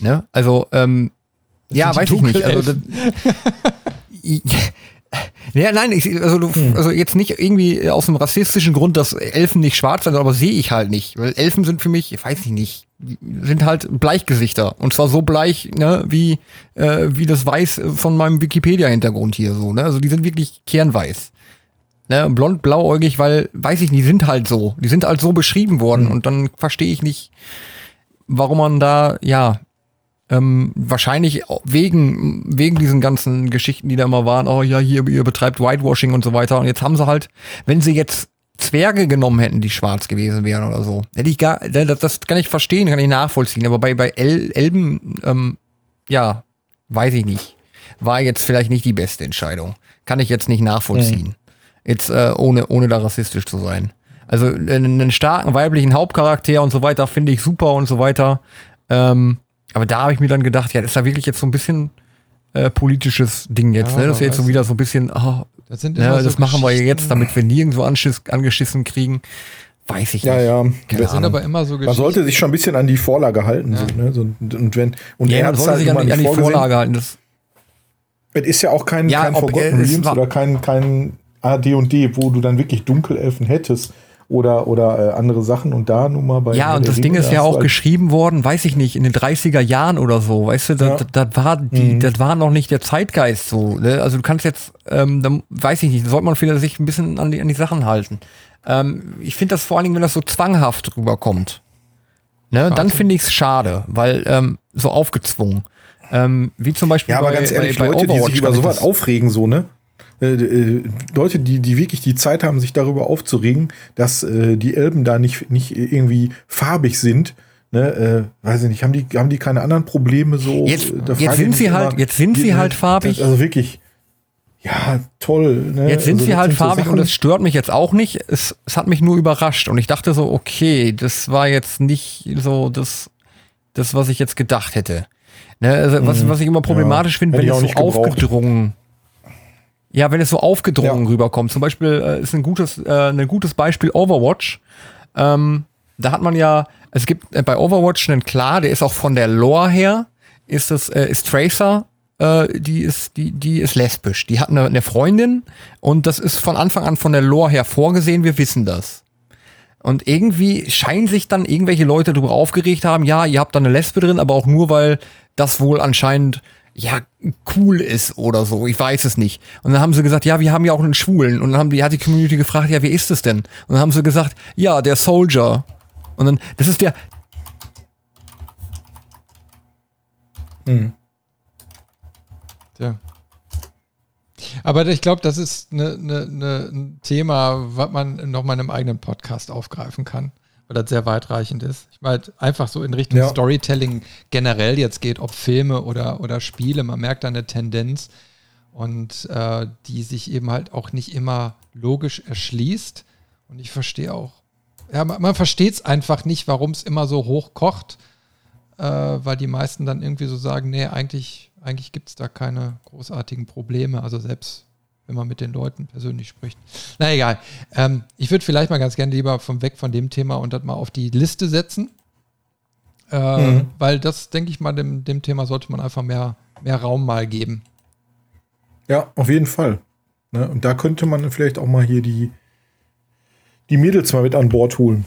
ne? Also, ähm, ja, weiß ich nicht. Also, das, ja, nein, ich, also, du, hm. also jetzt nicht irgendwie aus einem rassistischen Grund, dass Elfen nicht schwarz sind, aber sehe ich halt nicht. Weil Elfen sind für mich, ich weiß ich nicht, sind halt Bleichgesichter. Und zwar so bleich, ne, wie, äh, wie das Weiß von meinem Wikipedia-Hintergrund hier so, ne? Also die sind wirklich kernweiß. Ne, blond, blauäugig, weil, weiß ich nicht, die sind halt so. Die sind halt so beschrieben worden. Mhm. Und dann verstehe ich nicht, warum man da, ja, ähm, wahrscheinlich wegen, wegen diesen ganzen Geschichten, die da immer waren, oh ja, hier, ihr betreibt Whitewashing und so weiter. Und jetzt haben sie halt, wenn sie jetzt Zwerge genommen hätten, die schwarz gewesen wären oder so. Hätte ich gar, das, das kann ich verstehen, kann ich nachvollziehen. Aber bei, bei El, Elben, ähm, ja, weiß ich nicht. War jetzt vielleicht nicht die beste Entscheidung. Kann ich jetzt nicht nachvollziehen. Mhm. Jetzt äh, ohne, ohne da rassistisch zu sein. Also einen starken weiblichen Hauptcharakter und so weiter finde ich super und so weiter. Ähm, aber da habe ich mir dann gedacht, ja, das ist da wirklich jetzt so ein bisschen äh, politisches Ding jetzt. Ja, ne? Das ist jetzt so wieder so ein bisschen, oh, das, sind ja, das machen wir jetzt, damit wir nirgendwo anschiss, angeschissen kriegen. Weiß ich
ja,
nicht.
Ja,
ja. Das sind aber immer so
Man sollte sich schon ein bisschen an die Vorlage halten. Ja. So, ne? so, und wenn, und
ja, er man sollte halt sich an, die, an die Vorlage halten. Das
es ist ja auch kein, ja, kein Forgotten Realms oder kein, kein AD&D, wo du dann wirklich Dunkelelfen hättest oder, oder äh, andere Sachen und da nun mal bei.
Ja, und das Ding ist ja auch halt geschrieben worden, weiß ich nicht, in den 30er Jahren oder so, weißt du, das, ja. das, das war die, mhm. das war noch nicht der Zeitgeist so. Ne? Also du kannst jetzt, ähm, dann weiß ich nicht, sollte man vielleicht sich ein bisschen an die, an die Sachen halten. Ähm, ich finde das vor allen Dingen, wenn das so zwanghaft rüberkommt. Ne? Dann finde ich es schade, weil ähm, so aufgezwungen. Ähm, wie zum Beispiel
ja, aber bei, ganz ehrlich, bei, bei Leute, Overwatch, die sich über sowas aufregen, so, ne? Äh, äh, Leute, die, die wirklich die Zeit haben, sich darüber aufzuregen, dass äh, die Elben da nicht, nicht irgendwie farbig sind. Ne, äh, weiß ich nicht, haben die, haben die keine anderen Probleme so?
Jetzt, jetzt sind sie halt, jetzt sind sie halt farbig.
Also wirklich, ja, toll.
Ne? Jetzt sind also, sie halt farbig so und das stört mich jetzt auch nicht. Es, es hat mich nur überrascht und ich dachte so, okay, das war jetzt nicht so das, das was ich jetzt gedacht hätte. Ne, also, was, mhm. was ich immer problematisch ja, finde, wenn es so aufgedrungen ja, wenn es so aufgedrungen ja. rüberkommt. Zum Beispiel äh, ist ein gutes, äh, ein gutes Beispiel Overwatch. Ähm, da hat man ja, es gibt äh, bei Overwatch einen klar, der ist auch von der Lore her, ist das, äh, ist Tracer, äh, die ist, die, die ist lesbisch. Die hat eine, eine Freundin und das ist von Anfang an von der Lore her vorgesehen, wir wissen das. Und irgendwie scheinen sich dann irgendwelche Leute darüber aufgeregt haben, ja, ihr habt da eine Lesbe drin, aber auch nur, weil das wohl anscheinend ja, cool ist oder so. Ich weiß es nicht. Und dann haben sie gesagt, ja, wir haben ja auch einen Schwulen. Und dann haben die, hat die Community gefragt, ja, wie ist es denn? Und dann haben sie gesagt, ja, der Soldier. Und dann, das ist der.
Hm. Tja. Aber ich glaube, das ist ne, ne, ne, ein Thema, was man noch mal in einem eigenen Podcast aufgreifen kann. Weil das sehr weitreichend ist. Ich meine, einfach so in Richtung ja. Storytelling generell jetzt geht, ob Filme oder, oder Spiele, man merkt da eine Tendenz und äh, die sich eben halt auch nicht immer logisch erschließt. Und ich verstehe auch, ja, man, man versteht es einfach nicht, warum es immer so hoch kocht, äh, weil die meisten dann irgendwie so sagen, nee, eigentlich, eigentlich gibt es da keine großartigen Probleme. Also selbst wenn man mit den Leuten persönlich spricht. Na egal. Ähm, ich würde vielleicht mal ganz gerne lieber vom weg von dem Thema und das mal auf die Liste setzen. Äh, mhm. Weil das, denke ich mal, dem, dem Thema sollte man einfach mehr, mehr Raum mal geben.
Ja, auf jeden Fall. Ne? Und da könnte man vielleicht auch mal hier die, die Mädels mal mit an Bord holen.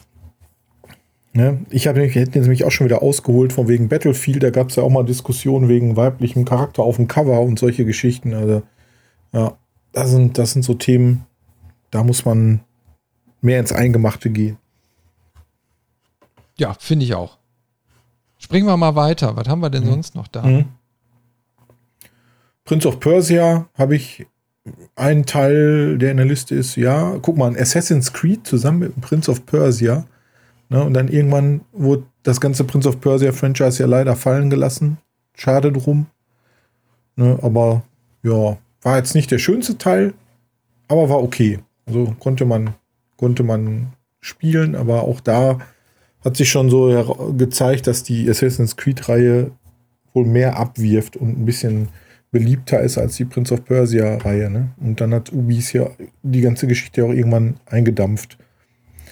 Ne? Ich habe hätten jetzt nämlich auch schon wieder ausgeholt von wegen Battlefield. Da gab es ja auch mal Diskussionen wegen weiblichem Charakter auf dem Cover und solche Geschichten. Also, ja, das sind, das sind so Themen, da muss man mehr ins Eingemachte gehen.
Ja, finde ich auch. Springen wir mal weiter. Was haben wir denn mhm. sonst noch da? Mhm.
Prince of Persia habe ich einen Teil, der in der Liste ist. Ja, guck mal, Assassin's Creed zusammen mit Prince of Persia. Ne, und dann irgendwann wurde das ganze Prince of Persia Franchise ja leider fallen gelassen. Schade drum. Ne, aber ja, war jetzt nicht der schönste Teil, aber war okay. Also konnte man, konnte man spielen, aber auch da hat sich schon so gezeigt, dass die Assassin's Creed-Reihe wohl mehr abwirft und ein bisschen beliebter ist als die Prince of Persia-Reihe. Ne? Und dann hat Ubis ja die ganze Geschichte auch irgendwann eingedampft.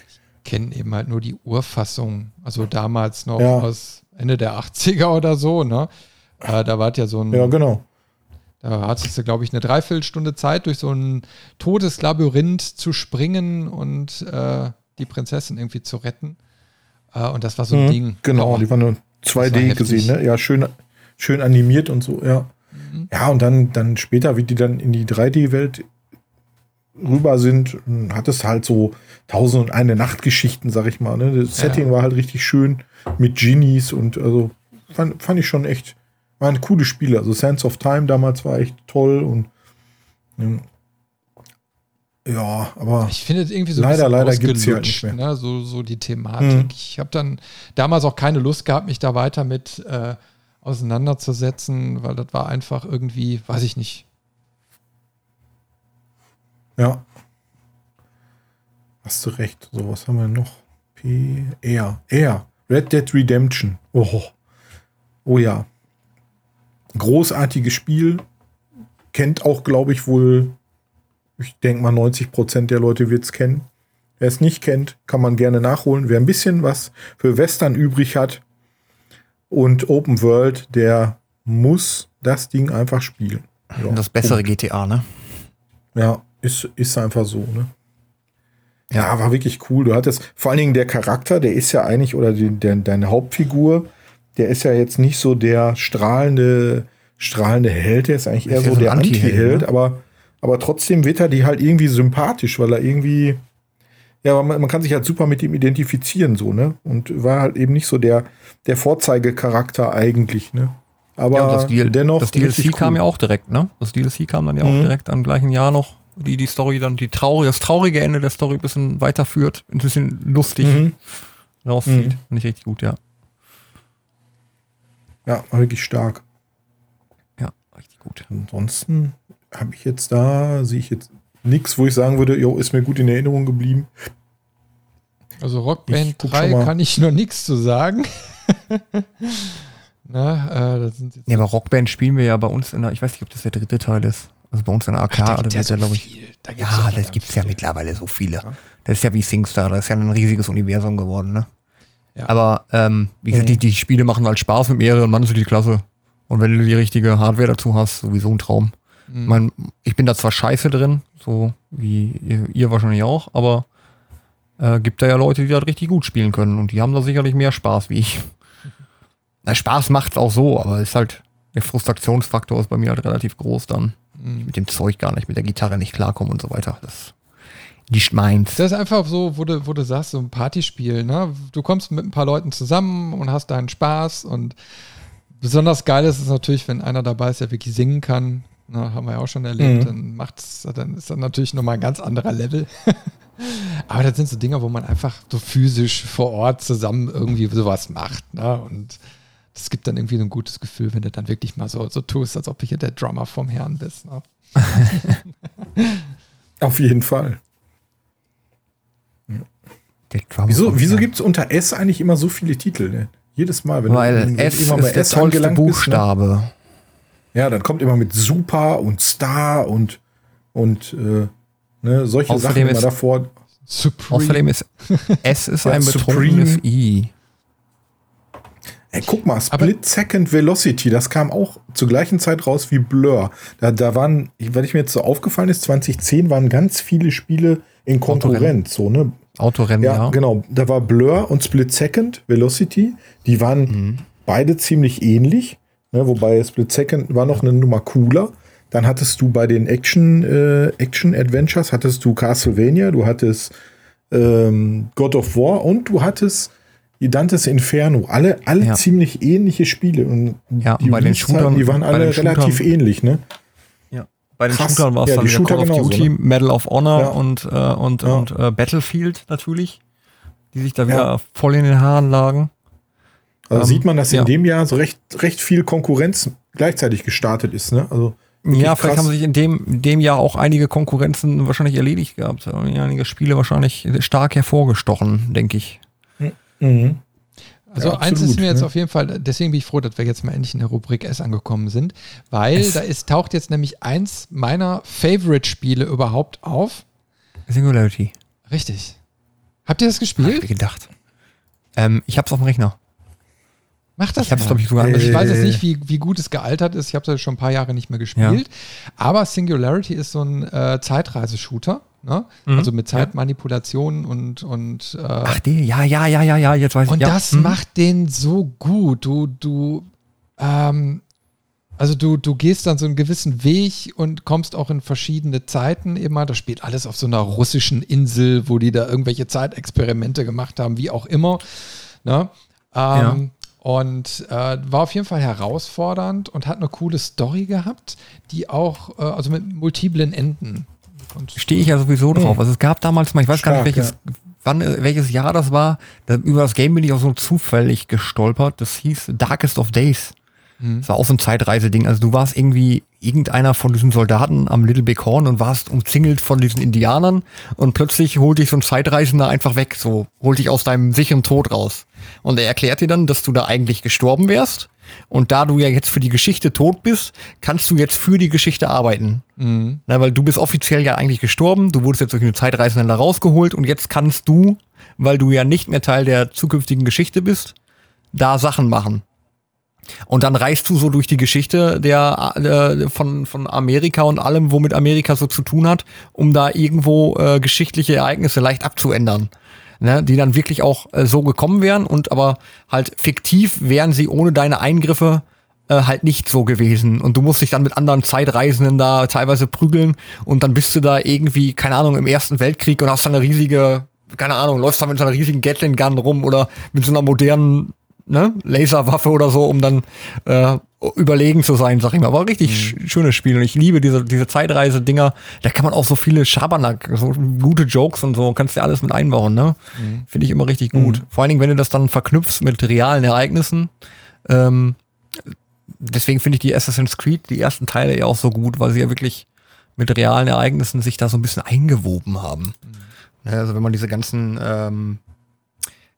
Ich kenne eben halt nur die Urfassung, also damals noch ja. aus Ende der 80er oder so, ne? Äh, da war ja so ein.
Ja, genau.
Da hattest du, glaube ich, eine Dreiviertelstunde Zeit, durch so ein totes Labyrinth zu springen und äh, die Prinzessin irgendwie zu retten. Äh, und das war so ein mhm, Ding.
Genau, oh, die war nur 2D war gesehen, ne? Ja, schön, schön animiert und so, ja. Mhm. Ja, und dann, dann später, wie die dann in die 3D-Welt rüber sind, hat es halt so tausend und eine Nachtgeschichten, sag ich mal. Ne? Das Setting ja. war halt richtig schön mit Genies und also fand, fand ich schon echt waren coole Spiele. Also Sense of Time damals war echt toll und ja, aber
ich finde irgendwie so
leider, leider gibt es ja nicht mehr.
Ne? So, so die Thematik. Mhm. Ich habe dann damals auch keine Lust gehabt, mich da weiter mit äh, auseinanderzusetzen, weil das war einfach irgendwie, weiß ich nicht.
Ja. Hast du recht. So, was haben wir noch? P. R. R. Red Dead Redemption. Oh. Oh ja großartiges Spiel. Kennt auch, glaube ich, wohl, ich denke mal, 90 Prozent der Leute wird es kennen. Wer es nicht kennt, kann man gerne nachholen. Wer ein bisschen was für Western übrig hat und Open World, der muss das Ding einfach spielen.
Ja, das bessere Punkt. GTA, ne?
Ja, ist, ist einfach so, ne? Ja, war wirklich cool. Du hattest vor allen Dingen der Charakter, der ist ja eigentlich, oder die, der, deine Hauptfigur, der ist ja jetzt nicht so der strahlende, strahlende Held, der ist eigentlich eher ist so, so der Anti-Held, ne? aber, aber trotzdem wird er die halt irgendwie sympathisch, weil er irgendwie, ja, man, man, kann sich halt super mit ihm identifizieren, so, ne? Und war halt eben nicht so der, der Vorzeigecharakter eigentlich, ne? Aber ja,
das DL dennoch. Das DLC cool. kam ja auch direkt, ne? Das DLC kam dann ja mhm. auch direkt am gleichen Jahr noch, die die Story dann, die traurige, das traurige Ende der Story ein bisschen weiterführt, ein bisschen lustig mhm. rauszieht. Mhm. Nicht richtig gut, ja.
Ja, wirklich stark.
Ja, richtig gut.
Ansonsten habe ich jetzt da, sehe ich jetzt nichts, wo ich sagen würde, jo, ist mir gut in Erinnerung geblieben.
Also Rockband 3 kann ich nur nichts zu sagen.
Na, äh, das sind jetzt ja, aber Rockband spielen wir ja bei uns in der, ich weiß nicht, ob das der dritte Teil ist. Also bei uns in der AK Ach, da
ja,
so
glaube ich.
Da ja, das gibt es ja mittlerweile so viele. Ja. Das ist ja wie SingStar, das ist ja ein riesiges Universum geworden, ne? Ja. Aber ähm, wie gesagt, die, die Spiele machen halt Spaß mit mehreren Mann für die Klasse. Und wenn du die richtige Hardware dazu hast, sowieso ein Traum. Mhm. Ich, mein, ich bin da zwar scheiße drin, so wie ihr, ihr wahrscheinlich auch, aber äh, gibt da ja Leute, die da richtig gut spielen können und die haben da sicherlich mehr Spaß wie ich. Na, Spaß macht's auch so, aber ist halt, der Frustrationsfaktor ist bei mir halt relativ groß dann. Mhm. Mit dem Zeug gar nicht, mit der Gitarre nicht klarkommen und so weiter. Das nicht meins.
Das ist einfach so, wo du, wo du sagst, so ein Partyspiel. Ne? Du kommst mit ein paar Leuten zusammen und hast deinen Spaß. Und besonders geil ist es natürlich, wenn einer dabei ist, der wirklich singen kann. Ne? Haben wir ja auch schon erlebt. Mhm. Dann macht's, dann ist das natürlich nochmal ein ganz anderer Level. Aber das sind so Dinge, wo man einfach so physisch vor Ort zusammen irgendwie sowas macht. Ne? Und das gibt dann irgendwie so ein gutes Gefühl, wenn du dann wirklich mal so, so tust, als ob du hier der Drummer vom Herrn bist. Ne?
Auf jeden Fall.
Der Drummer
Wieso, wieso gibt es unter S eigentlich immer so viele Titel? Ne? Jedes Mal, wenn
Weil
wenn
S
immer
ist der tollste
angelangt bist, ne?
Buchstabe.
Ja, dann kommt immer mit Super und Star und, und äh, ne, solche
Außerdem
Sachen immer davor.
Supreme.
Außerdem ist S ist
Ja,
ein betrunkenes
Supreme.
I.
Ey, guck mal, Split Second Velocity, das kam auch zur gleichen Zeit raus wie Blur. Da, da waren, weil ich mir jetzt so aufgefallen ist, 2010 waren ganz viele Spiele in Konkurrenz, so, ne?
Autorennen,
Ja,
ja.
genau. Da war Blur und Split Second Velocity. Die waren
Mhm.
beide ziemlich ähnlich. Ne, wobei Split Second war noch eine Nummer cooler. Dann hattest du bei den Action, äh, Action Adventures hattest du Castlevania, du hattest ähm, God of War und du hattest Dantes Inferno. Alle, alle
Ja.
ziemlich ähnliche Spiele. Und
Ja,
die
und bei den Shootern-
die waren alle relativ ähnlich, ne?
Bei den
Krass.
Shootern war es
Ja,
dann wieder
Shooter
Call of Duty,
ne?
Medal of Honor
Ja.
und, äh, und,
Ja.
und äh, Battlefield natürlich, die sich da wieder voll in den Haaren lagen.
Also
Ähm,
sieht man, dass in dem Jahr so recht, recht viel Konkurrenz gleichzeitig gestartet ist, ne? Also
Ja, vielleicht
krass.
haben sich in dem, in dem Jahr auch einige Konkurrenzen wahrscheinlich erledigt gehabt. Einige Spiele wahrscheinlich stark hervorgestochen, denke ich.
Mhm.
Also
Ja,
eins ist mir jetzt
ne?
auf jeden Fall, deswegen bin ich froh, dass wir jetzt mal endlich in der Rubrik S angekommen sind, weil
S.
da ist, taucht jetzt nämlich eins meiner Favorite-Spiele überhaupt auf.
Singularity.
Richtig. Habt ihr das
Hab ich
gespielt?
gedacht. Ähm, ich hab's auf dem Rechner.
Macht das
Ich hab's,
mal.
glaube ich, sogar
Äh,
ich weiß jetzt nicht, wie, wie gut es gealtert ist. Ich habe es schon ein paar Jahre nicht mehr gespielt. Aber Singularity ist so ein äh, Zeitreise-Shooter. Ne?
Mhm.
Also mit Zeitmanipulation und, und, äh,
Ach, die, ja, ja, ja, ja, ja, jetzt weiß
und
ich. ja.
das
hm.
macht den so gut. Du, du, ähm, also du, du gehst dann so einen gewissen Weg und kommst auch in verschiedene Zeiten immer. Das spielt alles auf so einer russischen Insel, wo die da irgendwelche Zeitexperimente gemacht haben, wie auch immer. Ne? Ähm, Und äh, war auf jeden Fall herausfordernd und hat eine coole Story gehabt, die auch, äh, also mit multiplen Enden.
Stehe ich ja sowieso drauf. Also es gab damals mal, ich weiß gar
Stark,
nicht, welches, wann, äh, welches Jahr das war. Da, über das Game bin ich auch so zufällig gestolpert. Das hieß Darkest of Days. Das war auch so ein Zeitreiseding. Also du warst irgendwie irgendeiner von diesen Soldaten am Little Big Horn und warst umzingelt von diesen Indianern und plötzlich holt dich so ein Zeitreisender einfach weg, so holt dich aus deinem sicheren Tod raus. Und er erklärt dir dann, dass du da eigentlich gestorben wärst und da du ja jetzt für die Geschichte tot bist, kannst du jetzt für die Geschichte arbeiten.
Mhm.
Na, weil du bist offiziell ja eigentlich gestorben, du wurdest jetzt durch eine Zeitreisende da rausgeholt und jetzt kannst du, weil du ja nicht mehr Teil der zukünftigen Geschichte bist, da Sachen machen. Und dann reist du so durch die Geschichte der, äh, von, von Amerika und allem, womit Amerika so zu tun hat, um da irgendwo äh, geschichtliche Ereignisse leicht abzuändern. Ne, die dann wirklich auch äh, so gekommen wären und aber halt fiktiv wären sie ohne deine Eingriffe äh, halt nicht so gewesen. Und du musst dich dann mit anderen Zeitreisenden da teilweise prügeln und dann bist du da irgendwie, keine Ahnung, im Ersten Weltkrieg und hast dann eine riesige, keine Ahnung, läufst da mit so einer riesigen Gatling Gun rum oder mit so einer modernen ne, Laserwaffe oder so, um dann äh, überlegen zu sein, sag ich mal. Aber richtig sch schönes Spiel und ich liebe diese, diese Zeitreise-Dinger. Da kann man auch so viele Schabernack, so gute Jokes und so, kannst du alles mit einbauen, ne? Finde ich immer richtig gut. Vor allen Dingen, wenn du das dann verknüpfst mit realen Ereignissen. Ähm, deswegen finde ich die Assassin's Creed, die ersten Teile ja auch so gut, weil sie ja wirklich mit realen Ereignissen sich da so ein bisschen eingewoben haben. Ne, Also wenn man diese ganzen, ähm,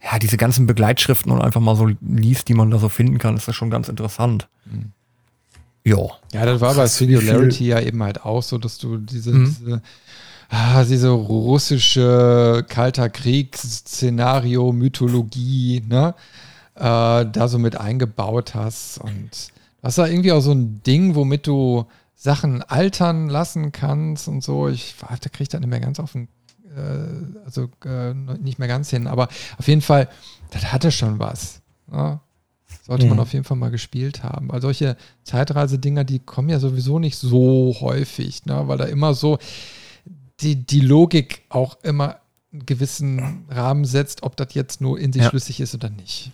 ja, diese ganzen Begleitschriften und einfach mal so liest, die man da so finden kann, ist das schon ganz interessant. Ja.
Ja, das war bei Singularity ja eben halt auch so, dass du diese,
Mhm.
diese, ah, diese russische Kalter Kriegsszenario, Mythologie, ne, äh, da so mit eingebaut hast. Und das war irgendwie auch so ein Ding, womit du Sachen altern lassen kannst und so. Ich da kriege ich das nicht mehr ganz auf den, also äh, nicht mehr ganz hin, aber auf jeden Fall, das hatte schon was. Ne? Sollte man
Mhm.
auf jeden Fall mal gespielt haben. Weil solche Zeitreisedinger, die kommen ja sowieso nicht so häufig, ne? weil da immer so die, die Logik auch immer einen gewissen Rahmen setzt, ob das jetzt nur in sich
Ja.
schlüssig ist oder nicht.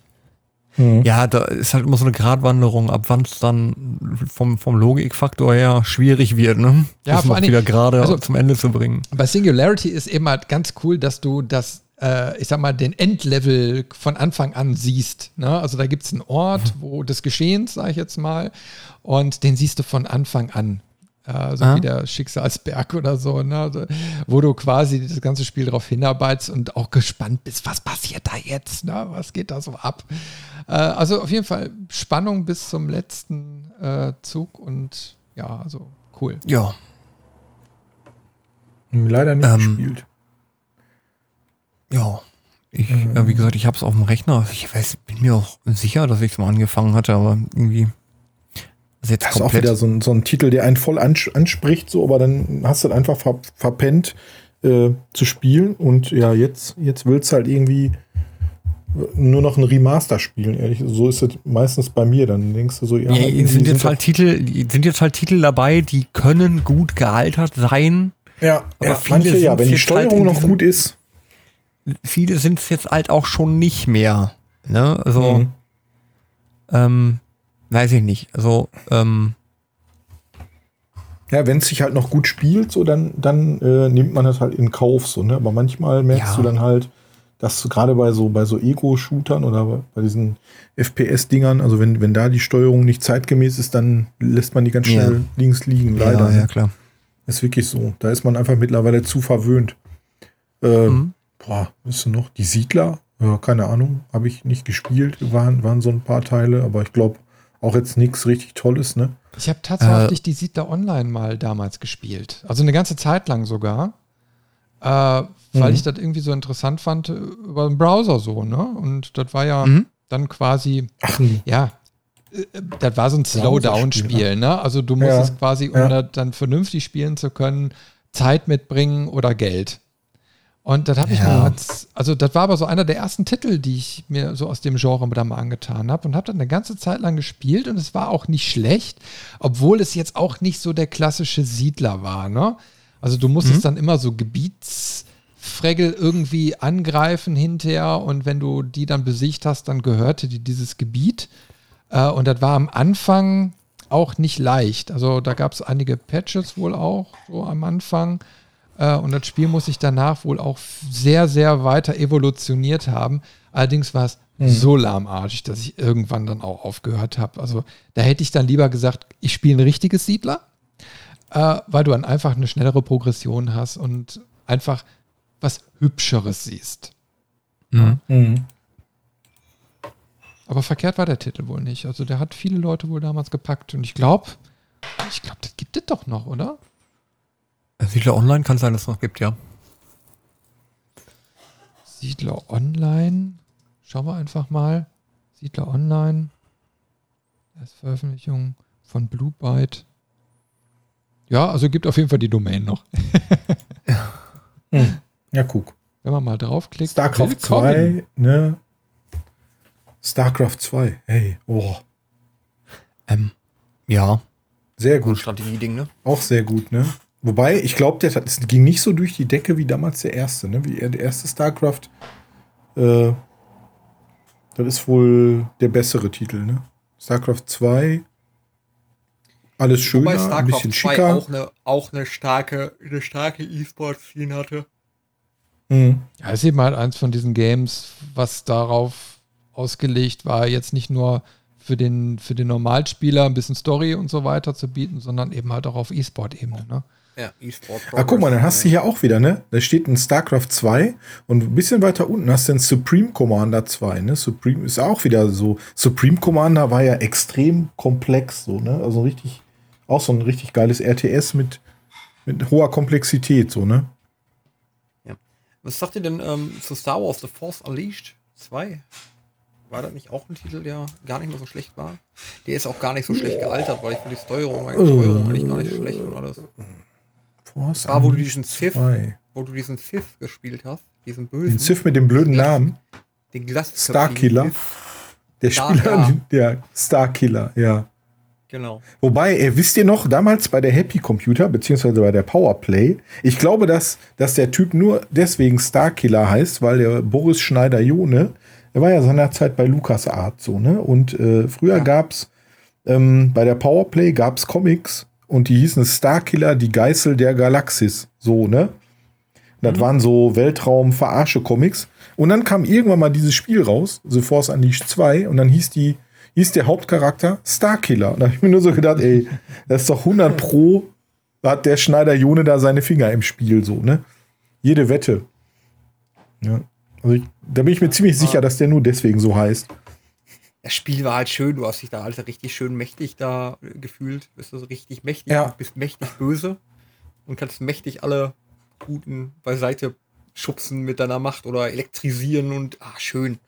Mhm. Ja, da ist halt immer so eine Gratwanderung, ab wann es dann vom, vom Logikfaktor her schwierig wird, ne?
Ja,
das
vor
wieder gerade also, zum Ende zu bringen.
Bei Singularity ist eben halt ganz cool, dass du das äh, ich sag mal, den Endlevel von Anfang an siehst. Ne? Also da gibt es einen Ort, mhm. wo des Geschehens, sage ich jetzt mal, und den siehst du von Anfang an. Äh, so ah. wie der Schicksalsberg oder so, ne? wo du quasi das ganze Spiel darauf hinarbeitest und auch gespannt bist, was passiert da jetzt, ne? was geht da so ab. Äh, also auf jeden Fall Spannung bis zum letzten äh, Zug und ja, also cool.
Ja.
Leider nicht ähm, gespielt.
Ja. Ich, mhm. ja, wie gesagt, ich habe es auf dem Rechner. Ich weiß, bin mir auch sicher, dass ich es mal angefangen hatte, aber irgendwie
ist jetzt das ist auch wieder so ein, so ein Titel, der einen voll anspricht, so, aber dann hast du halt einfach ver verpennt äh, zu spielen und ja, jetzt, jetzt willst du halt irgendwie nur noch ein Remaster spielen, ehrlich. So ist es meistens bei mir. Dann denkst du so, ja.
ja sind jetzt halt Titel, sind jetzt halt Titel dabei, die können gut gealtert sein.
Ja, aber ja, manche ja, wenn die halt Steuerung halt noch gut ist
viele sind es jetzt halt auch schon nicht mehr. Ne? Also, mhm. ähm, weiß ich nicht. Also, ähm,
ja, wenn es sich halt noch gut spielt, so dann, dann äh, nimmt man das halt in Kauf, so, ne? Aber manchmal merkst ja. du dann halt, dass gerade bei so, bei so Ego-Shootern oder bei diesen FPS-Dingern, also wenn, wenn da die Steuerung nicht zeitgemäß ist, dann lässt man die ganz schnell ja. links liegen, leider.
Ja, ja, klar.
Ist wirklich so. Da ist man einfach mittlerweile zu verwöhnt. Äh, mhm boah, ist noch? Die Siedler? Ja, keine Ahnung, habe ich nicht gespielt. Waren, waren so ein paar Teile, aber ich glaube auch jetzt nichts richtig Tolles, ne?
Ich habe tatsächlich äh, die Siedler Online mal damals gespielt. Also eine ganze Zeit lang sogar. Äh, weil mhm. ich das irgendwie so interessant fand äh, über den Browser so, ne? Und das war ja mhm. dann quasi, Ach, ja, äh, das war so ein Slowdown-Spiel, ne? Also du musstest ja, quasi, um ja. das dann vernünftig spielen zu können, Zeit mitbringen oder Geld. Und das habe ich ja. mir, also das war aber so einer der ersten Titel, die ich mir so aus dem Genre da mal angetan habe und habe dann eine ganze Zeit lang gespielt und es war auch nicht schlecht, obwohl es jetzt auch nicht so der klassische Siedler war, ne? Also du musstest mhm. dann immer so Gebietsfregel irgendwie angreifen hinterher und wenn du die dann besiegt hast, dann gehörte dir dieses Gebiet. Äh, und das war am Anfang auch nicht leicht. Also da gab es einige Patches wohl auch so am Anfang. Äh, und das Spiel muss sich danach wohl auch sehr, sehr weiter evolutioniert haben. Allerdings war es mhm. so lahmarschig, dass ich irgendwann dann auch aufgehört habe. Also da hätte ich dann lieber gesagt, ich spiele ein richtiges Siedler, äh, weil du dann einfach eine schnellere Progression hast und einfach was Hübscheres siehst. Mhm. Mhm. Aber verkehrt war der Titel wohl nicht. Also der hat viele Leute wohl damals gepackt und ich glaube, ich glaube, das gibt es doch noch, oder?
Siedler Online kann sein, dass es noch gibt, ja.
Siedler Online. Schauen wir einfach mal. Siedler Online. Erstveröffentlichung von Blue Byte. Ja, also gibt auf jeden Fall die Domain noch.
hm. Ja, guck.
Wenn man mal draufklickt.
StarCraft 2, ne? StarCraft 2, hey, oh.
Ähm, ja.
Sehr gut.
Strategie-Ding, ne?
Auch sehr gut, ne? Wobei, ich glaube, der das ging nicht so durch die Decke wie damals der erste, ne? Wie der erste StarCraft. Äh, das ist wohl der bessere Titel, ne? StarCraft 2. Alles schöner, Wobei ein bisschen schicker.
Auch eine, auch eine starke, eine starke E-Sport-Scene hatte.
Mhm. Ja, ist eben halt eins von diesen Games, was darauf ausgelegt war, jetzt nicht nur für den, für den Normalspieler ein bisschen Story und so weiter zu bieten, sondern eben halt auch auf E-Sport-Ebene. Ne?
Ja, E-Sport. Ah, guck mal, dann hast du hier auch wieder, ne? Da steht ein StarCraft 2 und ein bisschen weiter unten hast du ein Supreme Commander 2, ne? Supreme ist auch wieder so. Supreme Commander war ja extrem komplex, so, ne? Also richtig, auch so ein richtig geiles RTS mit, mit hoher Komplexität, so, ne?
Ja. Was sagt ihr denn ähm, zu Star Wars The Force Unleashed 2? War das nicht auch ein Titel, der gar nicht mehr so schlecht war? Der ist auch gar nicht so schlecht gealtert, weil ich finde die Steuerung, die Steuerung eigentlich gar nicht so schlecht und alles. Force war, wo du diesen Sith, wo du diesen Sith gespielt hast, diesen bösen. Den
Sith mit dem blöden Namen.
Den Glas
Starkiller. Der Spieler, ja. der Starkiller, ja.
Genau.
Wobei, äh, wisst ihr noch, damals bei der Happy Computer, beziehungsweise bei der Powerplay, ich glaube, dass, dass der Typ nur deswegen Starkiller heißt, weil der Boris Schneider-Jone er war ja seinerzeit bei LucasArts so, ne? Und äh, früher
Ja.
gab's ähm, bei der Powerplay gab's Comics und die hießen Starkiller, die Geißel der Galaxis, so, ne? Das
Mhm.
waren so Weltraum-Verarsche-Comics. Und dann kam irgendwann mal dieses Spiel raus, The Force Unleashed 2, und dann hieß die, hieß der Hauptcharakter Starkiller. Und da habe ich mir nur so gedacht, ey, das ist doch 100 pro, hat der Schneider Jone da seine Finger im Spiel, so, ne? Jede Wette. Ja. Also ich, da bin ich mir ziemlich sicher, dass der nur deswegen so heißt.
Das Spiel war halt schön, du hast dich da also richtig schön mächtig da äh, gefühlt. Bist du so richtig mächtig,
Ja.
bist mächtig böse und kannst mächtig alle Guten beiseite schubsen mit deiner Macht oder elektrisieren und ah, schön.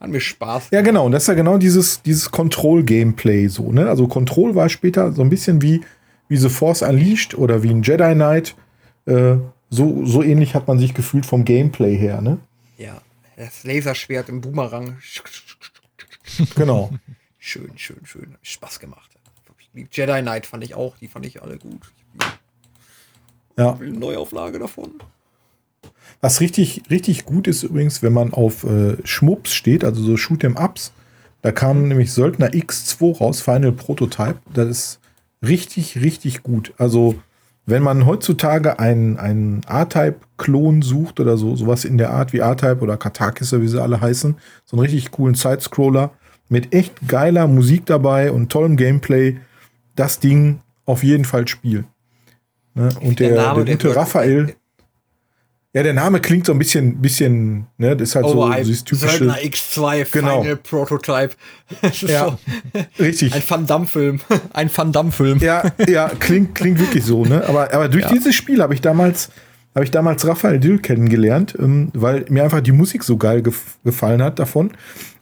Hat mir Spaß.
Ja, genau. Und das ist ja genau dieses, dieses Control-Gameplay so, ne? Also Control war später so ein bisschen wie, wie The Force Unleashed oder wie ein Jedi Knight. Äh, so, so ähnlich hat man sich gefühlt vom Gameplay her, ne?
Ja, das Laserschwert im Boomerang.
Genau.
Schön, schön, schön. Spaß gemacht. Die Jedi Knight fand ich auch, die fand ich alle gut.
ja.
Eine Neuauflage davon.
Was richtig, richtig gut ist übrigens, wenn man auf äh, Schmups steht, also so Shoot'em Ups. Da kam nämlich Söldner X2 raus, Final Prototype. Das ist richtig, richtig gut. Also, wenn man heutzutage einen, einen A-Type-Klon sucht oder so, sowas in der Art wie A-Type oder Katakis, wie sie alle heißen, so einen richtig coolen Sidescroller mit echt geiler Musik dabei und tollem Gameplay, das Ding auf jeden Fall spielen. Ne? Und der, der, gute
wirkt-
Raphael, ja, der Name klingt so ein bisschen, bisschen, ne, das ist halt so
Overhyped.
dieses typische,
Söldner X2
Genau.
Final Prototype.
Ja.
so
richtig.
ein Van Damme-Film. Ein Van Damme-Film.
Ja, ja, klingt, klingt wirklich so, ne? Aber, aber durch
Ja.
dieses Spiel habe ich damals, habe ich damals Raphael Dill kennengelernt, ähm, weil mir einfach die Musik so geil gef gefallen hat davon.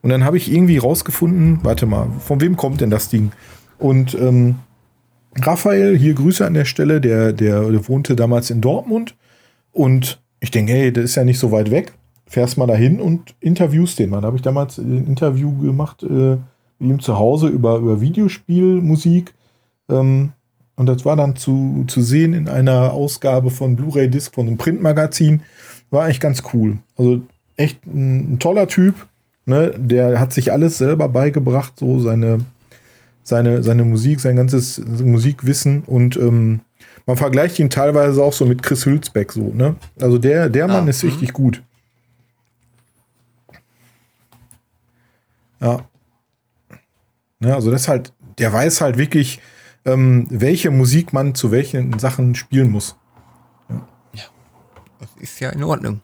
Und dann habe ich irgendwie rausgefunden, warte mal, von wem kommt denn das Ding? Und ähm, Raphael, hier Grüße an der Stelle, der, der, der wohnte damals in Dortmund. Und ich denke, hey, der ist ja nicht so weit weg. Fährst mal dahin und interviewst den mal. Da habe ich damals ein Interview gemacht äh, mit ihm zu Hause über, über Videospielmusik. Ähm, und das war dann zu, zu sehen in einer Ausgabe von Blu-ray Disc von einem Printmagazin. War eigentlich ganz cool. Also echt ein, ein toller Typ. Ne? Der hat sich alles selber beigebracht, so seine, seine, seine Musik, sein ganzes Musikwissen. Und ähm, man vergleicht ihn teilweise auch so mit Chris Hülsbeck so. Ne? Also der, der Mann
Ah,
ist
mhm.
richtig gut. Ja. Ne, also das halt, der weiß halt wirklich, ähm, welche Musik man zu welchen Sachen spielen muss.
Das ist ja in Ordnung.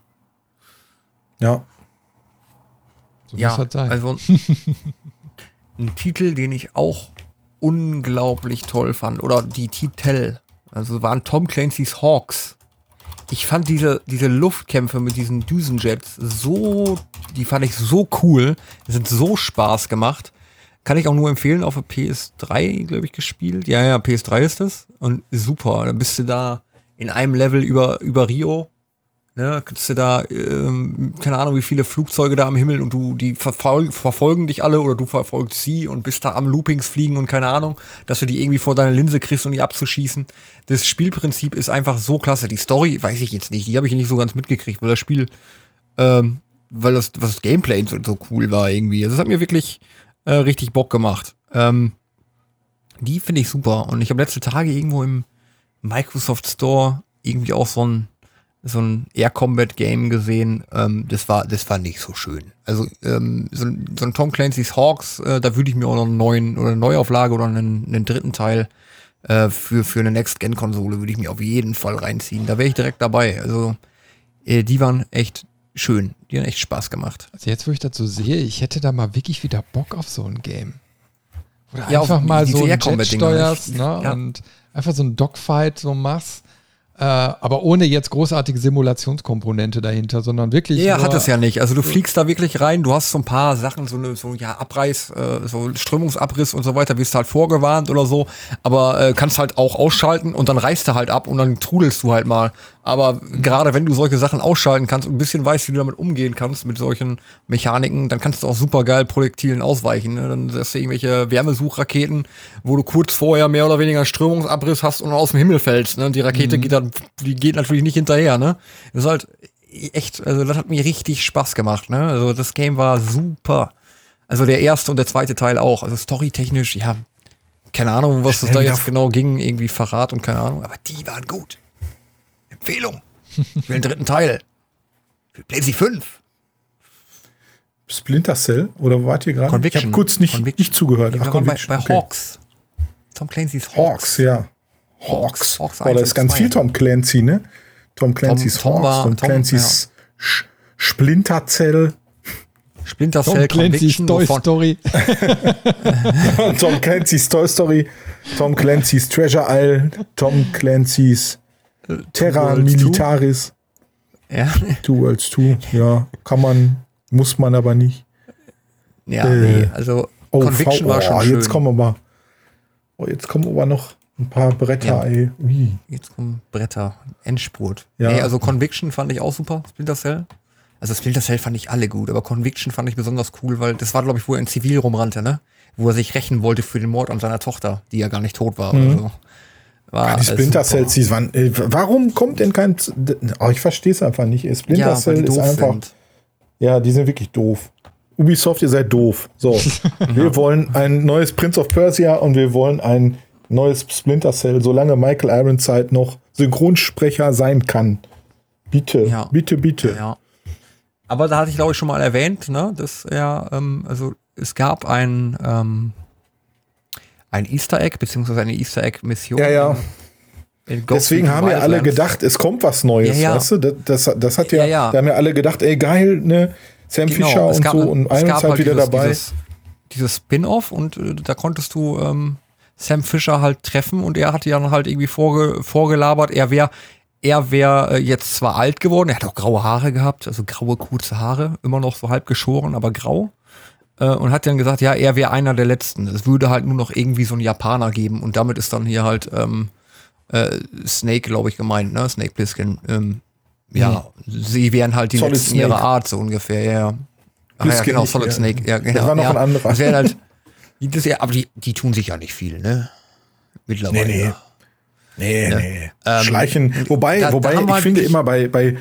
Ja.
So
Ja,
muss das sein.
also ein Titel, den ich auch unglaublich toll fand. Oder die Titel. Also waren Tom Clancy's Hawks. Ich fand diese, diese Luftkämpfe mit diesen Düsenjets so, die fand ich so cool. Die sind so Spaß gemacht. Kann ich auch nur empfehlen, auf der PS3, glaube ich, gespielt. Ja, ja, PS3 ist das. Und super. Dann bist du da in einem Level über, über Rio. Ne, kannst du da, ähm, keine Ahnung, wie viele Flugzeuge da am Himmel und du, die verfol verfolgen dich alle oder du verfolgst sie und bist da am Loopings fliegen und keine Ahnung, dass du die irgendwie vor deine Linse kriegst, um die abzuschießen. Das Spielprinzip ist einfach so klasse. Die Story weiß ich jetzt nicht, die habe ich nicht so ganz mitgekriegt, weil das Spiel, ähm, weil das, was das Gameplay so, so cool war irgendwie. Also das hat mir wirklich äh, richtig Bock gemacht. Ähm, die finde ich super. Und ich habe letzte Tage irgendwo im Microsoft Store irgendwie auch so ein so ein Air Combat Game gesehen. Ähm, das war das war nicht so schön. Also ähm, so, ein- so ein Tom Clancy's Hawks, äh, da würde ich mir auch noch einen neuen oder eine Neuauflage oder einen, einen dritten Teil äh, für für eine Next Gen Konsole würde ich mir auf jeden Fall reinziehen. Da wäre ich direkt dabei. Also äh, die waren echt schön. Die haben echt Spaß gemacht.
Also jetzt, wo ich das so sehe, ich hätte da mal wirklich wieder Bock auf so ein Game. Oder
Ja,
einfach mal so ein Jet steuerst,
nicht?
ne?
Ja.
Und einfach so ein Dogfight so machst. Äh, aber ohne jetzt großartige Simulationskomponente dahinter, sondern wirklich.
Ja, hat es ja nicht. Also du fliegst da wirklich rein, du hast so ein paar Sachen, so eine, so ja, Abreiß, äh, so Strömungsabriss und so weiter, wirst halt vorgewarnt oder so, aber äh, kannst halt auch ausschalten und dann reißt du halt ab und dann trudelst du halt mal. Aber gerade wenn du solche Sachen ausschalten kannst und ein bisschen weißt, wie du damit umgehen kannst, mit solchen Mechaniken, dann kannst du auch super geil Projektilen ausweichen. Ne? Dann hast du irgendwelche Wärmesuchraketen, wo du kurz vorher mehr oder weniger einen Strömungsabriss hast und aus dem Himmel fällst. Ne? Die Rakete geht dann, die geht natürlich nicht hinterher. Ne? Das ist halt echt, also das hat mir richtig Spaß gemacht, ne? Also das Game war super. Also der erste und der zweite Teil auch. Also storytechnisch, ja, keine Ahnung, was es da jetzt genau ging, irgendwie Verrat und keine Ahnung, aber die waren gut. Empfehlung. Ich will den dritten Teil. Für PlayStation 5.
Splinter Cell oder wo wart ihr gerade? Ich
Conviction.
habe kurz nicht,
Conviction.
nicht zugehört. Ach,
waren bei,
Conviction,
bei
okay.
Hawks. Tom Clancy's Hawks.
Hawks, ja. Hawks.
Hawks
Boah, da
1
ist ganz
2.
viel Tom Clancy, ne? Tom Clancy's
Tom
Hawks,
war-
Tom
Tom,
Clancy's Sch Splinter Cell,
Splinter
Tom
Cell
Clancy's
Conviction.
Toy Story.
Tom Clancy's Toy Story, Tom Clancy's Treasure Isle, Tom Clancy's Terra
Worlds two.
Militaris,
Ja,
Two Worlds 2, ja, kann man, muss man aber nicht.
ja
Äh,
nee, also
Oh,
Conviction
V-
war schon
oh,
schön.
jetzt kommen aber, oh, jetzt kommen aber noch ein paar Bretter,
Ja.
ey. Ui.
Jetzt kommen Bretter, Endspurt.
Ja.
Nee, also Conviction fand ich auch super, Splinter Cell. Also Splinter Cell fand ich alle gut, aber Conviction fand ich besonders cool, weil das war, glaube ich, wo er in Zivil rumrannte, ne? Wo er sich rächen wollte für den Mord an seiner Tochter, die ja gar nicht tot war oder so. War,
Mhm. Die Splinter. Cells, die waren, äh, warum kommt denn kein, oh, ich verstehe es einfach nicht. Splinter
ja,
Cell ist einfach,
sind.
ja, die sind wirklich doof. Ubisoft, ihr seid doof. So, wir wollen ein neues Prince of Persia und wir wollen ein neues Splinter Cell, solange Michael Ironside noch Synchronsprecher sein kann. Bitte,
Ja.
bitte, bitte.
Ja. Aber da hatte ich, glaube ich, schon mal erwähnt, ne, dass er, ähm, also es gab ein, ähm, ein Easter Egg, beziehungsweise eine Easter Egg-Mission.
Ja, ja. Deswegen haben ja alle gedacht, es kommt was Neues,
Ja, ja.
weißt du? Das, das, das hat ja,
Ja, ja.
da haben ja alle gedacht, ey geil, ne? Sam Fischer
Genau, es
und so
ne-
und
es gab
Ironside
halt
wieder
dieses,
dabei.
Dieses, dieses Spin-off und äh, da konntest du ähm, Sam Fisher halt treffen und er hatte ja dann halt irgendwie vorge vorgelabert, er wäre er wäre äh, jetzt zwar alt geworden, er hat auch graue Haare gehabt, also graue, kurze Haare, immer noch so halb geschoren, aber grau. Äh, und hat dann gesagt, ja, er wäre einer der Letzten. Es würde halt nur noch irgendwie so einen Japaner geben und damit ist dann hier halt ähm, äh, Snake, glaube ich, gemeint, ne? Snake Plissken. Ähm, ja, sie wären halt die
Solid
Letzten
Snake.
ihrer Art, so ungefähr, ja, ja. Ach ja, genau, Solid
ja.
Snake. Ja, genau,
war noch
ja.
ein anderer.
Das wären halt, das, ja, aber die, die tun sich ja nicht viel, ne? Mittlerweile.
Nee, nee. Nee,
Ja.
nee.
Ähm,
Schleichen. Wobei,
da- da
wobei
wir
ich finde
wirklich-
immer bei, bei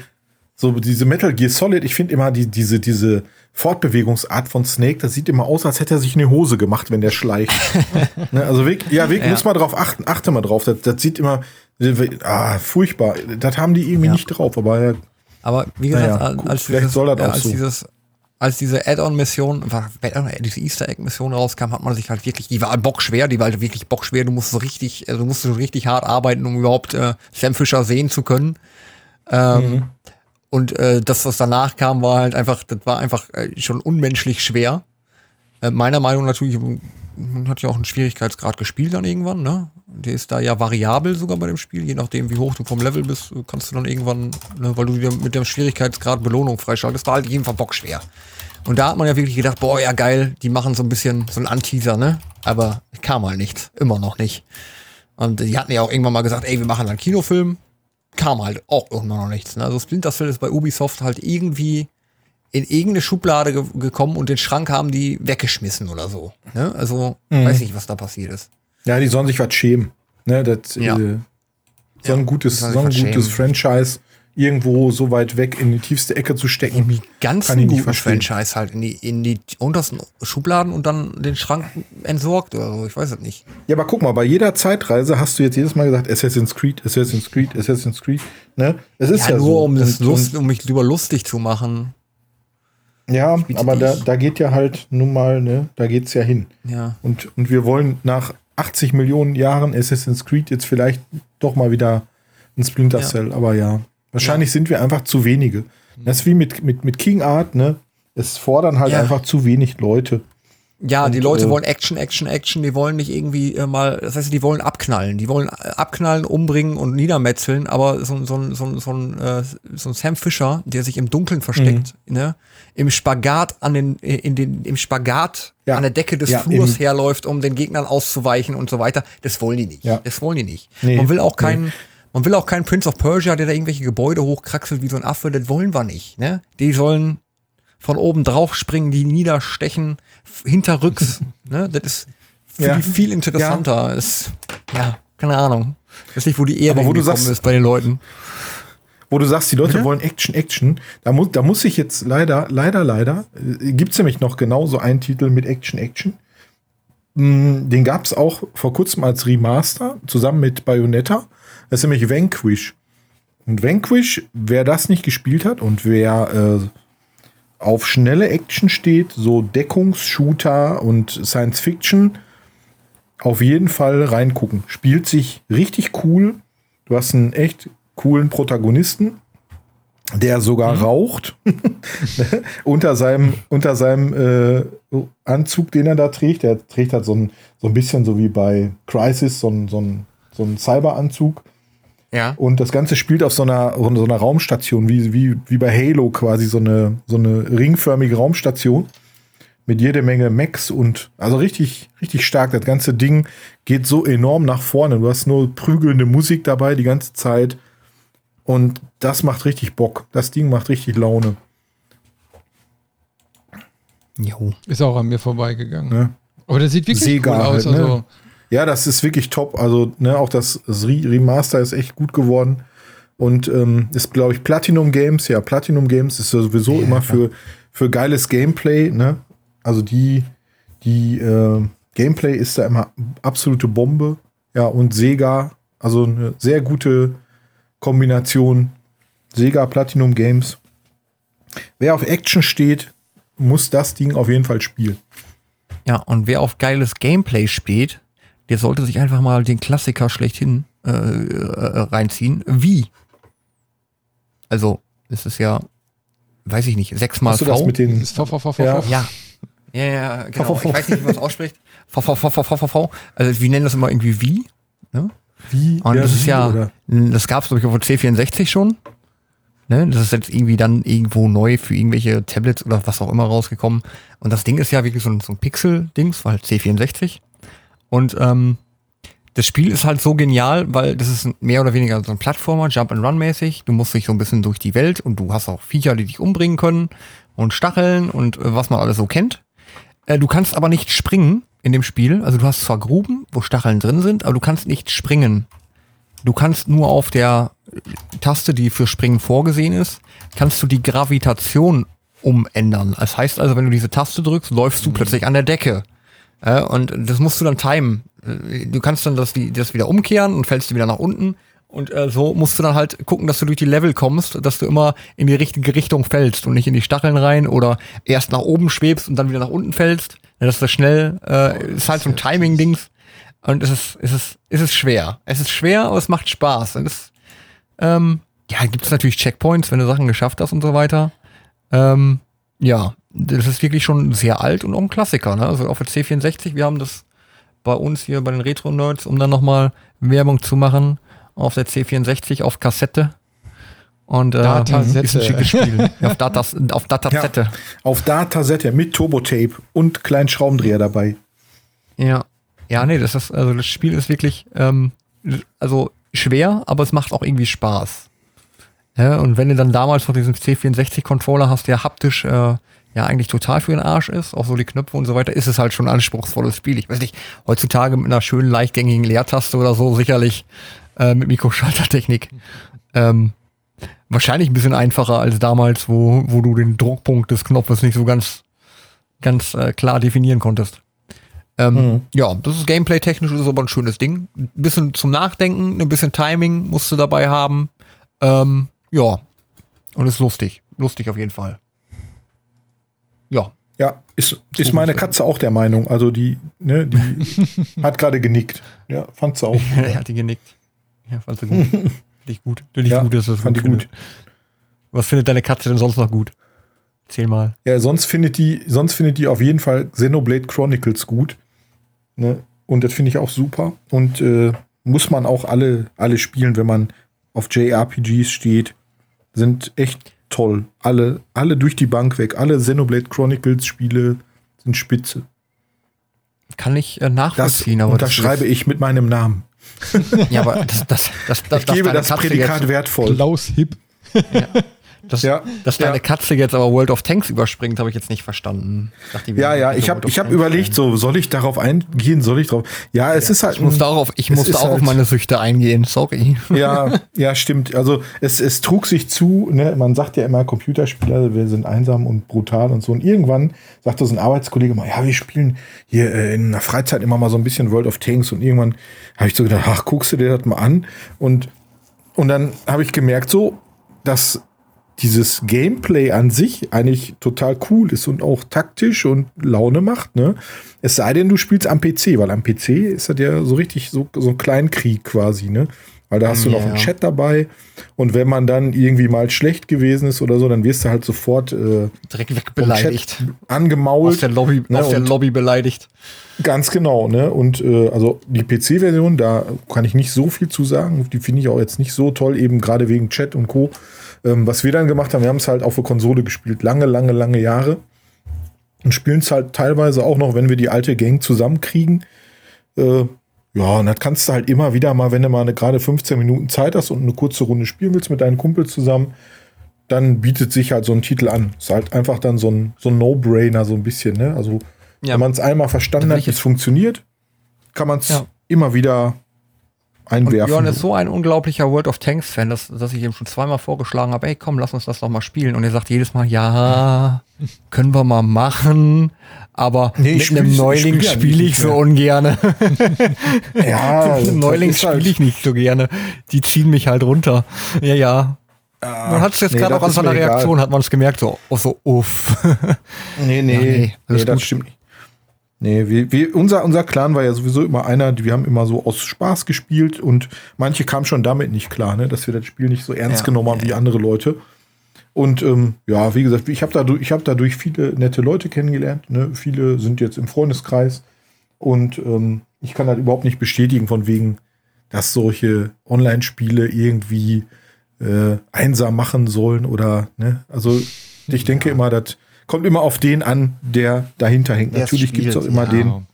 so diese Metal Gear Solid, ich finde immer die, diese, diese Fortbewegungsart von Snake, das sieht immer aus, als hätte er sich eine Hose gemacht, wenn der schleicht. ne, also wirklich, ja, wirklich,
Ja.
muss mal drauf achten, achte mal drauf. Das, das sieht immer, ah, furchtbar. Das haben die irgendwie
Ja.
nicht drauf, aber ja,
Aber wie gesagt,
Naja,
als, als, dieses, ja, als
so.
dieses als diese Add-on-Mission, diese Easter Egg-Mission rauskam, hat man sich halt wirklich, die war bockschwer, die war halt wirklich bockschwer, du musst so richtig, also du musst so richtig hart arbeiten, um überhaupt äh, Sam Fisher sehen zu können. Ähm,
Mhm.
Und äh, das, was danach kam, war halt einfach, das war einfach äh, schon unmenschlich schwer. Äh, meiner Meinung natürlich, man hat ja auch einen Schwierigkeitsgrad gespielt dann irgendwann, ne? Der ist da ja variabel sogar bei dem Spiel, je nachdem wie hoch du vom Level bist, kannst du dann irgendwann, ne, weil du dir mit dem Schwierigkeitsgrad Belohnung freischaltest, war halt jeden Fall bockschwer. Und da hat man ja wirklich gedacht, boah, ja geil, die machen so ein bisschen so einen Anteaser, ne? Aber kam halt nichts, immer noch nicht. Und die hatten ja auch irgendwann mal gesagt, ey, wir machen einen Kinofilm. Kam halt auch irgendwann noch nichts. Ne? Also Splinter Cell ist bei Ubisoft halt irgendwie in irgendeine Schublade ge gekommen und den Schrank haben die weggeschmissen oder so. Ne? Also weiß nicht, was da passiert ist.
ja, die sollen sich was schämen. Ne, das,
Ja.
äh, so ein gutes,
sollen
so ein gutes. Franchise irgendwo so weit weg in die tiefste Ecke zu stecken.
Irgendwie
Kann ich nicht
guten. Franchise halt in die, in die untersten Schubladen und dann den Schrank entsorgt oder so. Ich weiß es nicht.
Ja, aber guck mal, bei jeder Zeitreise hast du jetzt jedes Mal gesagt, Assassin's Creed, Assassin's Creed, Assassin's Creed. Ne? Es ist
Ja,
ja,
nur
so.
um, das Lust, um mich drüber lustig zu machen.
Ja, aber da, da geht ja halt nun mal, ne, da geht's ja hin.
Ja.
Und, und wir wollen nach 80 Millionen Jahren Assassin's Creed jetzt vielleicht doch mal wieder ein Splinter
Ja.
Cell. Aber ja, wahrscheinlich sind wir einfach zu wenige. Das ist wie mit, mit, mit King Art, ne? Es fordern halt
Ja.
einfach zu wenig Leute.
Ja, die
Und,
Leute
äh,
wollen Action, Action, Action. Die wollen nicht irgendwie äh, mal, das heißt, die wollen abknallen. Die wollen äh, abknallen, umbringen und niedermetzeln. Aber so, ein- so, ein- so, ein- so, ein, äh, so ein Sam Fisher, der sich im Dunkeln versteckt,
Mhm.
ne, im Spagat an den, äh, in den, im Spagat
Ja.
an der Decke des
Ja,
Flurs herläuft, um den Gegnern auszuweichen und so weiter. Das wollen die nicht.
Ja.
Das wollen die nicht.
Nee,
man will auch keinen, man will auch keinen Prince of Persia, der da irgendwelche Gebäude hochkraxelt wie so ein Affe. Das wollen wir nicht. Ne? Die sollen von oben drauf springen, die niederstechen, hinterrücks. ne? Das ist für
Ja.
die viel interessanter. Ist, ja, keine Ahnung. Ich weiß nicht, wo die Ehre
wo du sagst-
ist bei den Leuten.
wo du sagst, die Leute
Bitte?
wollen Action, Action. Da muss, da muss ich jetzt leider, leider, leider, äh, gibt's nämlich noch genauso einen Titel mit Action, Action. Mm, Den gab's auch vor kurzem als Remaster, zusammen mit Bayonetta. Das ist nämlich Vanquish. Und Vanquish, wer das nicht gespielt hat und wer äh, auf schnelle Action steht, so Deckungsshooter und Science Fiction, auf jeden Fall reingucken. Spielt sich richtig cool. Du hast einen echt coolen Protagonisten, der sogar raucht unter seinem, unter seinem äh, Anzug, den er da trägt. Der trägt halt so ein, so ein bisschen so wie bei Crisis, so ein, so ein, so ein Cyberanzug.
Ja.
Und das Ganze spielt auf so einer, so einer Raumstation, wie, wie, wie bei Halo quasi, so eine, so eine ringförmige Raumstation. Mit jede Menge Mechs und, also richtig, richtig stark. Das ganze Ding geht so enorm nach vorne. Du hast nur prügelnde Musik dabei die ganze Zeit. Und das macht richtig Bock. Das Ding macht richtig Laune.
Jo.
Ist auch an mir vorbeigegangen.
Ne?
Aber das sieht wirklich
Sega
cool aus.
halt, ne?
Also,
Ja, das ist wirklich top. Also, ne, auch das, das Re- Remaster ist echt gut geworden. Und ähm, ist, glaube ich, Platinum Games. Ja, Platinum Games ist ja sowieso immer für, für geiles Gameplay. Ne? Also die, die äh, Gameplay ist da immer absolute Bombe. Ja, und Sega, also eine sehr gute Kombination. Sega Platinum Games. Wer auf Action steht, muss das Ding auf jeden Fall spielen.
Ja, und wer auf geiles Gameplay steht, der sollte sich einfach mal den Klassiker schlechthin äh, äh, reinziehen. Wie? Also, es ist ja, weiß ich nicht, sechsmal
Hast du
V.
das mit den.
das v, v, v, v,
Ja.
v.
ja. Ja, ja, genau. Ich weiß nicht, wie man es ausspricht. V, V, V, V, V, V, V. Also, wir nennen das immer irgendwie wie. Ne?
Wie?
Und das ist
wie,
ja,
oder?
das gab es, glaube ich, auf der C64 schon. Ne? Das ist jetzt irgendwie dann irgendwo neu für irgendwelche Tablets oder was auch immer rausgekommen. Und das Ding ist ja wirklich so ein, so ein Pixel-Dings, weil C64. Und ähm, das Spiel ist halt so genial, weil das ist mehr oder weniger so ein Plattformer, Jump-and-Run-mäßig. Du musst dich so ein bisschen durch die Welt und du hast auch Viecher, die dich umbringen können und Stacheln und äh, was man alles so kennt. Äh, du kannst aber nicht springen in dem Spiel. Also du hast zwar Gruben, wo Stacheln drin sind, aber du kannst nicht springen. Du kannst nur auf der Taste, die für Springen vorgesehen ist, kannst du die Gravitation umändern. Das heißt also, wenn du diese Taste drückst, läufst du plötzlich an der Decke. Äh, und das musst du dann timen. Äh, Du kannst dann das, das wieder umkehren und fällst wieder nach unten. Und äh, so musst du dann halt gucken, dass du durch die Level kommst, dass du immer in die richtige Richtung fällst und nicht in die Stacheln rein oder erst nach oben schwebst und dann wieder nach unten fällst. Ja, dass das schnell, äh, ist halt so ein Timing-Dings. Und es ist, es ist, es ist schwer. Es ist schwer, aber es macht Spaß. Und es, ähm, ja, gibt es natürlich Checkpoints, wenn du Sachen geschafft hast und so weiter. Ähm, ja, das ist wirklich schon sehr alt und auch ein Klassiker. Ne? Also auf der C64, wir haben das bei uns hier bei den Retro-Nerds, um dann nochmal Werbung zu machen, auf der C64 auf Kassette. Und äh, ist ein schickes Spiel. Ja, auf, Datas, auf Datasette.
Auf Datasette mit Turbotape und kleinen Schraubendreher dabei.
Ja. Ja, nee, das ist, also das Spiel ist wirklich, ähm, also schwer, aber es macht auch irgendwie Spaß. Ja, und wenn du dann damals noch diesen C64-Controller hast, der haptisch äh, ja eigentlich total für den Arsch ist, auch so die Knöpfe und so weiter, ist es halt schon ein anspruchsvolles Spiel. Ich weiß nicht, heutzutage mit einer schönen, leichtgängigen Leertaste oder so, sicherlich äh, mit Mikroschaltertechnik. Ähm, wahrscheinlich ein bisschen einfacher als damals, wo, wo du den Druckpunkt des Knopfes nicht so ganz, ganz äh, klar definieren konntest. Ähm,
Mhm.
Ja, das ist gameplay-technisch, ist aber ein schönes Ding. Ein bisschen zum Nachdenken, ein bisschen Timing musst du dabei haben. Ähm, ja, und ist lustig. Lustig auf jeden Fall. Ja,
Ja, ist, ist meine Katze auch der Meinung. Also die, ne, die hat gerade genickt. Ja, fand sie auch.
er hat die genickt. Ja, fand sie gut. Finde ich gut. Finde ich
Ja,
gut, dass das
fand
gut
ich gut.
Was findet deine Katze denn sonst noch gut? Erzähl mal.
Ja, sonst findet die, sonst findet die auf jeden Fall Xenoblade Chronicles gut. Ne? Und das finde ich auch super. Und äh, muss man auch alle, alle spielen, wenn man auf JRPGs steht. Sind echt toll. Alle, alle durch die Bank weg. Alle Xenoblade Chronicles Spiele sind spitze.
Kann ich äh,
Das
nachvollziehen, aber das
unterschreibe ich mit meinem Namen.
Ja, aber das, das, das, das,
Ich gebe das
Katze
Prädikat
jetzt-
wertvoll.
Klaus Hipp.
Das,
Ja,
dass deine
ja.
Katze jetzt aber World of Tanks überspringt, habe ich jetzt nicht verstanden. Dachte,
Ja, ja, ich habe ich hab überlegt, so, soll ich darauf eingehen, soll ich drauf? Ja, es ist halt.
Ich musste auch auf, ich musste auch auf
halt-
meine Süchte eingehen, sorry.
Ja, ja, stimmt. Also es, es trug sich zu, ne? man sagt ja immer, Computerspieler, wir sind einsam und brutal und so. Und irgendwann sagte so ein Arbeitskollege mal, ja, wir spielen hier äh, in der Freizeit immer mal so ein bisschen World of Tanks. Und irgendwann habe ich so gedacht, ach, guckst du dir das mal an. Und, und dann habe ich gemerkt, so, dass dieses Gameplay an sich eigentlich total cool ist und auch taktisch und Laune macht, ne? Es sei denn, du spielst am PC, weil am PC ist das ja so richtig so, so ein Kleinkrieg quasi, ne? Weil da hast du noch
Ja.
einen Chat dabei und wenn man dann irgendwie mal schlecht gewesen ist oder so, dann wirst du halt sofort äh,
Direkt wegbeleidigt.
Angemault.
Aus der Lobby,
Ne,
aus der Lobby beleidigt.
Ganz genau, ne? Und äh, also die PC-Version, da kann ich nicht so viel zu sagen. Die finde ich auch jetzt nicht so toll, eben gerade wegen Chat und Co. Ähm, was wir dann gemacht haben, wir haben es halt auf der Konsole gespielt, lange, lange, lange Jahre. Und spielen es halt teilweise auch noch, wenn wir die alte Gang zusammenkriegen. Äh, ja, und das kannst du halt immer wieder mal, wenn du mal gerade 15 Minuten Zeit hast und eine kurze Runde spielen willst mit deinen Kumpels zusammen, dann bietet sich halt so ein Titel an. Ist halt einfach dann so ein, so ein No-Brainer, so ein bisschen, ne? Also,
Ja.
wenn man es einmal verstanden hat, wie es funktioniert, kann man es
Ja.
immer wieder
Und
einwerfen.
Björn ist so ein unglaublicher World of Tanks Fan, dass, dass ich ihm schon zweimal vorgeschlagen habe, ey komm, lass uns das doch mal spielen. Und er sagt jedes Mal, ja, können wir mal machen, aber
Nee,
mit einem Neuling
spiel
spiele
nicht
ich so
mehr.
ungerne.
ja,
Mit einem Neuling
halt-
spiele ich nicht so gerne. Die ziehen mich halt runter. Ja, ja. Man hat es jetzt
nee,
gerade auch an seiner
mir egal.
Reaktion, hat man es gemerkt, so, oh, so uff.
Nee, nee,
Ja, nee,
nee, das stimmt nicht. Nee, wir, wir, unser, unser Clan war ja sowieso immer einer, wir haben immer so aus Spaß gespielt und manche kamen schon damit nicht klar, ne, dass wir das Spiel nicht so ernst
Ja.
genommen haben wie andere Leute. Und ähm, ja, wie gesagt, ich habe dadurch, ich hab dadurch viele nette Leute kennengelernt. Ne? Viele sind jetzt im Freundeskreis. Und ähm, ich kann halt überhaupt nicht bestätigen, von wegen, dass solche Online-Spiele irgendwie äh, einsam machen sollen oder, ne? Also ich denke immer, das kommt immer auf den an, der dahinter hängt.
Der
Natürlich gibt es auch immer
ja.
den,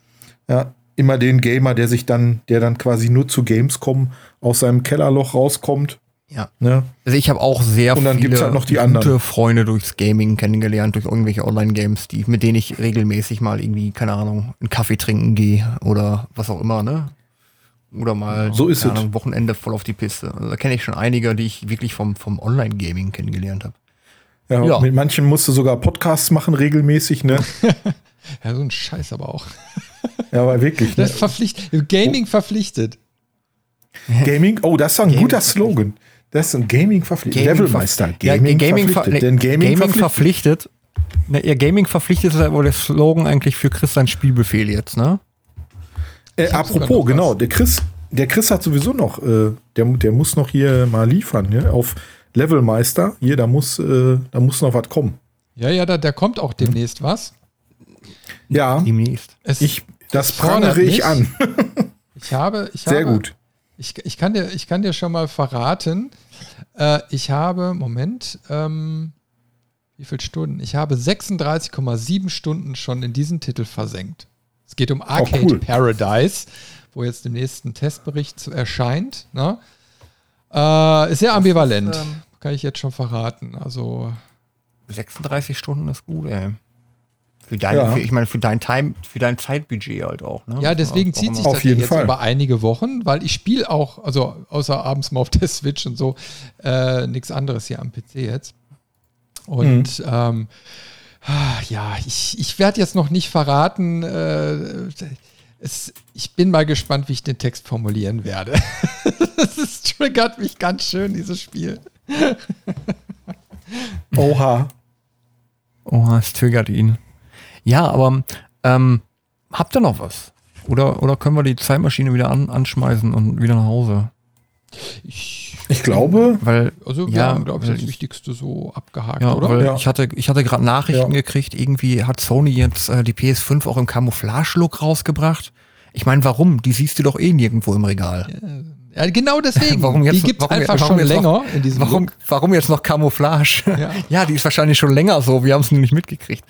ja, immer den Gamer, der sich dann, der dann quasi nur zu Gamescom aus seinem Kellerloch rauskommt.
Ja.
Ne?
Also ich habe auch sehr
Und dann
viele
gibt's halt noch die
gute
anderen.
Freunde durchs Gaming kennengelernt, durch irgendwelche Online-Games, die, mit denen ich regelmäßig mal irgendwie, keine Ahnung, einen Kaffee trinken gehe oder was auch immer, ne? Oder mal
So ist.
Ahnung, Wochenende voll auf die Piste. Also da kenne ich schon einige, die ich wirklich vom, vom Online-Gaming kennengelernt habe.
Ja,
Ja.
Mit manchen musst du sogar Podcasts machen regelmäßig, ne?
Ja, so ein Scheiß aber auch.
ja, aber wirklich. Ne?
Das ist verpflichtet. Gaming verpflichtet.
Gaming, oh, das ist ein
Gaming
guter Slogan. Das ist ein Gaming verpflichtet.
Gaming
Levelmeister.
ja, Gaming, ver
verpflichtet. Denn Gaming,
Gaming
verpflichtet.
verpflichtet. Ne, ja, Gaming verpflichtet ist ja wohl der Slogan eigentlich für Chris sein Spielbefehl jetzt, ne?
Äh, apropos, genau, der Chris, der Chris hat sowieso noch, äh, der, der muss noch hier mal liefern, ne? Auf Levelmeister. Hier, da muss, äh, da muss noch was kommen.
Ja, ja, da, da kommt auch demnächst was.
Ja,
Demnächst.
Es,
ich, das prangere ich an.
ich habe, ich
Sehr
habe,
gut.
Ich, ich, kann dir, ich kann dir schon mal verraten, äh, ich habe, Moment, ähm, wie viele Stunden? Ich habe 36,7 Stunden schon in diesen Titel versenkt. Es geht um Arcade
cool.
Paradise, wo jetzt im nächsten Testbericht zu erscheint. Ne? Äh, ist sehr ambivalent,
ähm,
kann ich jetzt schon verraten. Also
36 Stunden ist gut, ey. Für dein,
Ja.
für, ich meine, für dein Time, für dein Zeitbudget halt auch, ne?
Ja, deswegen zieht sich das jetzt
Fall.
über einige Wochen, weil ich spiele auch, also außer abends mal auf der Switch und so, äh, nichts anderes hier am PC jetzt. Und
Mhm.
ähm, ah, ja, ich, ich werde jetzt noch nicht verraten. Äh, es, ich bin mal gespannt, wie ich den Text formulieren werde. das ist, triggert mich ganz schön, dieses Spiel.
Oha.
Oh, es triggert ihn. Ja, aber ähm, habt ihr noch was? Oder, oder können wir die Zeitmaschine wieder an, anschmeißen und wieder nach Hause?
Ich,
Ich glaube,
Weil,
also wir
Ja,
haben, glaube ich, das Wichtigste so abgehakt,
ja,
oder?
weil
Ja.
ich hatte, ich hatte gerade Nachrichten
Ja.
gekriegt, irgendwie hat Sony jetzt äh, die PS5 auch im Camouflage-Look rausgebracht. Ich meine, warum? Die siehst du doch eh nirgendwo im Regal.
Ja, genau deswegen.
Warum jetzt-
die gibt es einfach schon
jetzt noch-
länger in diesem
Warum,
Look.
warum jetzt noch Camouflage?
Ja.
Ja. die ist wahrscheinlich schon länger so. Wir haben es nur nicht mitgekriegt.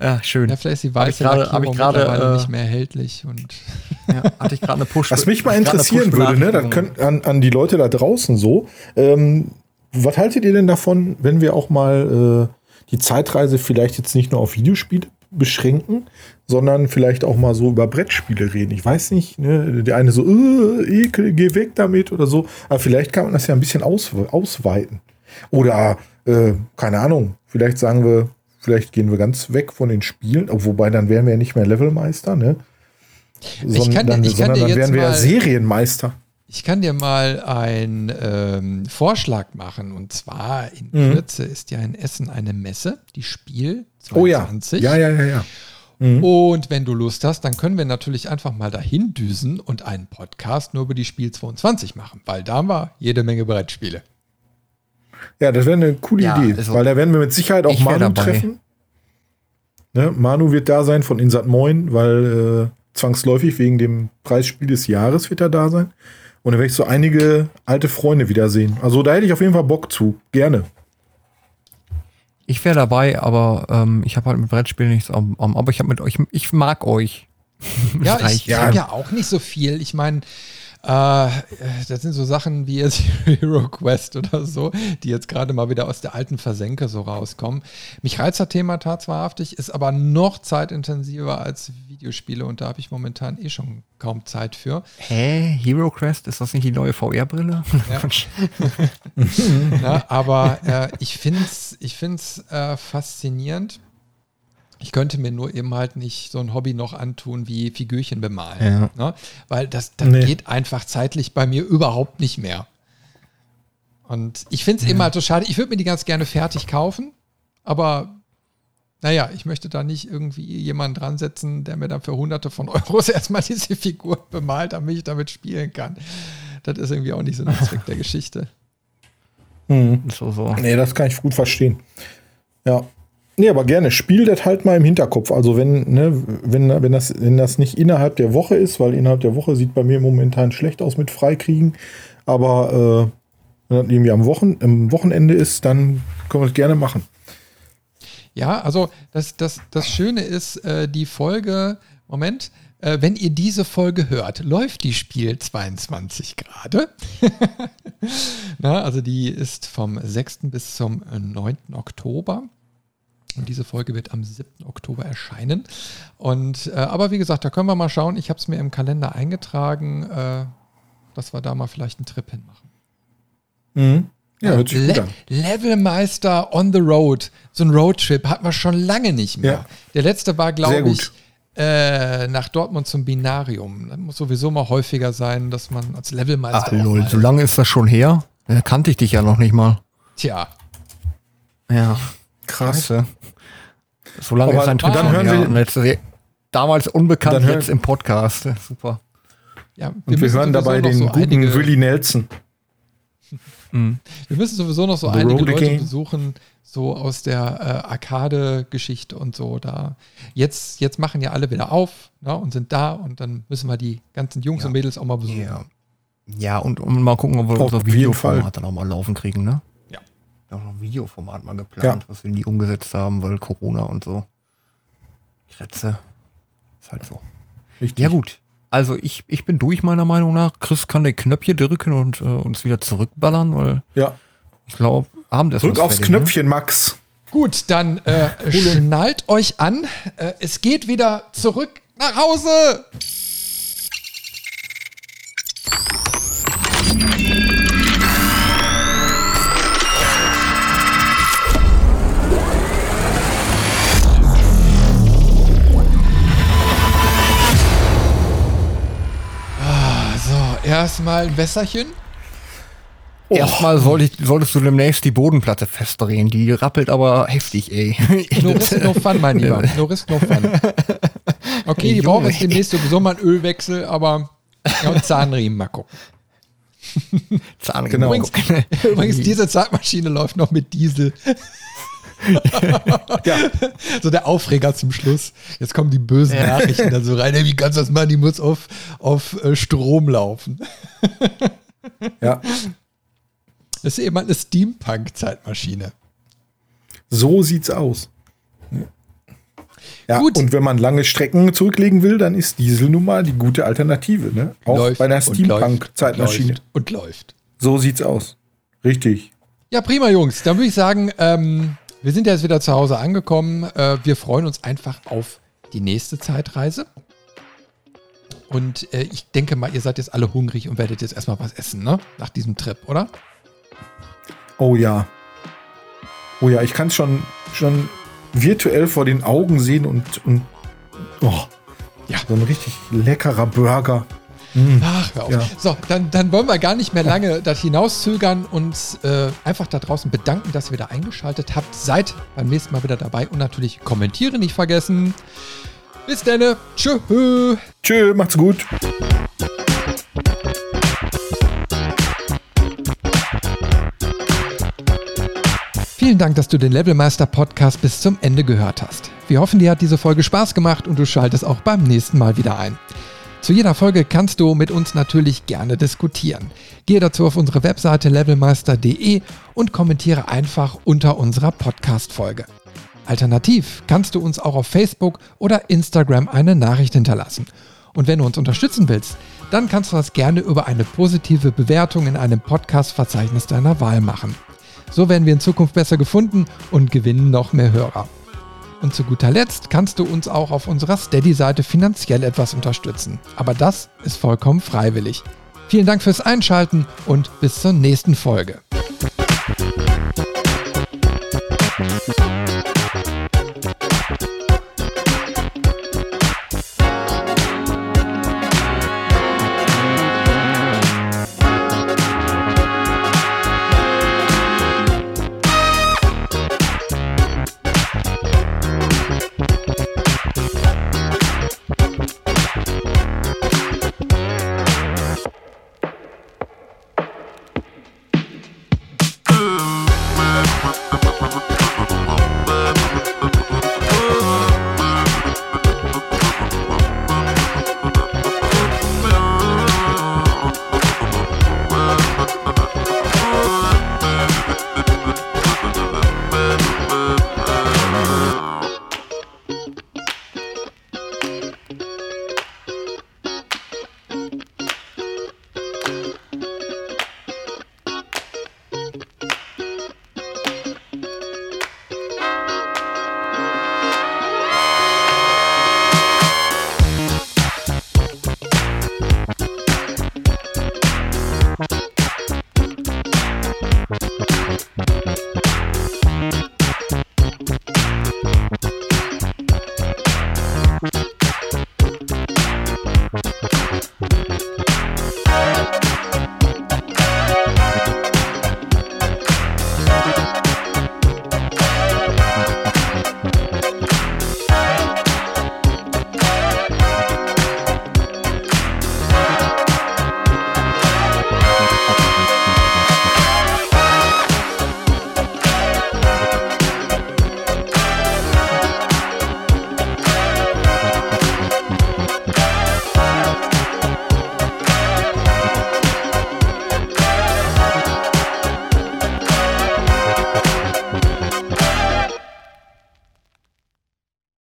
Ja, schön.
Ja, vielleicht ist die weiße
gerade-
Lackierung
hab ich gerade, äh,
nicht mehr erhältlich. Und
Ja, hatte ich gerade eine Push.
was mich mal interessieren würde, ne,
Push-Benachrichtigung.
könnt an, an die Leute da draußen so, ähm, was haltet ihr denn davon, wenn wir auch mal äh, die Zeitreise vielleicht jetzt nicht nur auf Videospiele beschränken, sondern vielleicht auch mal so über Brettspiele reden. Ich weiß nicht, ne, der eine so, äh, ekel, geh weg damit oder so. Aber vielleicht kann man das ja ein bisschen aus, ausweiten. Oder, äh, keine Ahnung, vielleicht sagen wir, vielleicht gehen wir ganz weg von den Spielen, wobei dann wären wir ja nicht mehr Levelmeister, ne?
Ich kann ich kann
sondern dann wären wir ja Serienmeister.
Ich kann dir mal einen ähm, Vorschlag machen. Und zwar in
Mhm.
Kürze ist ja in Essen eine Messe, die Spiel
Oh ja.
22.
Ja, ja, ja, ja. Mhm.
Und wenn du Lust hast, dann können wir natürlich einfach mal dahin düsen und einen Podcast nur über die Spiel 22 machen, weil da haben wir jede Menge Brettspiele.
Ja, das wäre eine coole
Ja,
Idee,
also
weil da werden wir mit Sicherheit auch Manu
dabei.
treffen. Ne? Manu wird da sein von Insat Moin, weil äh, zwangsläufig wegen dem Preisspiel des Jahres wird er da sein. Und da werde ich so einige alte Freunde wiedersehen. Also da hätte ich auf jeden Fall Bock zu. Gerne.
Ich wäre dabei, aber ähm, ich habe halt mit Brettspielen nichts am, am aber ich habe mit euch, ich mag euch.
Ja, ich
reicht.
habe ja auch nicht so viel. Ich meine, äh, das sind so Sachen wie jetzt Hero Quest oder so, die jetzt gerade mal wieder aus der alten Versenke so rauskommen. Mich reizt das Thema tatsächlich, ist aber noch zeitintensiver als Videospiele und da habe ich momentan eh schon kaum Zeit für.
Hä? Hero Quest? Ist das nicht die neue VR-Brille?
Ja. Ja, aber äh, ich finde es ich find's, äh, faszinierend. Ich könnte mir nur eben halt nicht so ein Hobby noch antun wie Figürchen bemalen. Ne? Weil das, das
Nee.
geht einfach zeitlich bei mir überhaupt nicht mehr. Und ich finde es eben halt so schade. Ich würde mir die ganz gerne fertig kaufen, aber naja, ich möchte da nicht irgendwie jemanden dran setzen, der mir dann für hunderte von Euros erstmal diese Figur bemalt, damit ich damit spielen kann. Das ist irgendwie auch nicht so der Zweck der Geschichte.
so, so.
Nee, das kann ich gut verstehen. Ja. Nee, aber gerne. Spiel das halt mal im Hinterkopf. Also wenn, ne, wenn, wenn, das, wenn das nicht innerhalb der Woche ist, weil innerhalb der Woche sieht bei mir momentan schlecht aus mit Freikriegen. Aber äh, wenn das irgendwie am Wochen, am Wochenende ist, dann können wir das gerne machen.
Ja, also das, das, das Schöne ist, äh, die Folge, Moment, äh, wenn ihr diese Folge hört, läuft die Spiel 22 gerade. Also die ist vom 6. bis zum äh, 9. Oktober. Und diese Folge wird am 7. Oktober erscheinen. Und äh, aber wie gesagt, da können wir mal schauen. Ich habe es mir im Kalender eingetragen, äh, dass wir da mal vielleicht einen Trip hinmachen.
Mhm. Ja, hört sich gut
Le. Levelmeister on the Road. So ein Roadtrip hatten wir schon lange nicht mehr.
Ja.
Der letzte war, glaube ich, äh, nach Dortmund zum Binarium. Das muss sowieso mal häufiger sein, dass man als Levelmeister.
Ach lol, so lange ist das schon her? Da kannte ich dich ja noch nicht mal.
Tja,
Ja.
Krass.
Scheiße. So lange
Aber
ist ein Trip
dann
hören wir-
Und jetzt, damals unbekannt,
Dann
jetzt im Podcast. Super.
ja.
Und wir
müssen
hören dabei den
so
guten
einige,
Willie Nelson.
Wir müssen sowieso noch so
The
einige Leute
Again.
besuchen, so aus der äh, Arcade-Geschichte und so. Da jetzt, jetzt machen ja alle wieder auf ne, und sind da und dann müssen wir die ganzen Jungs
Ja.
und Mädels auch mal besuchen.
Ja. Ja, und, und mal gucken, ob wir
Auf
unser Videoformat dann auch mal laufen kriegen, ne?
Ja.
Noch ein Videoformat mal geplant, was wir nie umgesetzt haben, weil Corona und so. Kretze. Ist halt so.
Richtig.
Ja, gut. Also ich, ich bin durch, meiner Meinung nach. Chris kann den Knöpfchen drücken und äh, uns wieder zurückballern, weil
Ja.
ich glaube, Abendessen
Drück
ist
aufs
fertig, ne?
Knöpfchen, Max.
Gut, dann äh, schnallt euch an. Äh, es geht wieder zurück nach Hause. Erstmal ein Wässerchen.
Oh.
Erstmal soll ich, solltest du demnächst die Bodenplatte festdrehen. Die rappelt aber heftig, ey.
No risk, no fun, mein Lieber. No risk, no fun. Okay, die brauchen jetzt demnächst sowieso mal einen Ölwechsel, aber ja, und Zahnriemen mal gucken.
Zahnriemen.
Genau.
Übrigens, übrigens, diese Zeitmaschine läuft noch mit Diesel.
Ja.
So der Aufreger zum Schluss. Jetzt kommen die bösen Nachrichten dann so rein. Ey, wie kannst du das machen? Die muss auf, auf äh, Strom laufen.
ja.
Das ist eben eine Steampunk-Zeitmaschine.
So sieht's aus. Ja,
Gut.
und wenn man lange Strecken zurücklegen will, dann ist Diesel nun mal die gute Alternative. Ne? Auch
Läuft
bei einer
und
Steampunk-Zeitmaschine.
Und läuft.
So sieht's aus. Richtig.
Ja, prima, Jungs. Dann würde ich sagen, ähm, wir sind jetzt wieder zu Hause angekommen. Äh, wir freuen uns einfach auf die nächste Zeitreise. Und äh, ich denke mal, ihr seid jetzt alle hungrig und werdet jetzt erstmal was essen, ne? Nach diesem Trip, oder?
Oh ja. Oh ja, ich kann es schon, schon virtuell vor den Augen sehen und, und oh, ja. so ein richtig leckerer Burger.
Mm. Ach, hör auf. Ja. So, dann, dann wollen wir gar nicht mehr lange das hinauszögern und äh, einfach da draußen bedanken, dass ihr wieder eingeschaltet habt. Seid beim nächsten Mal wieder dabei und natürlich kommentieren nicht vergessen. Bis dann. Tschö.
Tschö, macht's gut.
Vielen Dank, dass du den Levelmeister Podcast bis zum Ende gehört hast. Wir hoffen, dir hat diese Folge Spaß gemacht und du schaltest auch beim nächsten Mal wieder ein. Zu jeder Folge kannst du mit uns natürlich gerne diskutieren. Gehe dazu auf unsere Webseite levelmeister.de und kommentiere einfach unter unserer Podcast-Folge. Alternativ kannst du uns auch auf Facebook oder Instagram eine Nachricht hinterlassen. Und wenn du uns unterstützen willst, dann kannst du das gerne über eine positive Bewertung in einem Podcast-Verzeichnis deiner Wahl machen. So werden wir in Zukunft besser gefunden und gewinnen noch mehr Hörer. Und zu guter Letzt kannst du uns auch auf unserer Steady-Seite finanziell etwas unterstützen. Aber das ist vollkommen freiwillig. Vielen Dank fürs Einschalten und bis zur nächsten Folge.